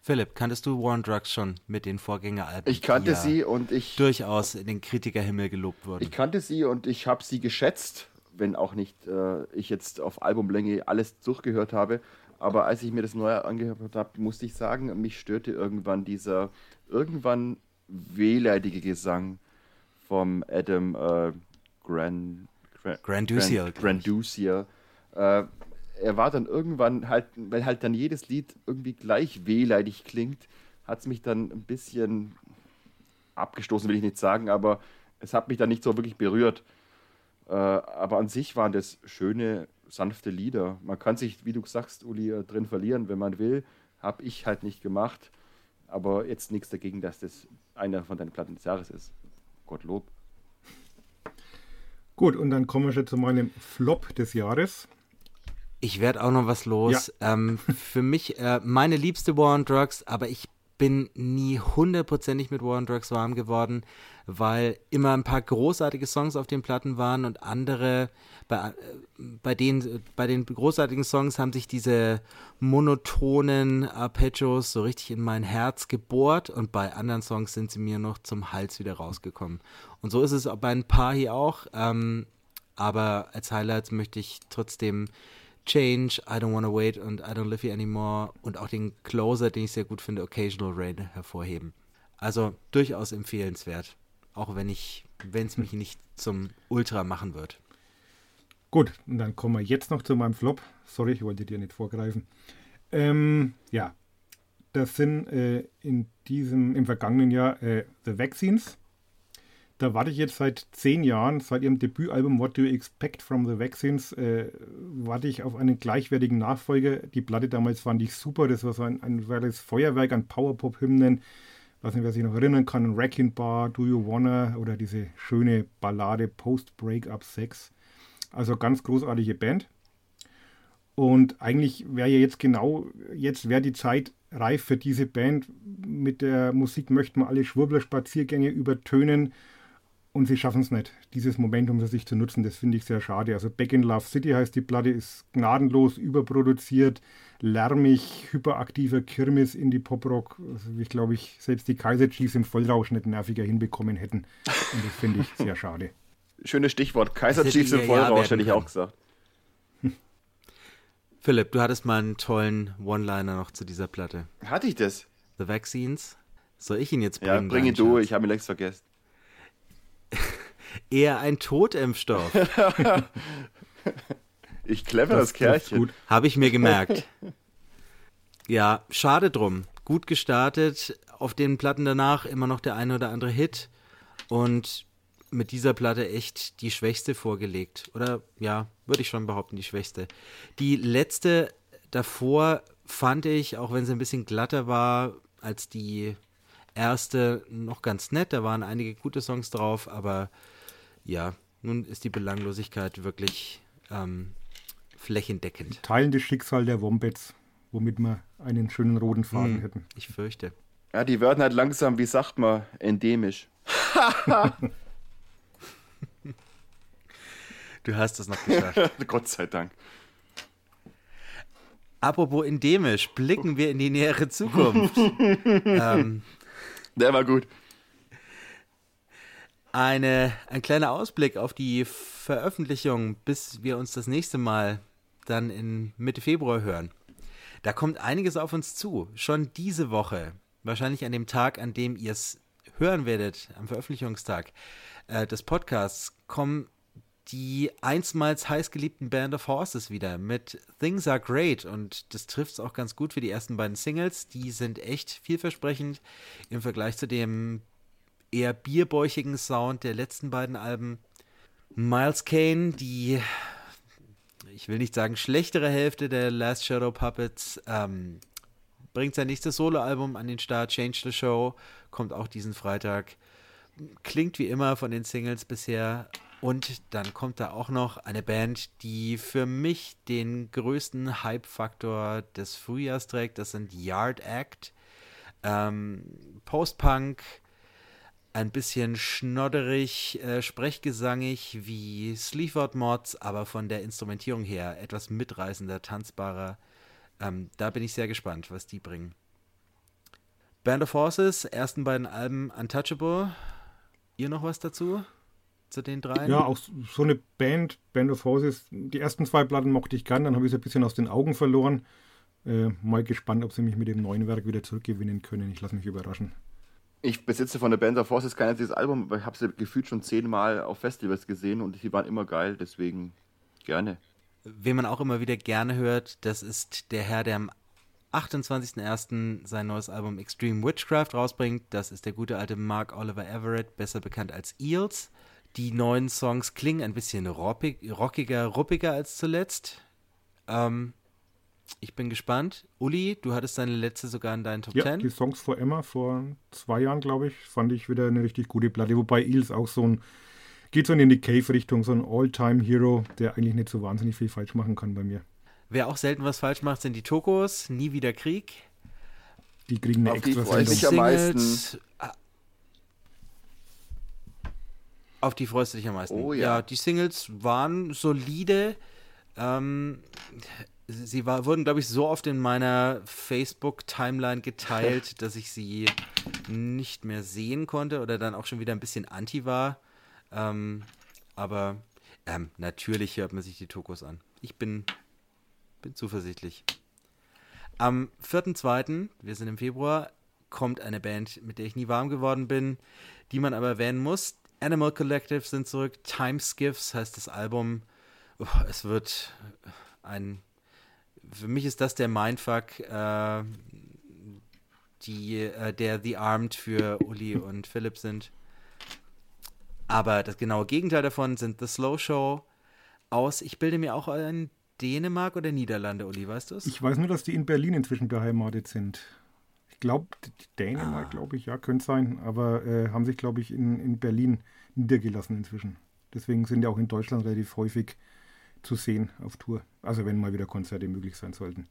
Philipp, kanntest du War on Drugs schon mit den Vorgängeralben? Ich kannte ja sie und ich. Durchaus in den Kritikerhimmel gelobt wurden. Ich kannte sie und ich habe sie geschätzt, wenn auch nicht äh, ich jetzt auf Albumlänge alles durchgehört habe. Aber als ich mir das Neue angehört habe, musste ich sagen, mich störte irgendwann dieser irgendwann wehleidige Gesang vom Adam äh, Gran, Gran, Granduciel. Granduciel. Äh, er war dann irgendwann halt, weil halt dann jedes Lied irgendwie gleich wehleidig klingt, hat es mich dann ein bisschen abgestoßen, will ich nicht sagen, aber es hat mich dann nicht so wirklich berührt. Äh, aber an sich waren das schöne, sanfte Lieder. Man kann sich, wie du sagst, Uli, äh, drin verlieren, wenn man will. Habe ich halt nicht gemacht. Aber jetzt nichts dagegen, dass das einer von deinen Platten des Jahres ist. Gottlob. Gut, und dann kommen wir schon zu meinem Flop des Jahres. Ich werde auch noch was los. Ja. Ähm, für mich äh, meine liebste War on Drugs, aber ich bin nie hundertprozentig mit War on Drugs warm geworden, weil immer ein paar großartige Songs auf den Platten waren und andere, bei, äh, bei, den, bei den großartigen Songs haben sich diese monotonen Arpeggios so richtig in mein Herz gebohrt und bei anderen Songs sind sie mir noch zum Hals wieder rausgekommen. Und so ist es bei ein paar hier auch, ähm, aber als Highlights möchte ich trotzdem Change, I Don't Wanna Wait und I Don't Live Here Anymore und auch den Closer, den ich sehr gut finde, Occasional Rain hervorheben. Also durchaus empfehlenswert, auch wenn ich, wenn es mich nicht zum Ultra machen wird. Gut, und dann kommen wir jetzt noch zu meinem Flop. Sorry, ich wollte dir nicht vorgreifen. Ähm, ja, das sind äh, in diesem, im vergangenen Jahr äh, The Vaccines da warte ich jetzt seit zehn Jahren, seit ihrem Debütalbum What Do You Expect from the Vaccines, äh, warte ich auf einen gleichwertigen Nachfolger. Die Platte damals fand ich super, das war so ein, ein Feuerwerk an Powerpop-Hymnen. Weiß nicht, wer sich noch erinnern kann, Wrecking Bar, Do You Wanna oder diese schöne Ballade Post-Breakup Sex. Also ganz großartige Band. Und eigentlich wäre ja jetzt genau, jetzt wäre die Zeit reif für diese Band. Mit der Musik möchten wir alle Schwurbler-Spaziergänge übertönen und sie schaffen es nicht, dieses Momentum für sich zu nutzen. Das finde ich sehr schade. Also Back in Love City heißt die Platte, ist gnadenlos überproduziert, lärmig, hyperaktiver Kirmes in die Poprock. Also ich glaube, ich selbst die Kaiser Chiefs im Vollrausch nicht nerviger hinbekommen hätten. Und das finde ich sehr schade. Schönes Stichwort. Kaiser Chiefs im Vollrausch hätte ich auch gesagt. Philipp, du hattest mal einen tollen One-Liner noch zu dieser Platte. Hatte ich das? The Vaccines. Soll ich ihn jetzt Ja, bringen? bring ihn deinen du, Schatz? ich habe ihn längst vergessen. Eher ein Totimpfstoff. Ich cleveres trifft's Kerlchen. gut. Habe ich mir gemerkt. Ja, schade drum. Gut gestartet. Auf den Platten danach immer noch der eine oder andere Hit. Und mit dieser Platte echt die schwächste vorgelegt. Oder ja, würde ich schon behaupten, die schwächste. Die letzte davor fand ich, auch wenn sie ein bisschen glatter war als die erste, noch ganz nett. Da waren einige gute Songs drauf, aber ja, nun ist die Belanglosigkeit wirklich ähm, flächendeckend. Teilendes Schicksal der Wombats, womit wir einen schönen roten Faden Hm, hätten. Ich fürchte. Ja, die werden halt langsam, wie sagt man, endemisch. Du hast es noch geschafft. Gott sei Dank. Apropos endemisch, blicken wir in die nähere Zukunft. ähm, Der war gut. Eine, ein kleiner Ausblick auf die Veröffentlichung, bis wir uns das nächste Mal dann in Mitte Februar hören. Da kommt einiges auf uns zu. Schon diese Woche, wahrscheinlich an dem Tag, an dem ihr es hören werdet, am Veröffentlichungstag äh, des Podcasts, kommen die einstmals heißgeliebten Band of Horses wieder mit Things Are Great und das trifft es auch ganz gut für die ersten beiden Singles. Die sind echt vielversprechend im Vergleich zu dem eher bierbäuchigen Sound der letzten beiden Alben. Miles Kane, die, ich will nicht sagen schlechtere Hälfte der Last Shadow Puppets, ähm, bringt sein nächstes Soloalbum an den Start, Change the Show, kommt auch diesen Freitag. Klingt wie immer von den Singles bisher. Und dann kommt da auch noch eine Band, die für mich den größten Hype-Faktor des Frühjahrs trägt. Das sind Yard Act. Ähm, Post-Punk, ein bisschen schnodderig, äh, sprechgesangig wie Sleaford Mods, aber von der Instrumentierung her etwas mitreißender, tanzbarer. Ähm, da bin ich sehr gespannt, was die bringen. Band of Horses, ersten beiden Alben Untouchable. Ihr noch was dazu? Zu den dreien? Ja, auch so eine Band, Band of Horses. Die ersten zwei Platten mochte ich gern, dann habe ich sie ein bisschen aus den Augen verloren. Äh, mal gespannt, ob sie mich mit dem neuen Werk wieder zurückgewinnen können. Ich lasse mich überraschen. Ich besitze von der Band of Horses kein einziges Album, aber ich habe sie gefühlt schon zehnmal auf Festivals gesehen und die waren immer geil, deswegen gerne. Wen man auch immer wieder gerne hört, das ist der Herr, der am 28.01. sein neues Album Extreme Witchcraft rausbringt. Das ist der gute alte Mark Oliver Everett, besser bekannt als Eels. Die neuen Songs klingen ein bisschen roppig, rockiger, ruppiger als zuletzt. Ähm, ich bin gespannt. Uli, du hattest deine letzte sogar in deinen Top Ja, 10. die Songs for Emma vor zwei Jahren, glaube ich, fand ich wieder eine richtig gute Platte. Wobei Eels auch so ein, geht so in die Cave-Richtung, so ein All-Time-Hero, der eigentlich nicht so wahnsinnig viel falsch machen kann bei mir. Wer auch selten was falsch macht, sind die Tokos. Nie wieder Krieg. Die kriegen eine Auf die extra freue ich am ah, Auf die freust du dich am meisten. Oh ja. die Singles waren solide. Ähm, sie war, wurden, glaube ich, so oft in meiner Facebook-Timeline geteilt, dass ich sie nicht mehr sehen konnte oder dann auch schon wieder ein bisschen anti war. Ähm, aber ähm, natürlich hört man sich die Tokos an. Ich bin, bin zuversichtlich. Am 4.2., wir sind im Februar, kommt eine Band, mit der ich nie warm geworden bin, die man aber erwähnen muss. Animal Collective sind zurück. Time Skiffs heißt das Album. Oh, es wird ein. Für mich ist das der Mindfuck, äh, die, äh, der The Armed für Uli und Philipp sind. Aber das genaue Gegenteil davon sind The Slow Show aus, ich bilde mir auch in Dänemark oder Niederlande, Uli, weißt du es? Ich weiß nur, dass die in Berlin inzwischen beheimatet sind. Ich glaube, Dänemark, Ah. glaube ich, ja, könnte sein, aber äh, haben sich, glaube ich, in, in Berlin niedergelassen inzwischen. Deswegen sind ja auch in Deutschland relativ häufig zu sehen auf Tour. Also wenn mal wieder Konzerte möglich sein sollten.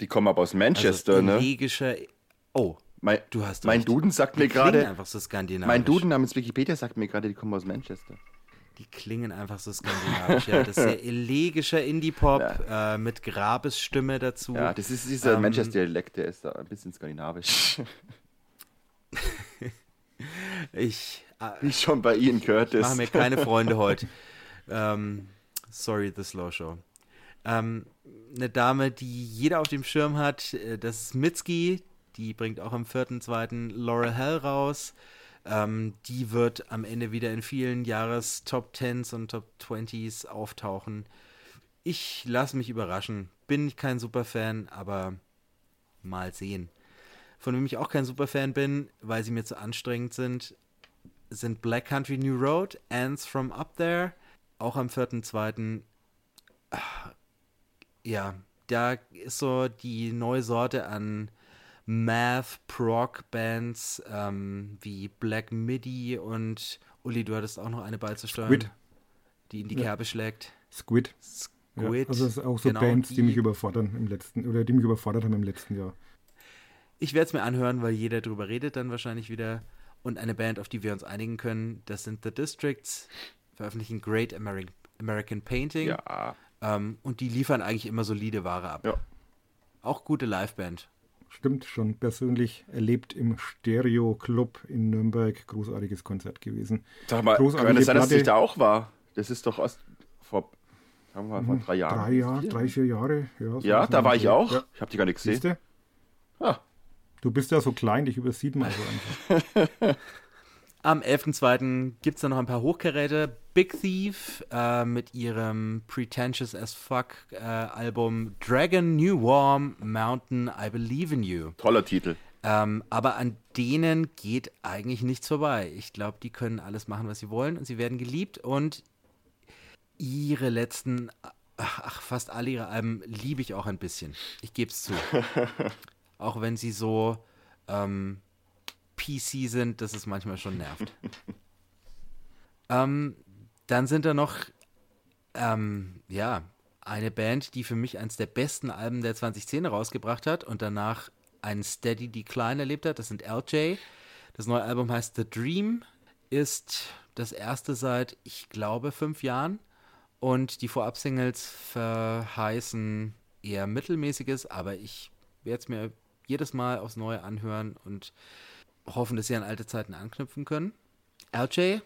Die kommen aber aus Manchester, also ne? elegischer. Oh, Mein, du hast mein recht. Duden sagt mir Die klingen gerade, einfach so skandinavisch. mein Duden namens Wikipedia sagt mir gerade, die kommen aus Manchester. Die klingen einfach so skandinavisch. ja, das ist sehr elegischer Indie-Pop äh, mit Grabesstimme dazu. Ja, das ist dieser Ähm, Manchester-Dialekt, der ist da ein bisschen skandinavisch. Ich äh, Wie schon bei Ian Curtis. mache mir keine Freunde heute. Ähm, sorry, The Slow Show. Ähm, eine Dame, die jeder auf dem Schirm hat, äh, das ist Mitski, die bringt auch am 4.2. Laurel Hell raus. Ähm, die wird am Ende wieder in vielen Jahres Top 10s und Top 20s auftauchen. Ich lasse mich überraschen. Bin kein Superfan, aber mal sehen. Von wem ich auch kein Superfan bin, weil sie mir zu anstrengend sind, sind Black Country New Road, Ants from Up There, auch am 4.2. Ja, da ist so die neue Sorte an Math, Prog Bands ähm, wie Black Midi und Uli, du hattest auch noch eine beizusteuern, Squid. die in die Ja. Kerbe schlägt. Squid. Ja, Squid. also es ist auch so genau, Bands, die, die- mich überfordern im letzten, oder die mich überfordert haben im letzten Jahr. Ich werde es mir anhören, weil jeder drüber redet dann wahrscheinlich wieder. Und eine Band, auf die wir uns einigen können, das sind The Districts, veröffentlichen Great Ameri American Painting. Ja, Ähm, und die liefern eigentlich immer solide Ware ab. Ja. Auch gute Liveband. Stimmt, schon persönlich erlebt im Stereo Club in Nürnberg. Großartiges Konzert gewesen. sag mal, kann es sein, dass ich da auch war? Das ist doch aus, vor, sagen wir mal, vor drei Jahren. Drei Jahre, Vier? drei, vier Jahre. Ja, so Ja, da war ich auch. Ja. Ich habe die gar nicht gesehen. Ah, Du bist ja so klein, dich übersieht man so einfach. Am 11.02. gibt es dann noch ein paar Hochkaräte. Big Thief äh, mit ihrem Pretentious as Fuck äh, Album Dragon New Warm Mountain I Believe in You. toller Titel. Ähm, aber an denen geht eigentlich nichts vorbei. Ich glaube, die können alles machen, was sie wollen und sie werden geliebt und ihre letzten, ach, fast alle ihre Alben liebe ich auch ein bisschen. Ich gebe es zu. auch wenn sie so ähm, PC sind, dass es manchmal schon nervt. ähm, dann sind da noch, ähm, ja, eine Band, die für mich eines der besten Alben der 2010 rausgebracht hat und danach einen Steady Decline erlebt hat. Das sind LJ. Das neue Album heißt The Dream, ist das erste seit, ich glaube, fünf Jahren. Und die Vorab-Singles verheißen eher mittelmäßiges, aber ich werde es mir jedes Mal aufs Neue anhören und hoffen, dass sie an alte Zeiten anknüpfen können. LJ,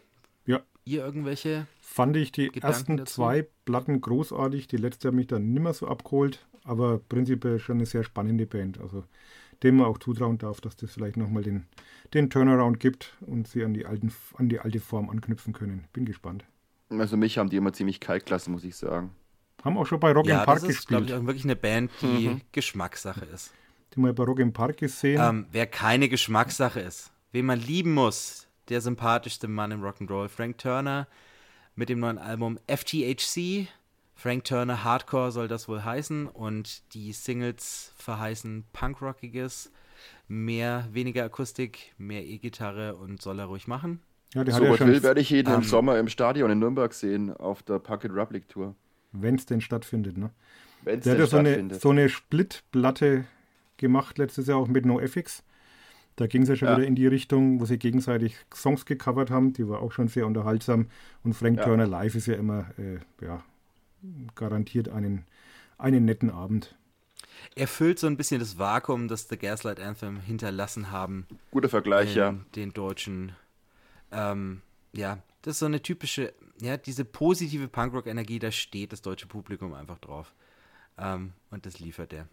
Ja, ihr irgendwelche? fand ich die Gedanken ersten dazu? zwei Platten großartig. Die letzte hat mich dann nimmer so abgeholt, aber prinzipiell schon eine sehr spannende Band. Also dem man auch zutrauen darf, dass das vielleicht nochmal den, den Turnaround gibt und sie an die, alten, an die alte Form anknüpfen können. Bin gespannt. Also mich haben die immer ziemlich kalt gelassen, muss ich sagen. Haben auch schon bei Rock ja, im Park das ist, glaube gespielt. ich, auch wirklich eine Band, die Mhm. Geschmackssache ist. Die mal bei Rock im Park gesehen. Ähm, wer keine Geschmackssache ist, wen man lieben muss, der sympathischste Mann im Rock'n'Roll, Frank Turner mit dem neuen Album FTHC. Frank Turner Hardcore soll das wohl heißen und die Singles verheißen Punkrockiges, mehr, weniger Akustik, mehr E-Gitarre und soll er ruhig machen. ja, der So hat ja Gott schon, will, werde ich ihn ähm, im Sommer im Stadion in Nürnberg sehen, auf der Pocket Republic Tour. wenn es denn stattfindet. Ne? Wenn es Der hat denn ja so eine, stattfindet. so eine Splitplatte gemacht letztes Jahr auch mit NoFX. Da ging es ja schon Ja. wieder in die Richtung, wo sie gegenseitig Songs gecovert haben. Die war auch schon sehr unterhaltsam. Und Frank Ja. Turner live ist ja immer äh, ja, garantiert einen, einen netten Abend. Er füllt so ein bisschen das Vakuum, das The Gaslight Anthem hinterlassen haben Guter Vergleich, in ja. den Deutschen. Ähm, ja, das ist so eine typische, ja, diese positive Punkrock-Energie, da steht das deutsche Publikum einfach drauf. Ähm, und das liefert er.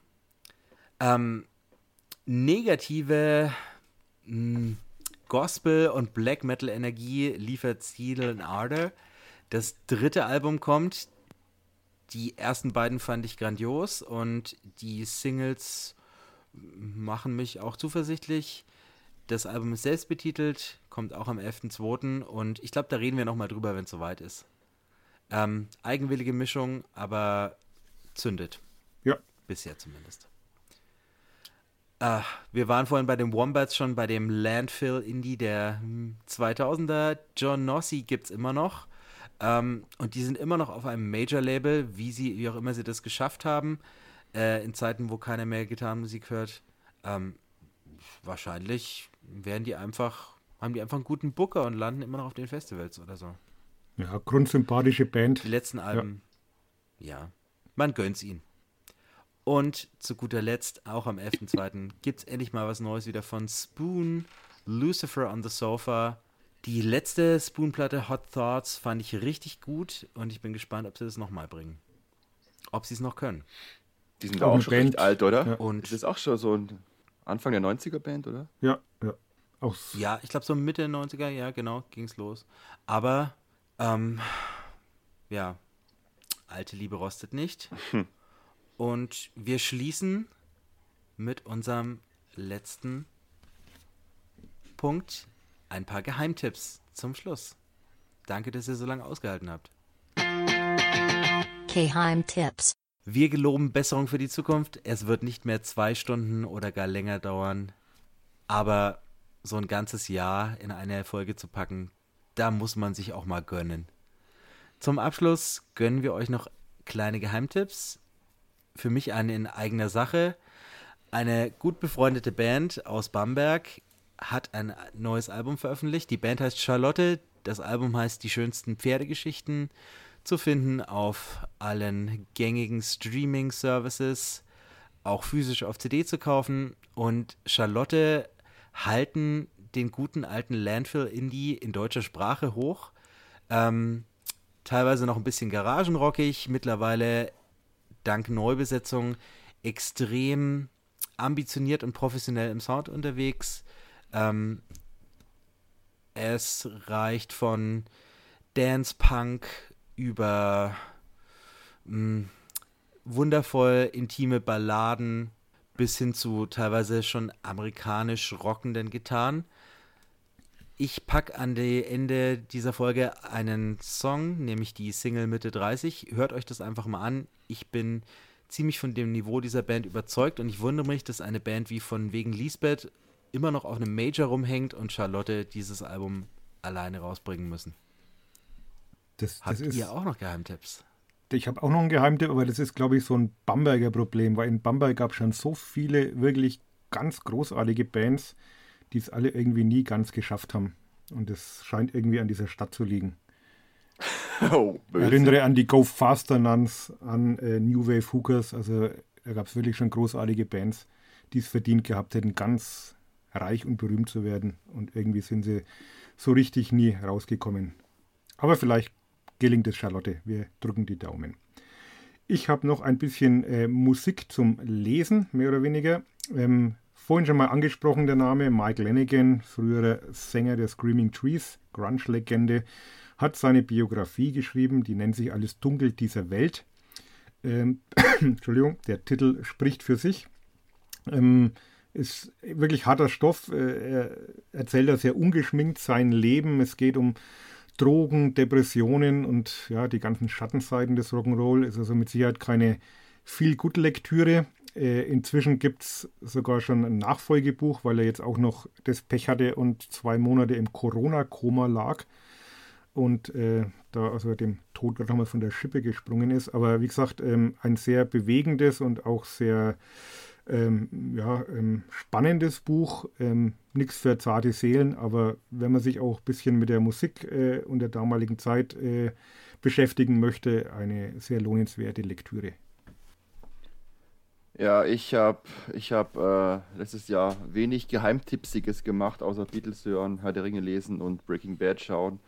Ähm, negative mh, Gospel- und Black Metal-Energie liefert Seal and Ardor. Das dritte Album kommt. Die ersten beiden fand ich grandios und die Singles machen mich auch zuversichtlich. Das Album ist selbst betitelt, kommt auch am 11.02. und ich glaube, da reden wir nochmal drüber, wenn es soweit ist. Ähm, eigenwillige Mischung, aber zündet. Ja. Bisher zumindest. Ah, wir waren vorhin bei den Wombats schon bei dem Landfill Indie der hm, 2000er. John Nossi gibt es immer noch. Ähm, und die sind immer noch auf einem Major-Label, wie sie, wie auch immer sie das geschafft haben, äh, in Zeiten, wo keiner mehr Gitarrenmusik hört. Ähm, wahrscheinlich werden die einfach, haben die einfach einen guten Booker und landen immer noch auf den Festivals oder so. Ja, grundsympathische Band. Die letzten Alben, ja, man gönnt's ihnen. Und zu guter Letzt, auch am 11.02. gibt es endlich mal was Neues wieder von Spoon, Lucifer on the Sofa. Die letzte Spoon-Platte Hot Thoughts fand ich richtig gut und ich bin gespannt, ob sie das nochmal bringen. ob sie es noch können. Die sind Auch schon Band. recht alt, oder? Ja. Und Das ist auch schon so ein Anfang der 90er Band, oder? Ja, ja. Auch Ja, ich glaube so Mitte der 90er, ja, genau, ging's los. Aber, ähm, ja, alte Liebe rostet nicht. Und wir schließen mit unserem letzten Punkt ein paar Geheimtipps zum Schluss. Danke, dass ihr so lange ausgehalten habt. Geheimtipps. Wir geloben Besserung für die Zukunft. Es wird nicht mehr zwei Stunden oder gar länger dauern. Aber so ein ganzes Jahr in eine Folge zu packen, da muss man sich auch mal gönnen. Zum Abschluss gönnen wir euch noch kleine Geheimtipps. Für mich eine in eigener Sache. Eine gut befreundete Band aus Bamberg hat ein neues Album veröffentlicht. Die Band heißt Charlotte. Das Album heißt Die schönsten Pferdegeschichten. Zu finden auf allen gängigen Streaming-Services, auch physisch auf CD zu kaufen. Und Charlotte halten den guten alten Landfill-Indie in deutscher Sprache hoch. Ähm, teilweise noch ein bisschen garagenrockig, mittlerweile dank Neubesetzung extrem ambitioniert und professionell im Sound unterwegs. Ähm, es reicht von Dance Punk über mh, wundervoll intime Balladen bis hin zu teilweise schon amerikanisch rockenden Gitarren. Ich packe an die Ende dieser Folge einen Song, nämlich die Single Mitte 30. Hört euch das einfach mal an. Ich bin ziemlich von dem Niveau dieser Band überzeugt und ich wundere mich, dass eine Band wie von wegen Lisbeth immer noch auf einem Major rumhängt und Charlotte dieses Album alleine rausbringen müssen. das, das Habt ist. ihr auch noch Geheimtipps? Ich habe auch noch einen Geheimtipp, aber das ist, glaube ich, so ein Bamberger Problem, weil in Bamberg gab es schon so viele wirklich ganz großartige Bands, die es alle irgendwie nie ganz geschafft haben. Und es scheint irgendwie an dieser Stadt zu liegen. Oh. Erinnere an die Go Faster Nuns, an äh, New Wave Hookers. Also da gab es wirklich schon großartige Bands, die es verdient gehabt hätten, ganz reich und berühmt zu werden. Und irgendwie sind sie so richtig nie rausgekommen. Aber vielleicht gelingt es Charlotte. Wir drücken die Daumen. Ich habe noch ein bisschen äh, Musik zum Lesen, mehr oder weniger. Ähm, vorhin schon mal angesprochen der Name Mike Lanigan, früherer Sänger der Screaming Trees, Grunge-Legende, hat seine Biografie geschrieben, die nennt sich Alles Dunkel dieser Welt. Ähm, Entschuldigung, der Titel spricht für sich. Ähm, ist wirklich harter Stoff. Äh, Er erzählt da sehr ungeschminkt sein Leben. Es geht um Drogen, Depressionen und ja, die ganzen Schattenseiten des Rock'n'Roll. Ist also mit Sicherheit keine viel gut Lektüre. Äh, inzwischen gibt es sogar schon ein Nachfolgebuch, weil er jetzt auch noch das Pech hatte und zwei Monate im Corona-Koma lag und äh, da also dem Tod gerade nochmal von der Schippe gesprungen ist. Aber wie gesagt, ähm, ein sehr bewegendes und auch sehr ähm, ja, ähm, spannendes Buch. Ähm, Nichts für zarte Seelen, aber wenn man sich auch ein bisschen mit der Musik äh, und der damaligen Zeit äh, beschäftigen möchte, eine sehr lohnenswerte Lektüre. Ja, ich habe ich hab, äh, letztes Jahr wenig Geheimtippsiges gemacht, außer Beatles hören, Herr der Ringe lesen und Breaking Bad schauen.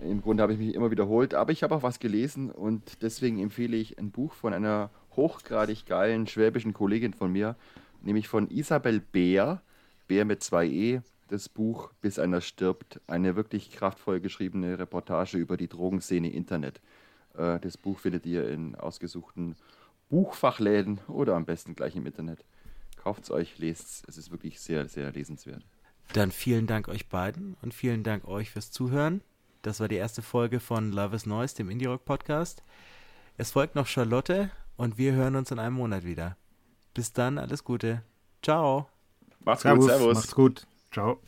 Im Grunde habe ich mich immer wiederholt, aber ich habe auch was gelesen und deswegen empfehle ich ein Buch von einer hochgradig geilen schwäbischen Kollegin von mir, nämlich von Isabel Beer, Beer mit zwei E, das Buch Bis einer stirbt, eine wirklich kraftvoll geschriebene Reportage über die Drogenszene Internet. Äh, das Buch findet ihr in ausgesuchten Buchfachläden oder am besten gleich im Internet. Kauft es euch, lest es. Es ist wirklich sehr, sehr lesenswert. Dann vielen Dank euch beiden und vielen Dank euch fürs Zuhören. Das war die erste Folge von Love is Noise, dem Indie Rock Podcast. Es folgt noch Charlotte und wir hören uns in einem Monat wieder. Bis dann, alles Gute. Ciao. Macht's Servus, gut, Servus. macht's gut. Ciao.